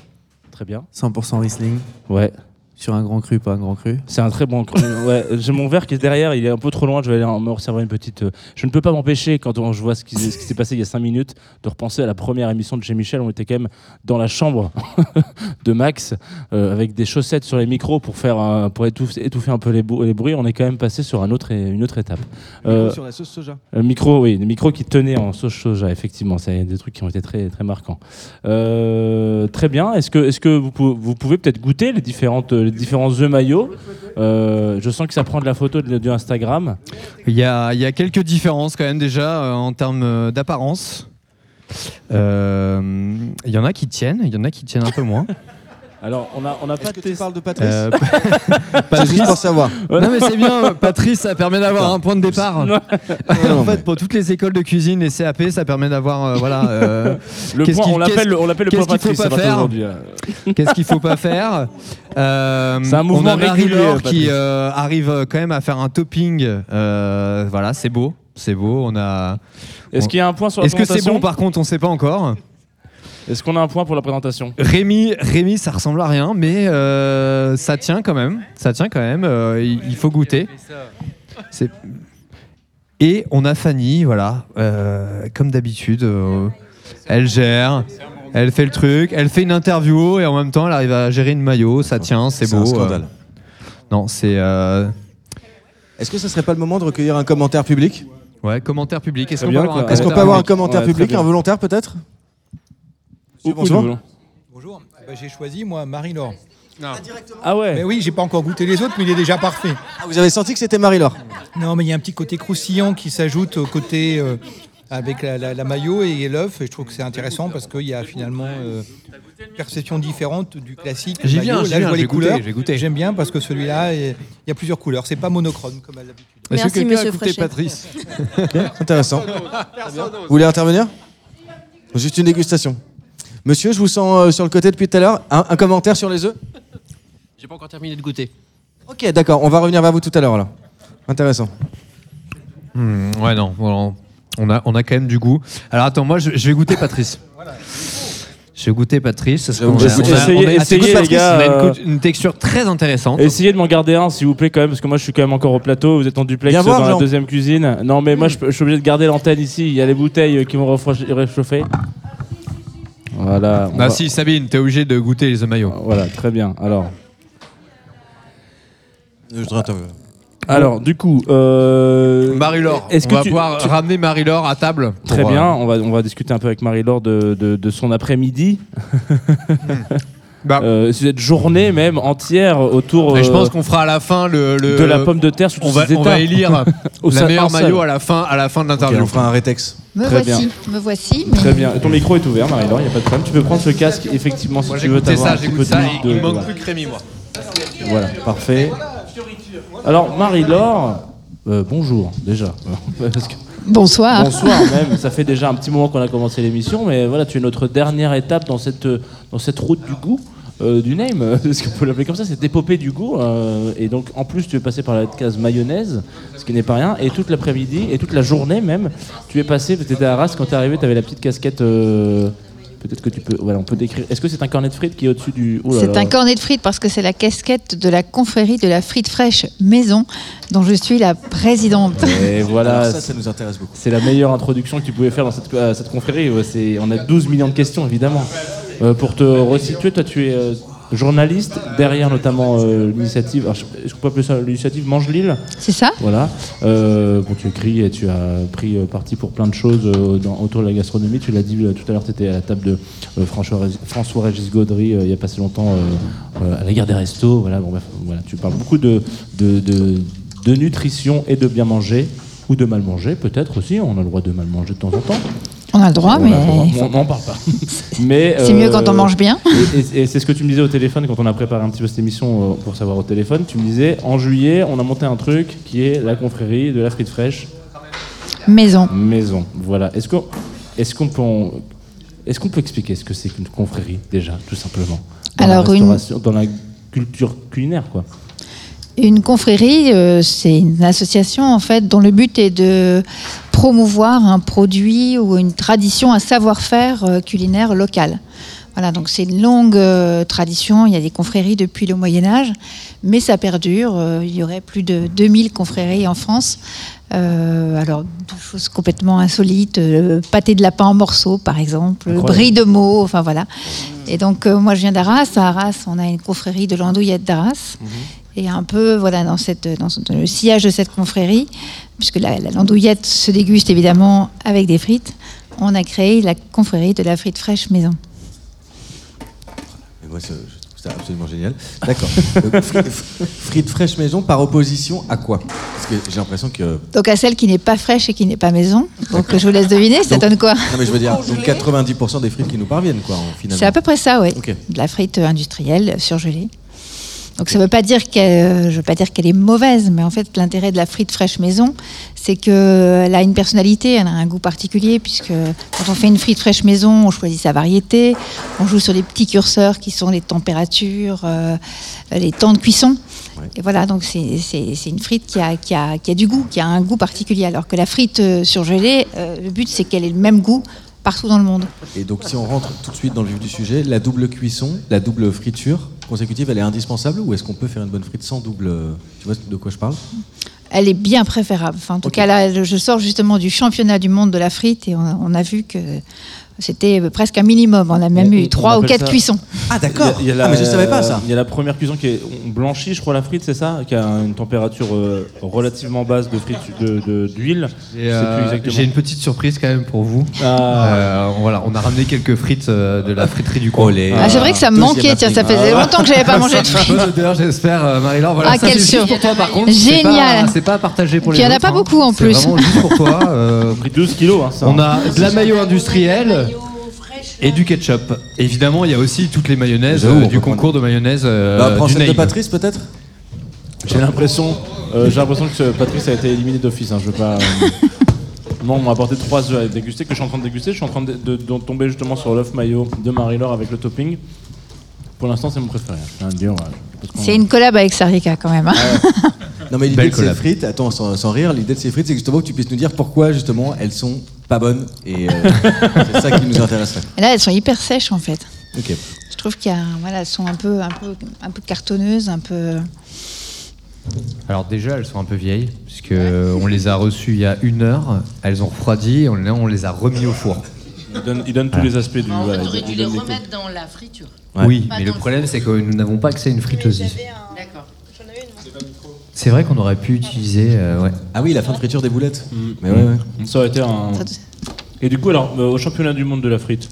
Très bien. 100% Riesling. Ouais. Sur un grand cru, pas un grand cru. C'est un très bon. [LAUGHS] ouais, j'ai mon verre qui est derrière, il est un peu trop loin. Je vais aller en- me resservir une petite. euh, Je ne peux pas m'empêcher quand on- je vois ce qui, ce qui s'est passé il y a 5 minutes de repenser à la première émission de chez Michel. On était quand même dans la chambre [LAUGHS] de Max euh, avec des chaussettes sur les micros pour faire un- pour étouffer, étouffer un peu les, bruits. On est quand même passé sur un autre, une autre étape. Euh, sur la sauce soja. euh, micro, oui, des micros qui tenaient en sauce soja, effectivement. C'est des trucs qui ont été très, très marquants. Euh, très bien. Est-ce que, est-ce que vous, pou- vous pouvez peut-être goûter les, différentes, les différents œufs maillots Euh, Je sens que ça prend de la photo de, du Instagram. Il y a, il y a quelques différences quand même déjà euh, en termes euh, d'apparence. Il y en a qui tiennent, il y en a qui tiennent un peu moins. [LAUGHS] Alors, on n'a on a pas que tu parles de Patrice Euh, [LAUGHS] C'est juste pour savoir. Non mais c'est bien, Patrice, ça permet d'avoir un point de départ. Non. en fait, pour toutes les écoles de cuisine, les CAP, ça permet d'avoir, euh, voilà. euh, [LAUGHS] Le qu'est-ce point, qu'il- on l'appelle- qu'est-ce- on l'appelle le qu'est-ce point qu'il faut Patrice pas faire. Qu'est-ce qu'il faut pas faire [LAUGHS] Euh, C'est un mouvement On a régulier, Patrice. qui euh, arrive quand même à faire un topping. euh, voilà, c'est beau, c'est beau. On a. Est-ce on- qu'il y a un point sur la Est-ce que c'est bon Par contre, on sait pas encore. Est-ce qu'on a un point pour la présentation Rémi, Rémi, ça ressemble à rien, mais euh, ça tient quand même. Ça tient quand même. euh, il, il faut goûter. C'est- Et on a Fanny, voilà, euh, comme d'habitude. euh, elle gère, elle fait le truc, elle fait une interview et en même temps elle arrive à gérer une maillot. Ça tient, c'est C'est beau. un scandale. euh. non, c'est. euh, Est-ce que ce serait pas le moment de recueillir un commentaire public? Ouais, commentaire public. Est-ce qu'on bien, peut avoir un. Est-ce qu'on commentaire peut avoir un public commentaire Ouais, public, un volontaire peut-être? Ou- Bonjour. ou- Bonjour. Bah, j'ai choisi moi Marie-Laure. Ah ouais. Mais oui, j'ai pas encore goûté les autres, mais il est déjà parfait. Ah, vous avez senti que c'était Marie-Laure? Non, mais il y a un petit côté croustillant qui s'ajoute au côté euh, avec la, la- la maillot et l'œuf. Et je trouve que c'est intéressant parce qu'il y a finalement euh, une perception différente du classique. J'y viens, j'y Là, je viens, vois j'ai les goûté, couleurs. j'ai goûté. J'aime bien parce que celui-là, il y a plusieurs couleurs. C'est pas monochrome comme à l'habitude. Est-ce que Merci, quelqu'un a monsieur goûté Fréchet. Patrice [LAUGHS] Intéressant. Vous voulez intervenir? Juste une dégustation. Monsieur, je vous sens euh, sur le côté depuis tout à l'heure. Un, un commentaire sur les œufs J'ai pas encore terminé de goûter. Ok, d'accord. On va revenir vers vous tout à l'heure alors. Intéressant. Hmm, ouais, non, bon, on a, on a quand même du goût. Alors attends, moi je, je vais goûter Patrice. Je vais goûter Patrice. parce qu'on a- Essayez- on a- on a- essayez, Patrice, les gars, on a une, euh, une texture très intéressante. Essayez de m'en garder un, s'il vous plaît, quand même, parce que moi, je suis quand même encore au plateau. Vous êtes en duplex Viens dans la Jean. deuxième cuisine. Non, mais moi, je, peux- je suis obligé de garder l'antenne ici. Il y a les bouteilles euh, qui vont refroidi- réchauffer. Voilà. Ah va- si, Sabine, t'es obligé de goûter les œufs maillots. Voilà, très bien. Alors, Je voudrais intervenir. alors du coup, euh, Marie-Laure, est-ce on que va tu- pouvoir tu- ramener Marie-Laure à table. Très euh, bien, on va, on va discuter un peu avec Marie-Laure de, de, de son après-midi. Bah. Euh, cette journée même entière autour je euh, pense qu'on fera à la fin le, le- de la pomme de terre sous On va, on va élire [LAUGHS] Au la sein- meilleure maillot à la fin, à la fin de l'interview. on fera un rétex. Me Très voici, me voici. mais- Très bien. Ton micro est ouvert, Marie-Laure, il n'y a pas de problème. Tu peux prendre ce casque, effectivement, si Moi tu veux t'avoir ça, un j'ai petit peu ça. de- il manque voilà. plus que Rémi, moi. Voilà, parfait. Alors, Marie-Laure, euh, bonjour déjà. [LAUGHS] Parce que- Bonsoir. Bonsoir [LAUGHS] même, ça fait déjà un petit moment qu'on a commencé l'émission, mais voilà, tu es notre dernière étape dans cette, euh, dans cette route du goût. euh, du name, [LAUGHS] est-ce qu'on peut l'appeler comme ça, cette épopée du goût. euh, et donc, en plus, tu es passé par la case mayonnaise, ce qui n'est pas rien. Et toute l'après-midi, et toute la journée même, tu es passé, tu étais à Arras, quand tu es arrivé, tu avais la petite casquette. Euh, Peut-être que tu peux. Voilà, on peut décrire. Est-ce que c'est un cornet de frites qui est au-dessus du. Oh C'est un cornet de frites parce que c'est la casquette de la confrérie de la frite fraîche maison dont je suis la présidente. Et voilà. Alors ça, ça nous intéresse beaucoup. C'est la meilleure introduction que tu pouvais faire dans cette, à cette confrérie. On a 12 millions de questions, évidemment. Euh, pour te resituer, toi, tu es euh, journaliste, derrière notamment euh, l'initiative. alors, je- Est-ce qu'on peut appeler ça l'initiative Mange Lille? C'est ça Voilà. Euh, bon, tu écris et tu as pris euh, parti pour plein de choses euh, dans- autour de la gastronomie. Tu l'as dit euh, tout à l'heure, tu étais à la table de euh, François- François-Régis Gaudry euh, il n'y a pas si longtemps euh, euh, à la guerre des restos. Voilà, bon, bref, voilà. Tu parles beaucoup de, de, de- de nutrition et de bien manger, ou de mal manger peut-être aussi. On a le droit de mal manger de temps en temps. On a le droit, mais on n'en parle pas. mais C'est mieux quand on mange bien. Et, et- et c'est ce que tu me disais au téléphone quand on a préparé un petit peu cette émission euh, pour savoir au téléphone. Tu me disais en juillet, on a monté un truc qui est la confrérie de la frite fraîche maison. maison. Voilà. Est-ce qu'on peut en- est-ce qu'on peut expliquer ce que c'est qu'une confrérie déjà, tout simplement? Dans Alors, la une- dans la culture culinaire quoi. Une confrérie, euh, c'est une association en fait dont le but est de promouvoir un produit ou une tradition, un savoir-faire euh, culinaire local. Voilà, donc c'est une longue euh, tradition. Il y a des confréries depuis le Moyen Âge, mais ça perdure. Il y aurait plus de 2000 confréries en France. Alors, des choses complètement insolites, pâté de lapin en morceaux, par exemple, Incroyable. brie de mots, enfin voilà. Et donc, moi, je viens d'Arras. À Arras, on a une confrérie de l'andouillette d'Arras. Et un peu, voilà, dans, cette, dans, le sillage de cette confrérie, puisque la, la landouillette se déguste évidemment avec des frites, on a créé la confrérie de la frite fraîche maison. Et moi, c'est- je trouve ça absolument génial. D'accord. [LAUGHS] Donc, fri- fri- Frites fraîches maison par opposition à quoi? Parce que j'ai l'impression que. Donc à celle qui n'est pas fraîche et qui n'est pas maison. Donc je vous laisse deviner, ça donne quoi? Non, mais je veux dire, donc 90% des frites qui nous parviennent, quoi, en- finalement. C'est à peu près ça, oui. Ok. De la frite industrielle surgelée. Donc ça ne veut pas dire qu'elle, je veux pas dire qu'elle est mauvaise, mais en fait l'intérêt de la frite fraîche maison, c'est qu'elle a une personnalité, elle a un goût particulier, puisque quand on fait une frite fraîche maison, on choisit sa variété, on joue sur les petits curseurs qui sont les températures, euh, les temps de cuisson. Et voilà, donc c'est c'est- c'est une frite qui a, qui, a, qui a du goût, qui a un goût particulier, alors que la frite euh, surgelée, euh, le but c'est qu'elle ait le même goût partout dans le monde. Et donc, si on rentre tout de suite dans le vif du sujet, la double cuisson, la double friture consécutive, elle est indispensable ou est-ce qu'on peut faire une bonne frite sans double. euh, Tu vois de quoi je parle? Elle est bien préférable. Enfin, en tout cas, là, je sors justement du championnat du monde de la frite et on, on a vu que c'était presque un minimum. On a même eu trois ou quatre ça- cuissons. Ah, d'accord. Il y a- il y a Ah, mais je savais pas ça. Il y a la première cuisson qui est on blanchit, je crois, la frite, c'est ça Qui a une température euh, relativement basse de frite de- de- d'huile. Je sais euh, plus exactement. J'ai une petite surprise quand même pour vous. Ah. Euh, voilà, on a ramené quelques frites euh, de la friterie du coin. Ah, c'est vrai que ça me manquait. Tiens, ça faisait longtemps que j'avais pas mangé de frites. Bonne odeur, j'espère, euh, Marie-Laure. Voilà, Ah, ça, juste sur- pour toi par contre. c'est Génial. pas- C'est pas à partager pour les il y en a pas hein. beaucoup, en plus. vraiment juste pour toi. euh, pris 12 kilos, hein. On a de la mayo industrielle et du ketchup. Évidemment, il y a aussi toutes les mayonnaises euh, du concours de mayonnaise. euh, Bah, prends du celle de. Patrice, peut-être J'ai l'impression, euh, j'ai l'impression que ce- Patrice a été éliminé d'office. Hein, je veux pas. euh, Non, on m'a apporté trois œufs à déguster que je suis en train de déguster. Je suis en train de, de- de tomber justement sur l'œuf maillot de Marie-Laure avec le topping. Pour l'instant, c'est mon préféré. Je dire, ouais, qu'on- C'est une collab avec Sarika quand même. hein. Non, mais l'idée Belle de ces collab. frites, attends, sans, sans rire, l'idée de ces frites, c'est justement que tu puisses nous dire pourquoi, justement, elles sont pas bonnes. Et euh, [LAUGHS] c'est ça qui nous intéresserait. Et là, elles sont hyper sèches en fait. Ok. Je trouve qu'il y a, voilà, elles sont un peu, un peu, un peu cartonneuses, un peu. Alors déjà, elles sont un peu vieilles, puisque on les a reçues il y a une heure. Elles ont refroidi, on, on les a remis au four. Il donne, il donne tous Ah. les aspects du. En voilà, fait, il- t'aurais il dû les remettre dans la friture. Oui, Pas mais le problème, c'est que nous n'avons pas accès à une friteuse. C'est vrai qu'on aurait pu utiliser. euh, ouais. Ah oui, la fin de friture des boulettes. Mm. Mais ouais, ouais. Ça aurait été un. Et du coup, alors, euh, au championnat du monde de la frite,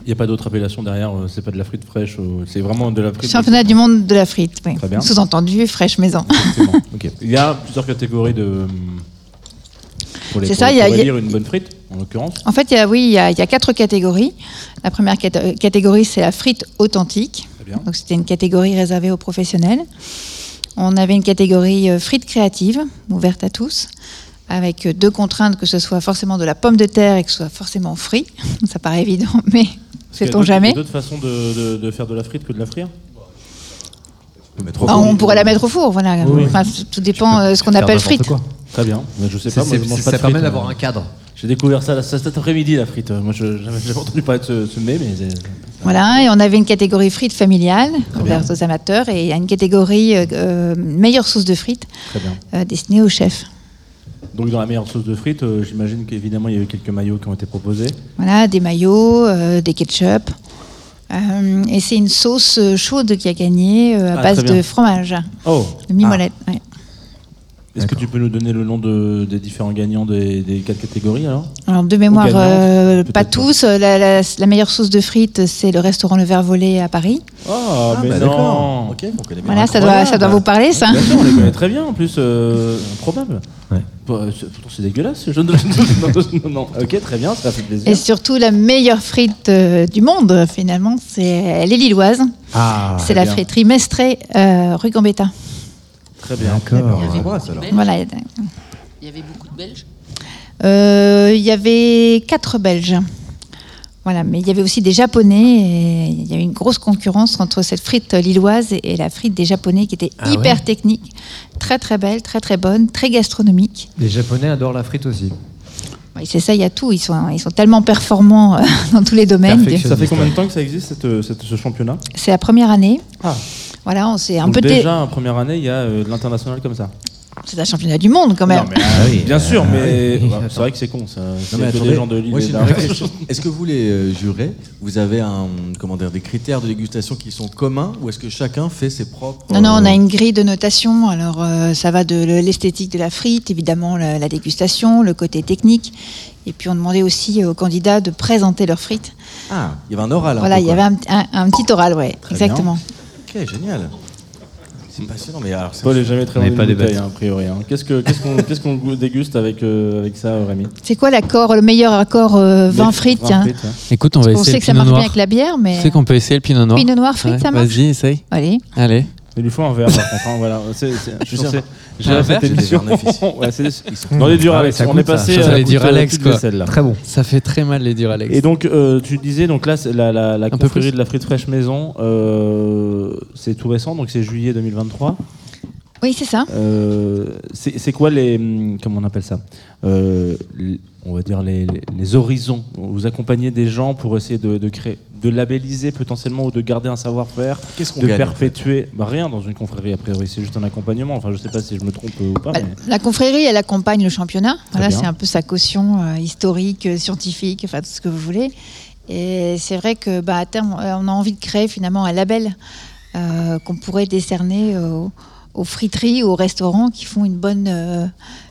il n'y a pas d'autre appellation derrière, euh, c'est pas de la frite fraîche, euh, c'est vraiment de la frite. Championnat du monde de la frite. oui. Très bien. Sous-entendu, fraîche maison. [LAUGHS] Ok. Il y a plusieurs catégories de. Pour les, C'est pour- ça, il y a- pour il y a- élire une bonne frite, en l'occurrence. En fait, il y a, oui, il y a, il y a quatre catégories. La première catégorie, c'est la frite authentique. Donc, c'était une catégorie réservée aux professionnels. On avait une catégorie euh, frite créative, ouverte à tous, avec euh, deux contraintes que ce soit forcément de la pomme de terre et que ce soit forcément frit. [LAUGHS] Ça paraît évident, mais sait-on d'autres- Il y jamais a d'autres façons de, de- de faire de la frite que de la frire? Ah, On pourrait la mettre au four, voilà. Oui, oui. Enfin, tout dépend de ce qu'on appelle frite. Très bien. Mais je sais pas, moi, je mange ça pas de permet frites, d'avoir moi. un cadre. J'ai découvert ça, là, ça cet après-midi, la frite. Moi, je j'avais jamais entendu parler de ce, ce mets, mais. Voilà, et on avait une catégorie frites familiale, ouverte aux amateurs, et une catégorie euh, euh, meilleure sauce de frites, Très bien. euh, destinée aux chefs. Donc, dans la meilleure sauce de frites, euh, j'imagine qu'évidemment, il y a eu quelques maillots qui ont été proposés. Voilà, des maillots, euh, des ketchup. Euh, et c'est une sauce euh, chaude qui a gagné euh, à Ah, base de fromage, Oh de mimolette. ouais. Est-ce que tu peux nous donner le nom de- des différents gagnants des, des quatre catégories alors Alors de mémoire, euh, pas tous. La, la- la meilleure sauce de frites, c'est le restaurant Le Ver Volé à Paris. Ah, mais bah, non. d'accord. Ok, on connaît bien. Voilà, ça doit, ça doit vous parler, ça. Bien sûr, on les connaît très bien en plus. Euh, improbable. Bah, c'est- pourtant, c'est dégueulasse. Je... non, non, non. Ok, très bien, ça fait plaisir. Et surtout, la meilleure frite euh, du monde, finalement, c'est les Lilloises. Ah, c'est la bien. friterie Mestré, euh, rue Gambetta. Très bien. D'accord. Voilà. Il y avait beaucoup de Belges. Euh, Il y avait quatre Belges. Voilà, mais il y avait aussi des Japonais. Et il y avait une grosse concurrence entre cette frite lilloise et la frite des Japonais qui était Ah hyper ouais technique, très très belle, très très bonne, très gastronomique. Les Japonais adorent la frite aussi. Oui, c'est ça, il y a tout. Ils sont, ils sont tellement performants euh, [LAUGHS] dans tous les domaines. Ça fait combien de temps que ça existe cette- cette- ce championnat? C'est la première année. Ah. Voilà, on s'est un Donc peu dé- déjà en première année, il y a euh, de l'international comme ça. C'est un championnat du monde quand même. Non, mais, ah bien sûr, Ah mais oui. [LAUGHS] bah, c'est vrai que c'est con ça. C'est Non, mais attendez, des gens de question. Est-ce que vous, les euh, jurés, vous avez un, comment dire, des critères de dégustation qui sont communs ou est-ce que chacun fait ses propres. Non, non, on a euh, une grille de notation. Alors, euh, ça va de l'esthétique de la frite, évidemment, la, la dégustation, le côté technique. Et puis, on demandait aussi aux candidats de présenter leurs frites. Ah, il y avait un oral. voilà, il y avait un, un- un petit oral, ouais, Très exactement. Ok, génial. C'est passionnant, mais alors. c'est- Paul est jamais très On loin n'est pas des bouteille, hein, a priori. hein. Qu'est-ce que- qu'est-ce qu'on qu'est-ce qu'on [LAUGHS] déguste avec, euh, avec ça, Rémi? C'est quoi l'accord, le meilleur accord euh, vin frites ouais. Écoute, on va On essayer sait le que ça pinot marche bien noir. avec la bière, mais. Tu sais qu'on peut essayer le pinot noir. Pinot noir frites, ça marche? Vas-y, essaye. Allez. Allez. Il lui faut un verre, par contre. hein, voilà. C'est- c'est- je J'ai suis un- j'ai cette verre, émission-. [LAUGHS] Ouais, c'est- Dans les Ah ouais, Duralex, ça on coûte, est passé ça. à la les euh, Duralex, toute quoi. vaisselle, là. Très bon. Ça fait très mal les Duralex. Et donc, euh, tu disais, donc là, c'est la, la, la peu confrérie plus. de la frite fraîche maison, euh, c'est tout récent, donc c'est juillet 2023. Oui, c'est ça. Euh, c'est c'est quoi les. hum, Comment on appelle ça Euh, les- On va dire les, les- les horizons. Vous accompagnez des gens pour essayer de, de créer, de labelliser potentiellement ou de garder un savoir-faire, Qu'est-ce qu'on de gagne, en perpétuer. Bah, rien dans une confrérie, a priori, c'est juste un accompagnement. Enfin, je sais pas si je me trompe ou pas. Bah, mais- La confrérie, elle accompagne le championnat. Voilà, c'est un peu sa caution euh, historique, euh, scientifique, enfin tout ce que vous voulez. Et c'est vrai que bah, à terme, euh, on a envie de créer finalement un label euh, qu'on pourrait décerner aux, aux friteries, aux restaurants qui font une bonne, euh,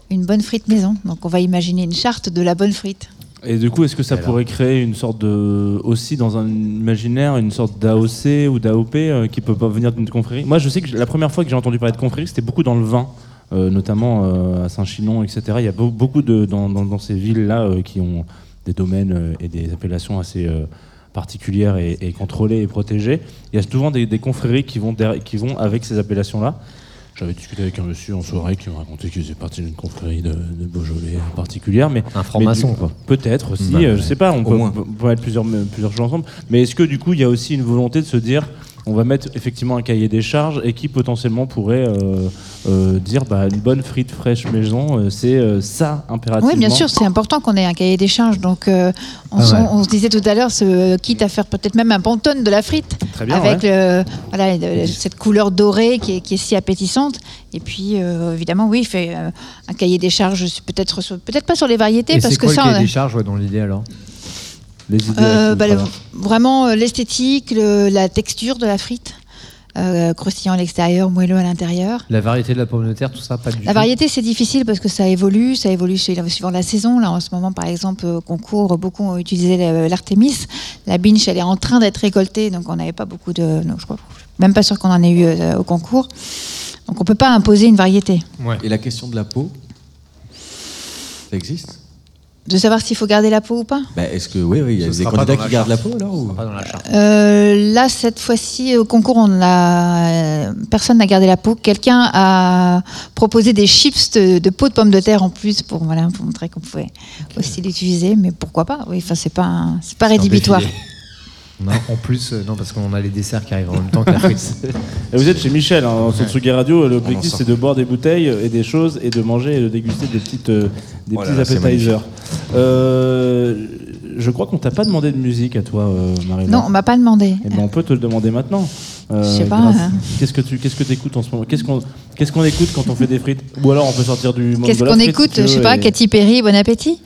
une bonne frite maison. Donc on va imaginer une charte de la bonne frite. Et du coup, est-ce que ça pourrait créer une sorte de. aussi dans un imaginaire, une sorte d'AOC ou d'AOP euh, qui peut pas venir d'une confrérie? Moi, je sais que la première fois que j'ai entendu parler de confrérie, c'était beaucoup dans le vin, euh, notamment euh, à Saint-Chinon, etc. Il y a beau- beaucoup de. dans, dans- dans ces villes-là qui ont des domaines et des appellations assez. particulières et, et contrôlées et protégées. Il y a souvent des, des confréries qui vont, derrière- qui vont avec ces appellations-là. J'avais discuté avec un monsieur en soirée qui me racontait qu'il faisait partie d'une confrérie de, de Beaujolais particulière. Mais, Un franc-maçon, quoi. Peut-être aussi, Bah, euh, je sais pas, on peut, moins. on peut mettre plusieurs, plusieurs choses ensemble. Mais est-ce que du coup, il y a aussi une volonté de se dire, on va mettre effectivement un cahier des charges et qui potentiellement pourrait euh, euh, dire, bah, une bonne frite fraîche maison, euh, c'est euh, ça impérativement. Oui, bien sûr, c'est important qu'on ait un cahier des charges. Donc, euh, on, Ah ouais. on se disait tout à l'heure, ce- quitte à faire peut-être même un pantone de la frite, Très bien, avec ouais. le- voilà, le- cette couleur dorée qui est, qui est si appétissante. Et puis, euh, évidemment, oui, il fait euh, un cahier des charges, peut-être sur- peut-être pas sur les variétés, Et parce c'est que quoi ça, le on cahier a- des charges ouais, dans l'idée alors? Les idées euh, bah, vraiment euh, l'esthétique, le- la texture de la frite, euh, croustillant à l'extérieur, moelleux à l'intérieur. La variété de la pomme de terre, tout ça, pas du tout. La variété, c'est difficile parce que ça évolue, ça évolue suivant la saison. Là, en ce moment, par exemple, au concours, beaucoup ont utilisé l'artémis. La binche, elle est en train d'être récoltée, donc on n'avait pas beaucoup de. Non, je crois même pas sûr qu'on en ait eu euh, au concours. Donc on peut pas imposer une variété. Et la question de la peau Ça existe? De savoir s'il faut garder la peau ou pas. bah, Est-ce que, oui, oui, il y a Ce des candidats qui gardent la peau alors ou... Pas dans la charte. Euh, là, cette fois-ci, au concours, on l'a, euh, personne n'a gardé la peau. Quelqu'un a proposé des chips de, de peau de pomme de terre en plus pour, voilà, pour montrer qu'on pouvait aussi l'utiliser. Mais pourquoi pas Oui, enfin, c'est pas, un- c'est pas rédhibitoire. Non, en plus, euh, non, parce qu'on a les desserts qui arrivent en même temps que la frite. Et vous êtes chez Michel, hein, en Radio. On L'objectif, c'est de boire des bouteilles et des choses et de manger et de déguster des, petites, euh, des Oh là petits là, c'est appetizers. Euh, je crois qu'on t'a pas demandé de musique à toi, euh, marie Non, on m'a pas demandé. Eh ben, on peut te le demander maintenant. Euh, Je sais pas, grâce- hein. Qu'est-ce que tu qu'est-ce que écoutes en ce moment? Qu'est-ce qu'on qu'est-ce qu'on écoute quand on fait des frites? Ou alors on peut sortir du monde Qu'est-ce de la qu'on frite, écoute si tu Je sais veux, pas, et- Katy Perry, bon appétit?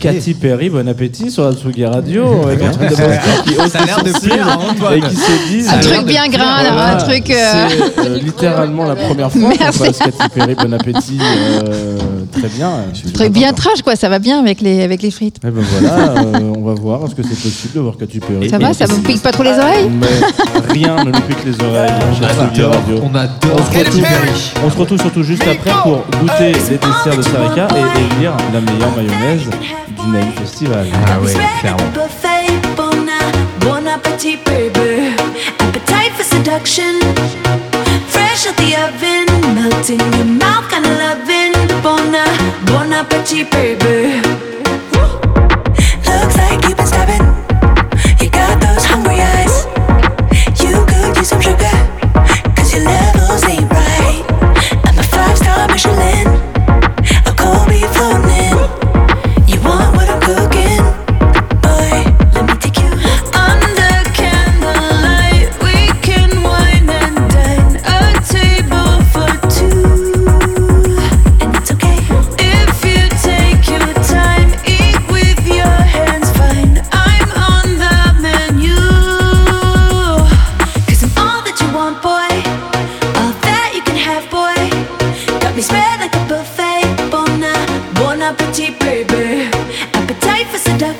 Cathy Perry, bon appétit sur la Tsugi Radio. [LAUGHS] avec Antoine Ça- qui a l'air de plaire à Antoine. Et qui se disent. Un truc bien grain, un truc, euh, C'est euh, littéralement la première fois qu'on Merci. passe Cathy Perry, bon appétit. euh, très bien. Truc bien trash, quoi. Ça va bien avec les, avec les frites. Eh ben voilà, euh, on va voir. Est-ce que c'est possible de voir Cathy Perry Ça va Ça vous pique pas trop les oreilles Mais rien ne nous pique les oreilles. On adore, retrouve- Perry. On se retrouve surtout juste après pour goûter les desserts de Sarika et élire la meilleure mayonnaise du Nail Festival. Ah ouais, clairement. buffet, bon, a- bon appetit, baby. Appetite for seduction. Fresh out the oven, melt in your mouth, kind of loving. Bon, bon appetit, baby. Looks like you've been stabbing.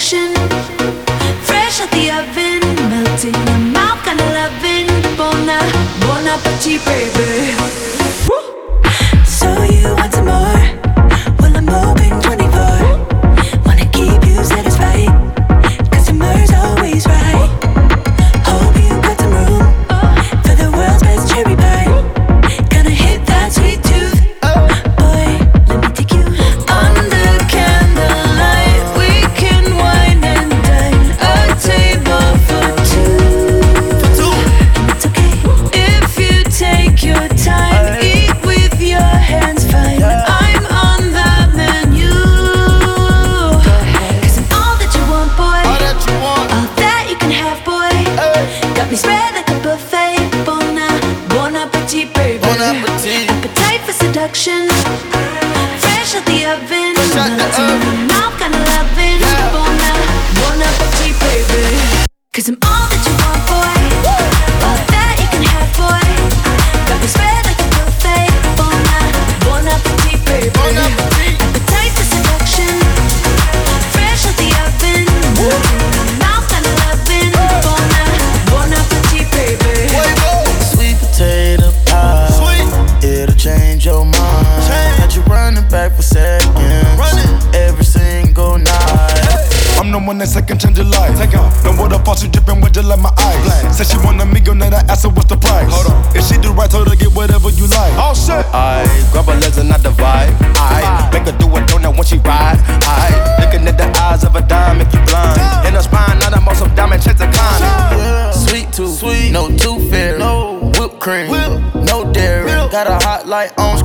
For. Fresh out the oven, melting your mouth, kinda loving. Bon, bon appetit, baby. Woo! So you want some more?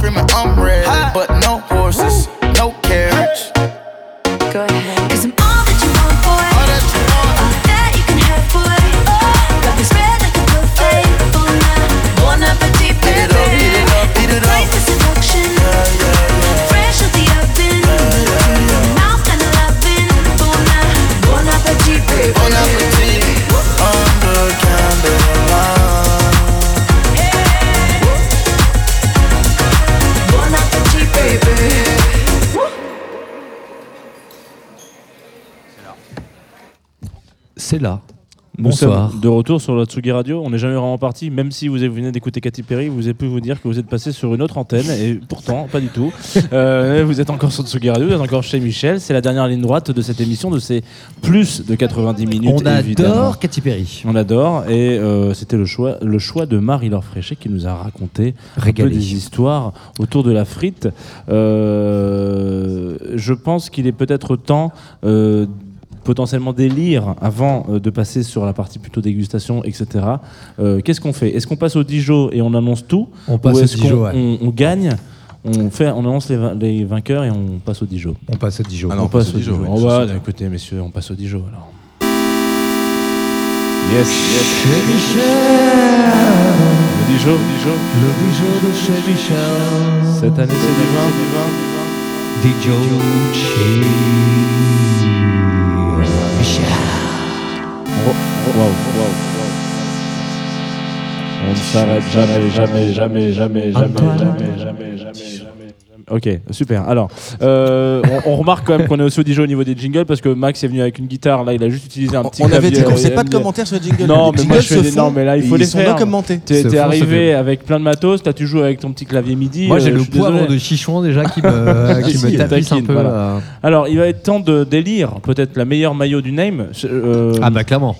in my umbrella. But Bonsoir. de retour sur la Tsugi Radio. On n'est jamais vraiment parti, même si vous venez d'écouter Katy Perry, vous avez pu vous dire que vous êtes passé sur une autre antenne, et pourtant, pas du tout. [LAUGHS] Euh, vous êtes encore sur Tsugi Radio, vous êtes encore chez Michel. C'est la dernière ligne droite de cette émission, de ces plus de 90 minutes. On adore. Katy Perry. On adore, et euh, c'était le choix, le choix de Marie-Laure Fréchet qui nous a raconté un peu des histoires autour de la frite. Euh, je pense qu'il est peut-être temps potentiellement d'élire avant euh, de passer sur la partie plutôt dégustation, etc. Euh, Qu'est-ce qu'on fait? Est-ce qu'on passe au Dijon et on annonce tout? On passe Ou au est-ce Dijon, qu'on ouais. on, on gagne? On, fait, on annonce les, va- les vainqueurs et on passe au Dijon. On passe au Dijon. on, passe au Dijon. Oh bah, écoutez, messieurs, on passe au Dijon alors. Yes, yes. Chez Michel. Le Dijon, Dijon. Le Dijon de chez Michel. Cette année, c'est du vin, du du vin. DJ On ne s'arrête jamais, jamais, jamais, jamais, jamais, jamais, jamais, jamais, jamais. Ok, super. Alors, euh, on, on remarque quand même qu'on est aussi au DJ au niveau des jingles parce que Max est venu avec une guitare. Là, il a juste utilisé un petit. on avait dit qu'on euh, faisait pas de commentaires sur les jingles. Non, Les mais moi je fais des. Non, mais là, il faut ils les sont faire. T'es se arrivé avec plein de matos. T'as tu joué avec ton petit clavier MIDI. Moi, euh, j'ai le poivre désolé. de chichon déjà qui me, [LAUGHS] qui me Si, tapisse un peu. voilà. Alors, il va être temps de d'élire peut-être la meilleure maillot du name. Euh, Ah bah clairement.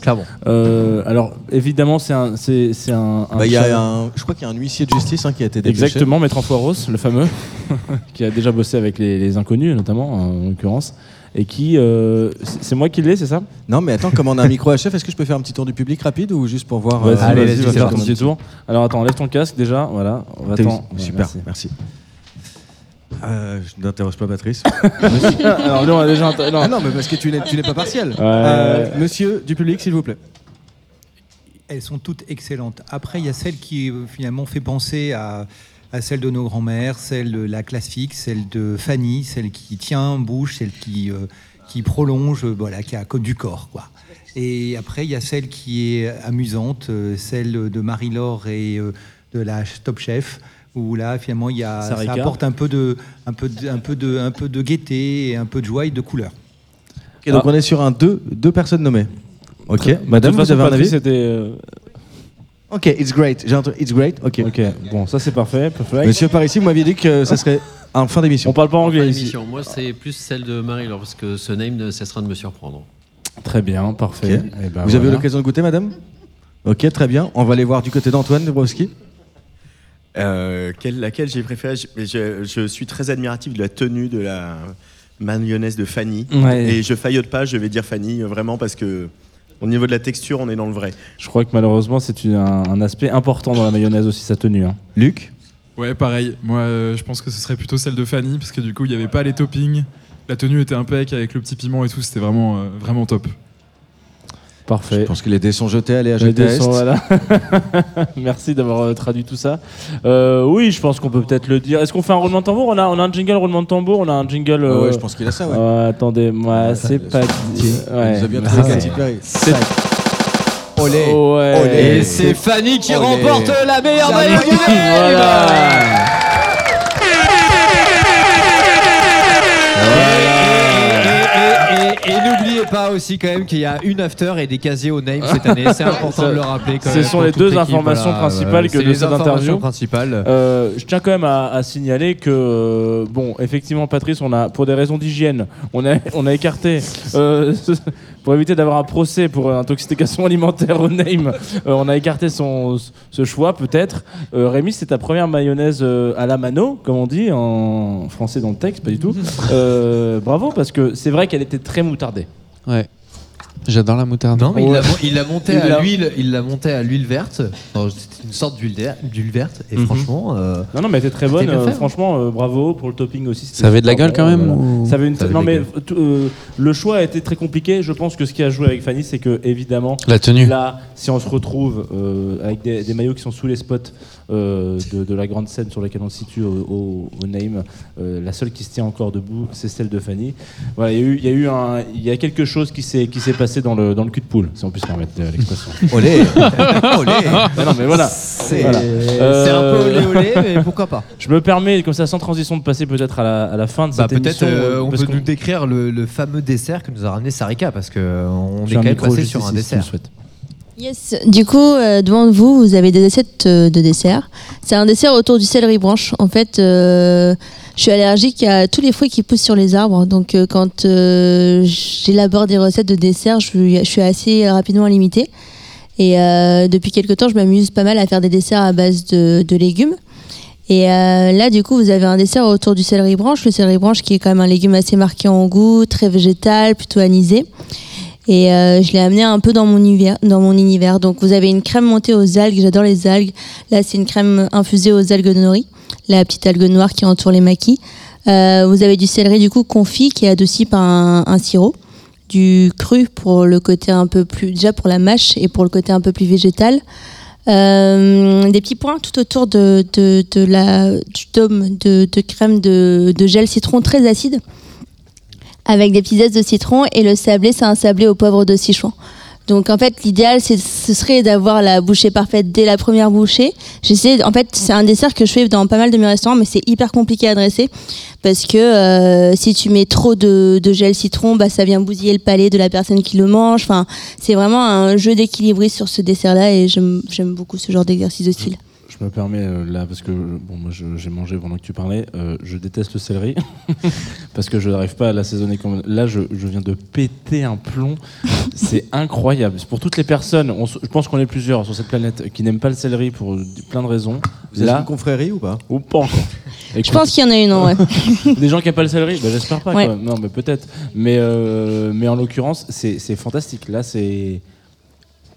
Clairement. euh, alors, évidemment, c'est un, c'est, c'est un. un Bah, il y challenge. a un, je crois qu'il y a un huissier de justice hein, qui a été dépêché. Exactement, Maître Foiros, le fameux, [LAUGHS] qui a déjà bossé avec les, les inconnus, notamment, en l'occurrence. Et qui. euh, c'est moi qui l'ai, c'est ça? Non, mais attends, comme on a un micro HF, est-ce que je peux faire un petit tour du public rapide ou juste pour voir Vas-y, euh, vas-y, vas-y, va vas-y, faire vas-y. ton petit tour. Alors, attends, lève ton casque déjà. Voilà. On va T'as eu- attendre. Ouais, Super, merci. merci. Euh, je n'interroge pas Patrice. [LAUGHS] Alors, nous, on a déjà. inter- non. Ah non, mais parce que tu n'es tu n'es pas partiel. Ouais. Euh, monsieur du public, s'il vous plaît. Elles sont toutes excellentes. Après, il y a celle qui euh, finalement fait penser à, à celle de nos grands-mères, celle de la classique, celle de Fanny, celle qui tient bouche, celle qui, euh, qui prolonge, euh, voilà, qui a comme du corps, quoi. Et après, il y a celle qui est amusante, euh, celle de Marie-Laure et euh, de la Top Chef, où là, finalement, il y a, ça apporte un peu, de, un, peu de, un, peu de, un peu de gaieté, et un peu de joie et de couleur. Donc Ah. on est sur un deux, deux personnes nommées. Ok, Très- madame, vous avez un avis euh, Ok, it's great. J'ai entendu- It's great. Ok. Ok, bon, ça c'est parfait. perfect. Monsieur par ici, vous m'aviez dit que ça serait en fin d'émission. On parle pas Fin anglais ici. Moi, c'est plus celle de Marie-Laure, parce que ce name ne cessera de me surprendre. Très bien, parfait. Eh ben, vous avez eu l'occasion de goûter, madame? Ok, très bien. On va aller voir du côté d'Antoine Dabrowski. Euh, quelle- laquelle j'ai préféré? Je, je- je suis très admiratif de la tenue de la mayonnaise de Fanny. Ouais. Et je faillote pas, je vais dire Fanny, euh, vraiment, parce que au niveau de la texture, on est dans le vrai. Je crois que malheureusement, c'est un, un aspect important dans la mayonnaise aussi, sa tenue. hein. Luc? Ouais, pareil. Moi, euh, je pense que ce serait plutôt celle de Fanny, parce que du coup, il n'y avait pas les toppings. La tenue était impec avec le petit piment et tout. C'était vraiment, euh, vraiment top. Parfait. Je pense que les dés sont jetés. Allez, à Les jeter à dés Est. sont- voilà. [LAUGHS] Merci d'avoir euh, traduit tout ça. Euh, oui, je pense qu'on peut peut-être le dire. Est-ce qu'on fait un roulement de tambour? On a, on a un jingle roulement de tambour, on a un jingle. Ah ouais, euh, je pense qu'il a ça, ouais. euh, attendez, moi, c'est pas dit. Ouais. Il nous a bien trouvé Ah, Katy Perry. c'est- Olé. Ouais. Olé. Et c'est Fanny qui Olé. remporte la meilleure La maillot du. Voilà. Et, n'oubliez pas aussi quand même qu'il y a une after et des casiers au name cette année. C'est important de le rappeler. Quand Ce même sont les deux informations voilà. principales Euh, que de cette interview. principales. Euh, je tiens quand même à, à signaler que, euh, bon, effectivement, Patrice, on a, pour des raisons d'hygiène, on a, on a écarté, euh, [LAUGHS] pour éviter d'avoir un procès pour intoxication [LAUGHS] alimentaire au name, euh, on a écarté son, ce choix, peut-être. Euh, Rémi, c'est ta première mayonnaise euh, à la mano, comme on dit en français dans le texte, pas du tout. Euh, bravo, parce que c'est vrai qu'elle était très moutardée. Ouais. J'adore la moutarde. Non, mais il l'a- il l'a monté Il à l'huile, il l'a monté à l'huile verte. C'était une sorte d'huile verte. Et Mhm. franchement, euh, Non, non, mais elle était très C'était bonne. bien euh, fait, hein. franchement, euh, bravo pour le topping aussi. c'était Ça avait de la super gueule quand bon, même, voilà. ou- Ça avait une. Ça avait non, de la mais euh, le choix a été très compliqué. Je pense que ce qui a joué avec Fanny, c'est que évidemment. La tenue. Là, si on se retrouve euh, avec des, des maillots qui sont sous les spots euh, de, de la grande scène sur laquelle on se situe au, au- au name, euh, la seule qui se tient encore debout, c'est celle de Fanny. Voilà, il y a eu, il y a eu un, il y a quelque chose qui s'est qui s'est passé dans le dans le cul de poule, si on peut se permettre euh, l'expression. [LAUGHS] Olé. Olé. Non, non, mais voilà. C'est Voilà. c'est un peu olé olé, mais [LAUGHS] pourquoi pas? Je me permets, comme ça, sans transition, de passer peut-être à la, à la fin de Bah, cette peut-être émission. euh, on peut nous décrire le, le fameux dessert que nous a ramené Sarika parce que euh, on est quand même passé sur un si Yes. Du coup, euh, devant vous, vous avez des assiettes euh, de dessert. C'est un dessert autour du céleri branche. En fait, euh, je suis allergique à tous les fruits qui poussent sur les arbres. Donc, euh, quand euh, j'élabore des recettes de dessert, je, suis- assez rapidement limitée. Et depuis quelques temps, je m'amuse pas mal à faire des desserts à base de, de légumes. Et euh, là, du coup, vous avez un dessert autour du céleri branche. Le céleri branche qui est quand même un légume assez marqué en goût, très végétal, plutôt anisé. Et euh, je l'ai amené un peu dans mon, univers. Donc vous avez une crème montée aux algues, j'adore les algues. Là c'est une crème infusée aux algues de nori, la petite algue noire qui entoure les maquis. Euh, vous avez du céleri du coup confit qui est adouci par un, un sirop, du cru pour le côté un peu plus, déjà pour la mâche et pour le côté un peu plus végétal. Euh, des petits points tout autour de, de, de la, du dôme de, de crème de gel citron très acide, avec des petits zestes de citron. Et le sablé, c'est un sablé au poivre de Sichuan. Donc en fait, l'idéal, ce serait d'avoir la bouchée parfaite dès la première bouchée. J'essaie, en fait, c'est un dessert que je fais dans pas mal de mes restaurants, mais c'est hyper compliqué à dresser parce que euh, si tu mets trop de, de gel citron, bah ça vient bousiller le palais de la personne qui le mange. Enfin, c'est vraiment un jeu d'équilibriste sur ce dessert-là et j'aime beaucoup ce genre d'exercice de style. Je me permets euh, là, parce que bon, moi je- j'ai mangé pendant que tu parlais, euh, je déteste le céleri, [LAUGHS] parce que je n'arrive pas à l'assaisonner comme. Là, je, je viens de péter un plomb. C'est incroyable. C'est Pour toutes les personnes, on s- je pense qu'on est plusieurs sur cette planète qui n'aiment pas le céleri pour euh, plein de raisons. Vous êtes une confrérie ou pas? Ou pas encore. [LAUGHS] Je pense qu'il y en a une, non, ouais. [LAUGHS] Des gens qui n'aiment pas le céleri bah, J'espère pas. Ouais. quoi. Non, mais peut-être. Mais, euh, mais en l'occurrence, c'est c'est fantastique. Là, c'est.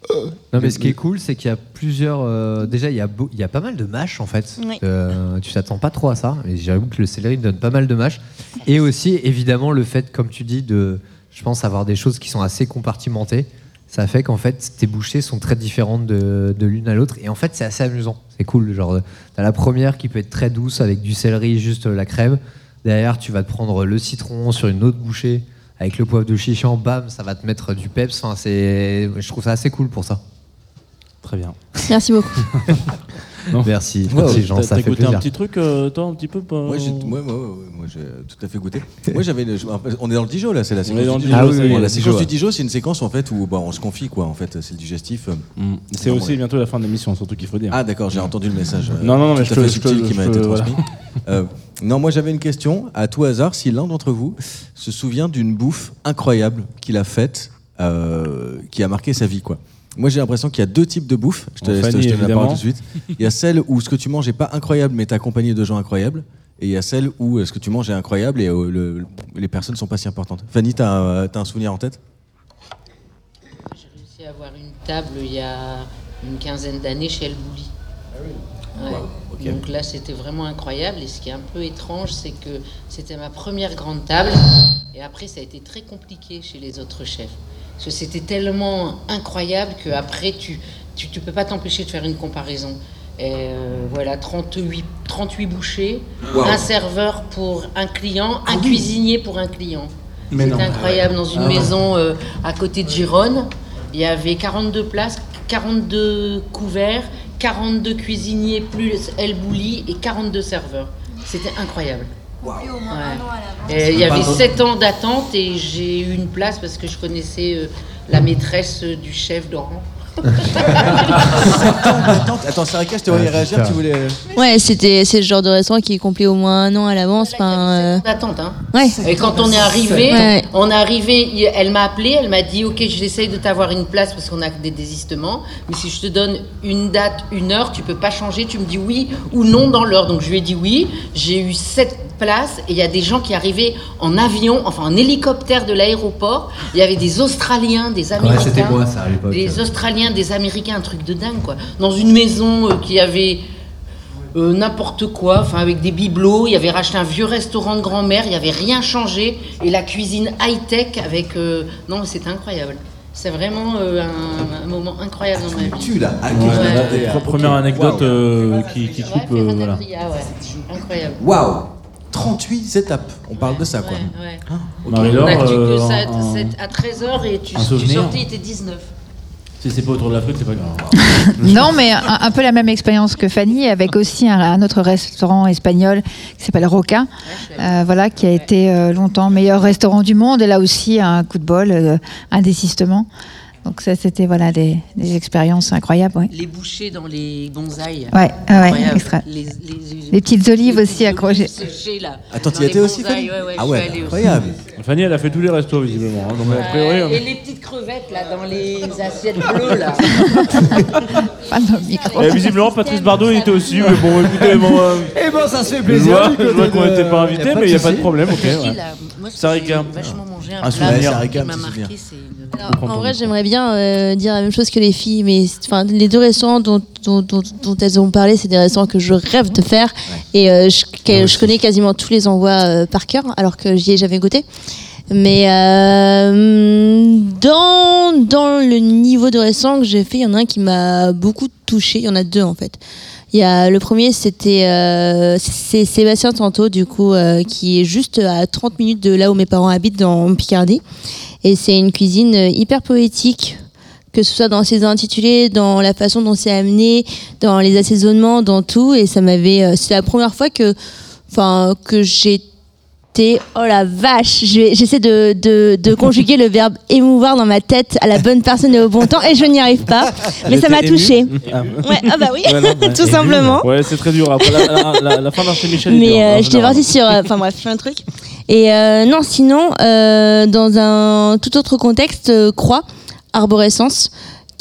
Non mais ce qui est cool, c'est qu'il y a plusieurs. euh, déjà, il y, a beau- il y a pas mal de mâches en fait. Oui. Euh, tu t'attends pas trop à ça. Et j'avoue que le céleri donne pas mal de mâches. Et aussi, évidemment, le fait, comme tu dis, de, je pense, avoir des choses qui sont assez compartimentées. Ça fait qu'en fait, tes bouchées sont très différentes de, de l'une à l'autre. Et en fait, c'est assez amusant. C'est cool. Genre, t'as la première qui peut être très douce avec du céleri, juste la crème. Derrière, tu vas te prendre le citron sur une autre bouchée avec le poivre de chichon. Bam, ça va te mettre du peps. Enfin, c'est, je trouve ça assez cool pour ça. Très bien. Merci beaucoup. [LAUGHS] Merci, merci Jean, T'as- ça fait goûté plaisir. un petit truc, euh, toi, un petit peu pas... Moi, j'ai, moi, moi, tout à fait goûté. [LAUGHS] moi, j'avais, le- on est dans le Dijon là, c'est la On séquence est dans du le Dijon. Y est. Bon, la Le séquence du. Dijon, c'est une séquence en fait où bah, on se confie quoi. En fait, c'est le digestif. euh, C'est Non, aussi bientôt la fin de l'émission, surtout qu'il faut dire. Ah d'accord, j'ai entendu le message. Non, non, non, mais tout je à fait subtil qui m'a été transmis. Euh, non, moi j'avais une question à tout hasard. Si l'un d'entre vous se souvient d'une bouffe incroyable qu'il a faite, euh, qui a marqué sa vie, quoi. Moi j'ai l'impression qu'il y a deux types de bouffe. Je te, je te- Fanny, je te donne la parole tout de suite. Il y a celle où ce que tu manges est pas incroyable, mais t'es accompagné de gens incroyables. Et il y a celle où euh, ce que tu manges est incroyable et euh, le- les personnes sont pas si importantes. Fanny, t'as un, t'as un souvenir en tête? Réussi à avoir une table il y a une quinzaine d'années chez El Bouli. Ouais. ok. Donc là, c'était vraiment incroyable. Et ce qui est un peu étrange, c'est que c'était ma première grande table. Et après, ça a été très compliqué chez les autres chefs. Parce que c'était tellement incroyable qu'après, tu tu, tu peux pas t'empêcher de faire une comparaison. Et euh, voilà, 38, 38 bouchées, Wow. un serveur pour un client, un cuisinier pour un client. C'était incroyable dans une Ah maison euh, à côté de Gironne. Il y avait 42 places, 42 couverts, 42 cuisiniers plus El Bouli et 42 serveurs. C'était incroyable. Ouais. Il y avait 7 ans d'attente et j'ai eu une place parce que je connaissais euh, la maîtresse euh, du chef Laurent. Attends, attends, Sarika, je te voyais Ah, réagir. Tu voulais. Ouais, c'était c'est le genre de restaurant qui est complet au moins un an à l'avance. Enfin, euh, d'attente, hein. Ouais. Et quand on est arrivé, Ouais. on est arrivé, elle m'a appelé, elle m'a dit ok, j'essaye de t'avoir une place parce qu'on a des désistements, mais si je te donne une date, une heure, tu peux pas changer, tu me dis oui ou non dans l'heure. Donc je lui ai dit oui, j'ai eu sept places et il y a des gens qui arrivaient en avion, enfin en hélicoptère de l'aéroport. Il y avait des Australiens, des Américains, c'était moi, ça, à l'époque. des Australiens, des Américains, un truc de dingue quoi. Dans une maison euh, qui avait euh, n'importe quoi, enfin avec des bibelots. Il y avait racheté un vieux restaurant de grand-mère, il n'y avait rien changé. Et la cuisine high-tech avec. euh, Non, c'était incroyable. C'est vraiment euh, un, un moment incroyable dans ma vie. Tu l'as Ouais, la- la première anecdote euh, qui, qui coupe. voilà. Ouais, incroyable. Waouh 38 étapes. On parle de ça, quoi. Ouais. On a tenu que euh, ça à 13h et tu, tu sortais, il était 19. Si c'est pas autour de la frite, c'est pas grave. [LAUGHS] Non, mais un, un peu la même expérience que Fanny, avec aussi un, un autre restaurant espagnol qui s'appelle Roca, euh, voilà, qui a été euh, longtemps meilleur restaurant du monde. Et là aussi, un coup de bol, euh, un désistement. Donc ça, c'était voilà des, des expériences incroyables. Ouais. Les bouchées dans les bonsaïs. Ouais, ouais, Incroyable. extra. Les, les- Les petites olives aussi accrochées. Attends, Dans t'y étais aussi, Fanny ouais, ouais, Ah ouais, allée aussi. incroyable. Fanny, elle a fait tous les restos, visiblement. hein, donc, a priori, et les petites crevettes là dans les assiettes bleues là. [LAUGHS] Et visiblement, Patrice Bardot il était aussi, mais bon, écoutez, bon. [LAUGHS] euh, Eh ben, ça se fait plaisir. je vois qu'on de- n'était pas y invité, pas mais il n'y a pas de problème, ok. Sarika. j'ai vachement mangé un Un plat souvenir. qui m'a marqué, Alors, en vrai, j'aimerais bien euh, dire la même chose que les filles, mais enfin, les deux restaurants dont, dont, dont- dont elles ont parlé, c'est des restaurants que je rêve de faire. Et euh, je, que- je connais quasiment tous les envois euh, par cœur, alors que j'y ai jamais goûté. Mais euh, dans, dans le niveau de récent que j'ai fait, il y en a un qui m'a beaucoup touché. Il y en a deux en fait. Y a, le premier, c'était euh, c'est Sébastien Tanto, du coup, euh, qui est juste à 30 minutes de là où mes parents habitent, dans Picardie. Et c'est une cuisine euh, hyper poétique, que ce soit dans ses intitulés, dans la façon dont c'est amené, dans les assaisonnements, dans tout. Et ça m'avait. c'est la première fois que, que j'étais. Oh la vache Je J'essaie de, de, de conjuguer le verbe [LAUGHS] émouvoir dans ma tête à la bonne personne et au bon temps, et je n'y arrive pas. Mais ça m'a touché. Ah. Ouais, ah bah oui, Ouais, non, ouais. tout simplement. Ouais, c'est très dur. Après, la, la- la- la fin Michel. Mais en euh, j'étais général. partie sur. euh, Enfin bref, je fais un truc. Et euh, non, sinon, euh, dans un tout autre contexte, euh, Croix, Arborescence,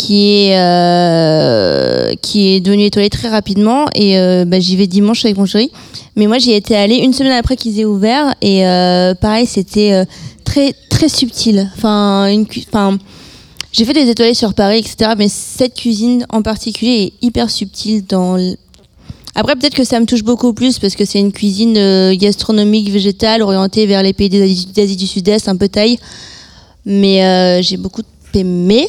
qui est, euh, qui est devenu étoilé très rapidement. Et euh, bah, j'y vais dimanche avec mon chéri. Mais moi, j'y étais allée une semaine après qu'ils aient ouvert. Et euh, pareil, c'était euh, très, très subtil. Enfin, une Enfin, j'ai fait des étoilés sur Paris, etc. Mais cette cuisine en particulier est hyper subtile dans l- après, peut-être que ça me touche beaucoup plus parce que c'est une cuisine euh, gastronomique végétale orientée vers les pays d'Asie d'Asie du Sud-Est, un peu taille. Mais euh, j'ai beaucoup aimé.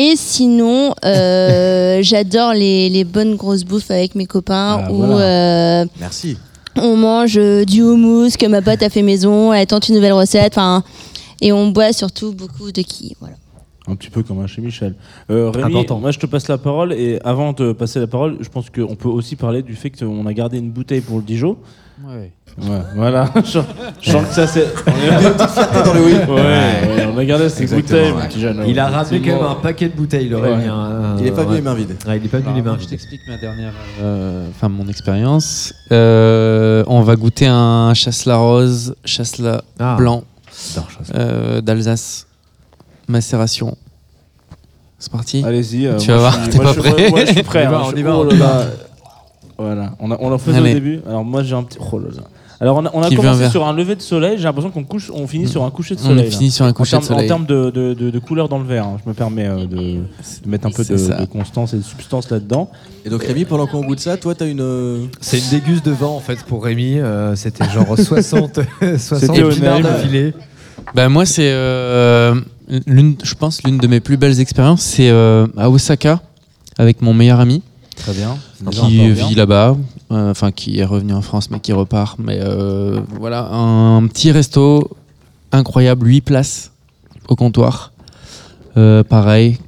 Et sinon, euh, [LAUGHS] j'adore les, les bonnes grosses bouffes avec mes copains Ah, où voilà. euh, Merci. on mange euh, du houmous que ma pote a fait maison, elle tente une nouvelle recette, enfin, et on boit surtout beaucoup de qui. Voilà. Un petit peu comme un chez Michel. Euh, Rémi, Important. moi je te passe la parole et avant de passer la parole, je pense qu'on peut aussi parler du fait qu'on a gardé une bouteille pour le Dijon. Ouais. Ouais, voilà. je, [LAUGHS] je sens que ça c'est. On est... Une petite fierté dans le oui. Ouais, ouais, on a gardé cette Exactement, bouteille, ouais. mon petit jeune. Il a ramené quand même un paquet de bouteilles, le Ouais. Rémi, hein. Il est pas venu les mains vides. Il est pas venu les mains Je vides. t'explique ma dernière, euh, enfin mon expérience. Euh, on va goûter un chasselas rose, chasselas Ah. blanc euh, d'Alsace, macération. C'est parti. Allez-y. euh, Tu vas je voir, t'es pas je suis- prêt moi, je suis prêt. [LAUGHS] On y va, Voilà, on, a, on en faisait au début. Alors moi j'ai un petit. Oh là là. Alors on a, on a Qui veut un commencé verre sur un lever de soleil. J'ai l'impression qu'on couche, on finit sur un coucher de On soleil. là. finit sur un coucher en de termes- soleil. En termes de, de, de- de couleur dans le verre, hein. je me permets euh, de, de mettre un peu de, C'est ça. de constance et de substance là-dedans. Et donc Rémi, pendant qu'on goûte ça, toi, t'as une. euh, C'est une déguste de vin en fait pour Rémi. euh, C'était genre [LAUGHS] 60, 60 C'était au épinards. Bah moi c'est euh, l'une, je pense l'une de mes plus belles expériences, c'est euh, à Osaka avec mon meilleur ami Très bien. qui vit là-bas, euh, enfin qui est revenu en France mais qui repart. Mais euh, voilà un petit resto incroyable, 8 places au comptoir, Euh, pareil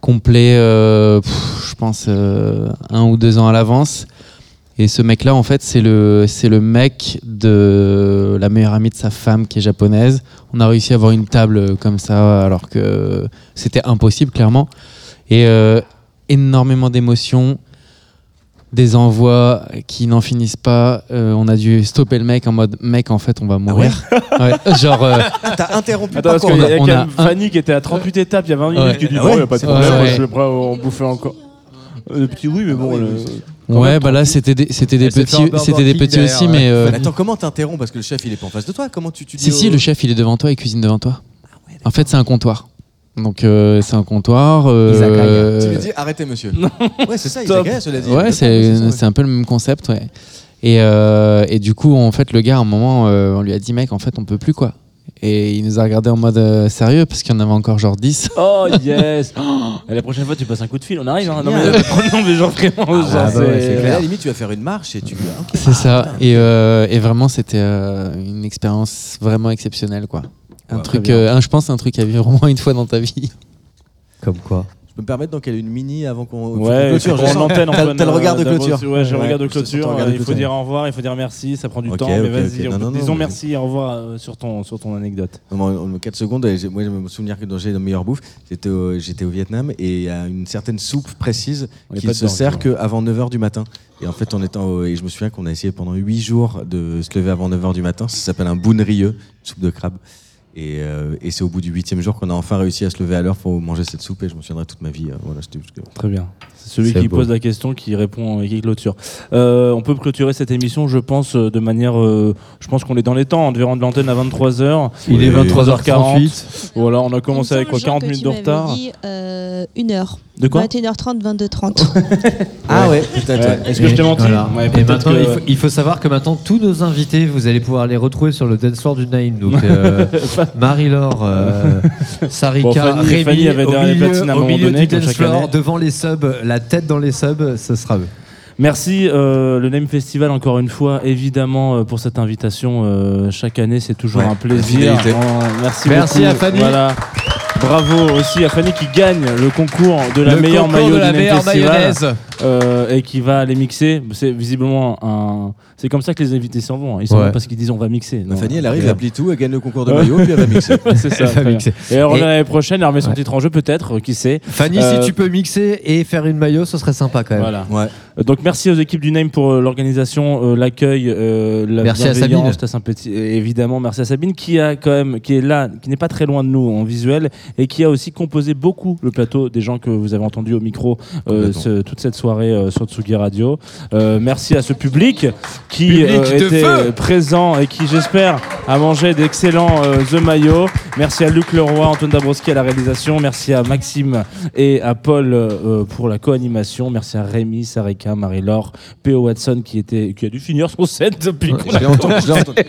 complet, euh, pff, je pense euh, un ou deux ans à l'avance. Et ce mec-là, en fait, c'est le, c'est le mec de la meilleure amie de sa femme qui est japonaise. On a réussi à avoir une table comme ça, alors que c'était impossible, clairement. Et euh, énormément d'émotions, des envois qui n'en finissent pas. Euh, on a dû stopper le mec en mode mec, en fait, on va mourir. Ouais, genre. euh, [LAUGHS] Ah, t'as interrompu Attends, parce qu'il y a on quand a même un- Fanny qui était à 38 étapes il y a 20 minutes Ouais. qui dit Ah bon, ouais, il n'y a pas de problème, Ouais. je prêt à en bouffer encore. Euh, Le petit oui, mais bon. oui, le- ouais, bah là, c'était des, c'était des petits, c'était des petits derrière, aussi, ouais. mais. euh, Mais attends, comment t'interromps? Parce que le chef, il est pas en face de toi. Comment tu, tu dis Si, si, le chef, il est devant toi, il cuisine devant toi. en fait, c'est un comptoir. Donc, euh, c'est un comptoir. euh, Tu lui dis arrêtez, monsieur. Ouais, c'est ça. [LAUGHS] Izakaya, cela dit. Ouais, c'est ça, ouais. c'est un peu le même concept, ouais. Et, euh, et du coup, en fait, le gars, à un moment, euh, on lui a dit, mec, en fait, on peut plus, quoi. Et il nous a regardé en mode euh, sérieux, parce qu'il y en avait encore genre 10. [LAUGHS] Oh yes Oh, et La prochaine fois, tu passes un coup de fil, on arrive. Hein. Non, mais, Génial. non, mais genre vraiment, genre, Ah, bah ouais, clair. À la limite, tu vas faire une marche et tu. Ok. C'est ça. Et, euh, et vraiment, c'était euh, une expérience vraiment exceptionnelle, quoi. Un Ouais, truc, euh, un- je pense, un truc à vivre au moins une fois dans ta vie. Comme quoi Je peux me permettre d'en caler une mini avant qu'on Ouais, clôture. T'as le regard de clôture. Ouais, j'ai le regard de clôture. Il faut dire au revoir, il faut dire merci, ça prend du temps, mais vas-y, disons non, merci et au revoir euh, sur ton, sur ton anecdote. Non, En 4 secondes, j'ai- moi je me souvenir que dans j'ai de meilleure bouffe, j'étais au, j'étais au Vietnam et il y a une certaine soupe précise qui se sert qu'avant 9h du matin. Et en fait, on était en- et je me souviens qu'on a essayé pendant 8 jours de se lever avant 9h du matin. Ça s'appelle un boon rieux, soupe de crabe. Et, euh, et c'est au bout du huitième jour qu'on a enfin réussi à se lever à l'heure pour manger cette soupe et je m'en souviendrai toute ma vie. euh, Voilà, c'était Très bien. C'est celui qui beau. pose la question qui répond et qui clôture. Euh, on peut clôturer cette émission, je pense, de manière. euh, je pense qu'on est dans les temps. On devait rendre l'antenne à 23h. Il est Oui. 23h38. Voilà, on a commencé avec quoi 40 minutes de retard Dit, euh, une heure. De quoi 21h30, 22h30. [LAUGHS] Ah ouais, peut-être. ouais. Est-ce que je t'ai menti Voilà. Ouais, Et maintenant, que- il, faut, il faut savoir que maintenant, tous nos invités, vous allez pouvoir les retrouver sur le dance floor du Name. Donc, [LAUGHS] euh, Marie-Laure, euh, Sarika, Bon, Fanny- Rémi, Fanny avait au milieu, au milieu donné, du dance floor, devant les subs, la tête dans les subs, ce sera eux. Merci euh, le Name Festival encore une fois évidemment euh, pour cette invitation euh, chaque année c'est toujours Ouais, un plaisir. merci Merci beaucoup. à Fanny. Voilà. Bravo aussi à Fanny qui gagne le concours de la Le meilleure concours maillot de la meilleure Festival, mayonnaise. euh, et qui va les mixer. C'est visiblement un. C'est comme ça que les invités s'en vont. hein. Ils s'en Ouais. vont parce qu'ils disent on va mixer. Bah, Non. Fanny, elle arrive, elle applique tout, elle gagne le concours de Ouais. maillot, puis elle va mixer. [LAUGHS] c'est ça. Elle va mixer. Et Et- l'année prochaine, elle remet son Ouais. titre en jeu peut-être, qui sait. Fanny, Euh, si tu peux mixer et faire une maillot, ce serait sympa quand même. Voilà. Ouais. Donc merci aux équipes du Name pour euh, l'organisation, euh, l'accueil, euh, la Merci à bienveillance, Sabine. la sympathie. Et évidemment, merci à Sabine qui a quand même, qui est là, qui n'est pas très loin de nous en visuel et qui a aussi composé beaucoup le plateau des gens que vous avez entendus au micro euh, ce- toute cette soirée euh, sur Tsugi Radio. Euh, merci à ce public qui Public était présent et qui j'espère a mangé d'excellents The Mayo. Merci à Luc Leroy, Antoine Dabrowski à la réalisation. Merci à Maxime et à Paul pour la co-animation. Merci à Rémi, Sarika, Marie-Laure, P.O. Watson qui, était, qui a dû finir son set depuis qu'on a l'ai entendu, je l'ai entendu.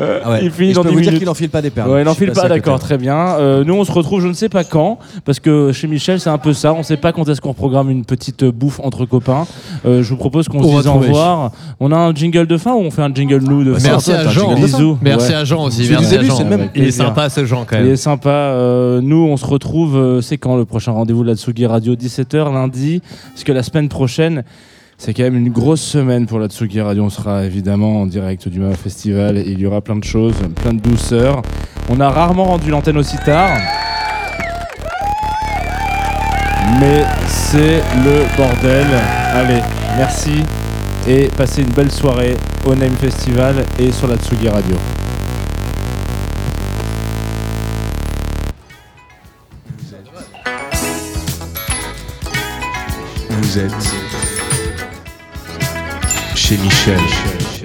Euh, Ah ouais. Il finit Et je dans peux 10 vous dire minutes. qu'il n'enfile pas des perles. Ouais, il n'enfile pas, d'accord, très bien. Euh, nous, on se retrouve, je ne sais pas quand, parce que chez Michel, c'est un peu ça. On ne sait pas quand est-ce qu'on programme une petite bouffe entre copains. Euh, je vous propose qu'on On se dise au revoir. On a un jingle de fin ou on fait un jingle nous de fin? Merci à Jean. Bisous. Merci Ouais. à Jean aussi. À même. Il est sympa ce Jean quand Il même. est sympa. Euh, nous, on se retrouve. c'est quand le prochain rendez-vous de la Tsugi Radio? 17h lundi. Parce que la semaine prochaine, c'est quand même une grosse semaine pour la Tsugi Radio. On sera évidemment en direct du Mama Festival. Il y aura plein de choses, plein de douceur. On a rarement rendu l'antenne aussi tard. Mais c'est le bordel. Allez, merci. Et passez une belle soirée au Name Festival et sur la Tsugi Radio. Vous êtes chez Michel.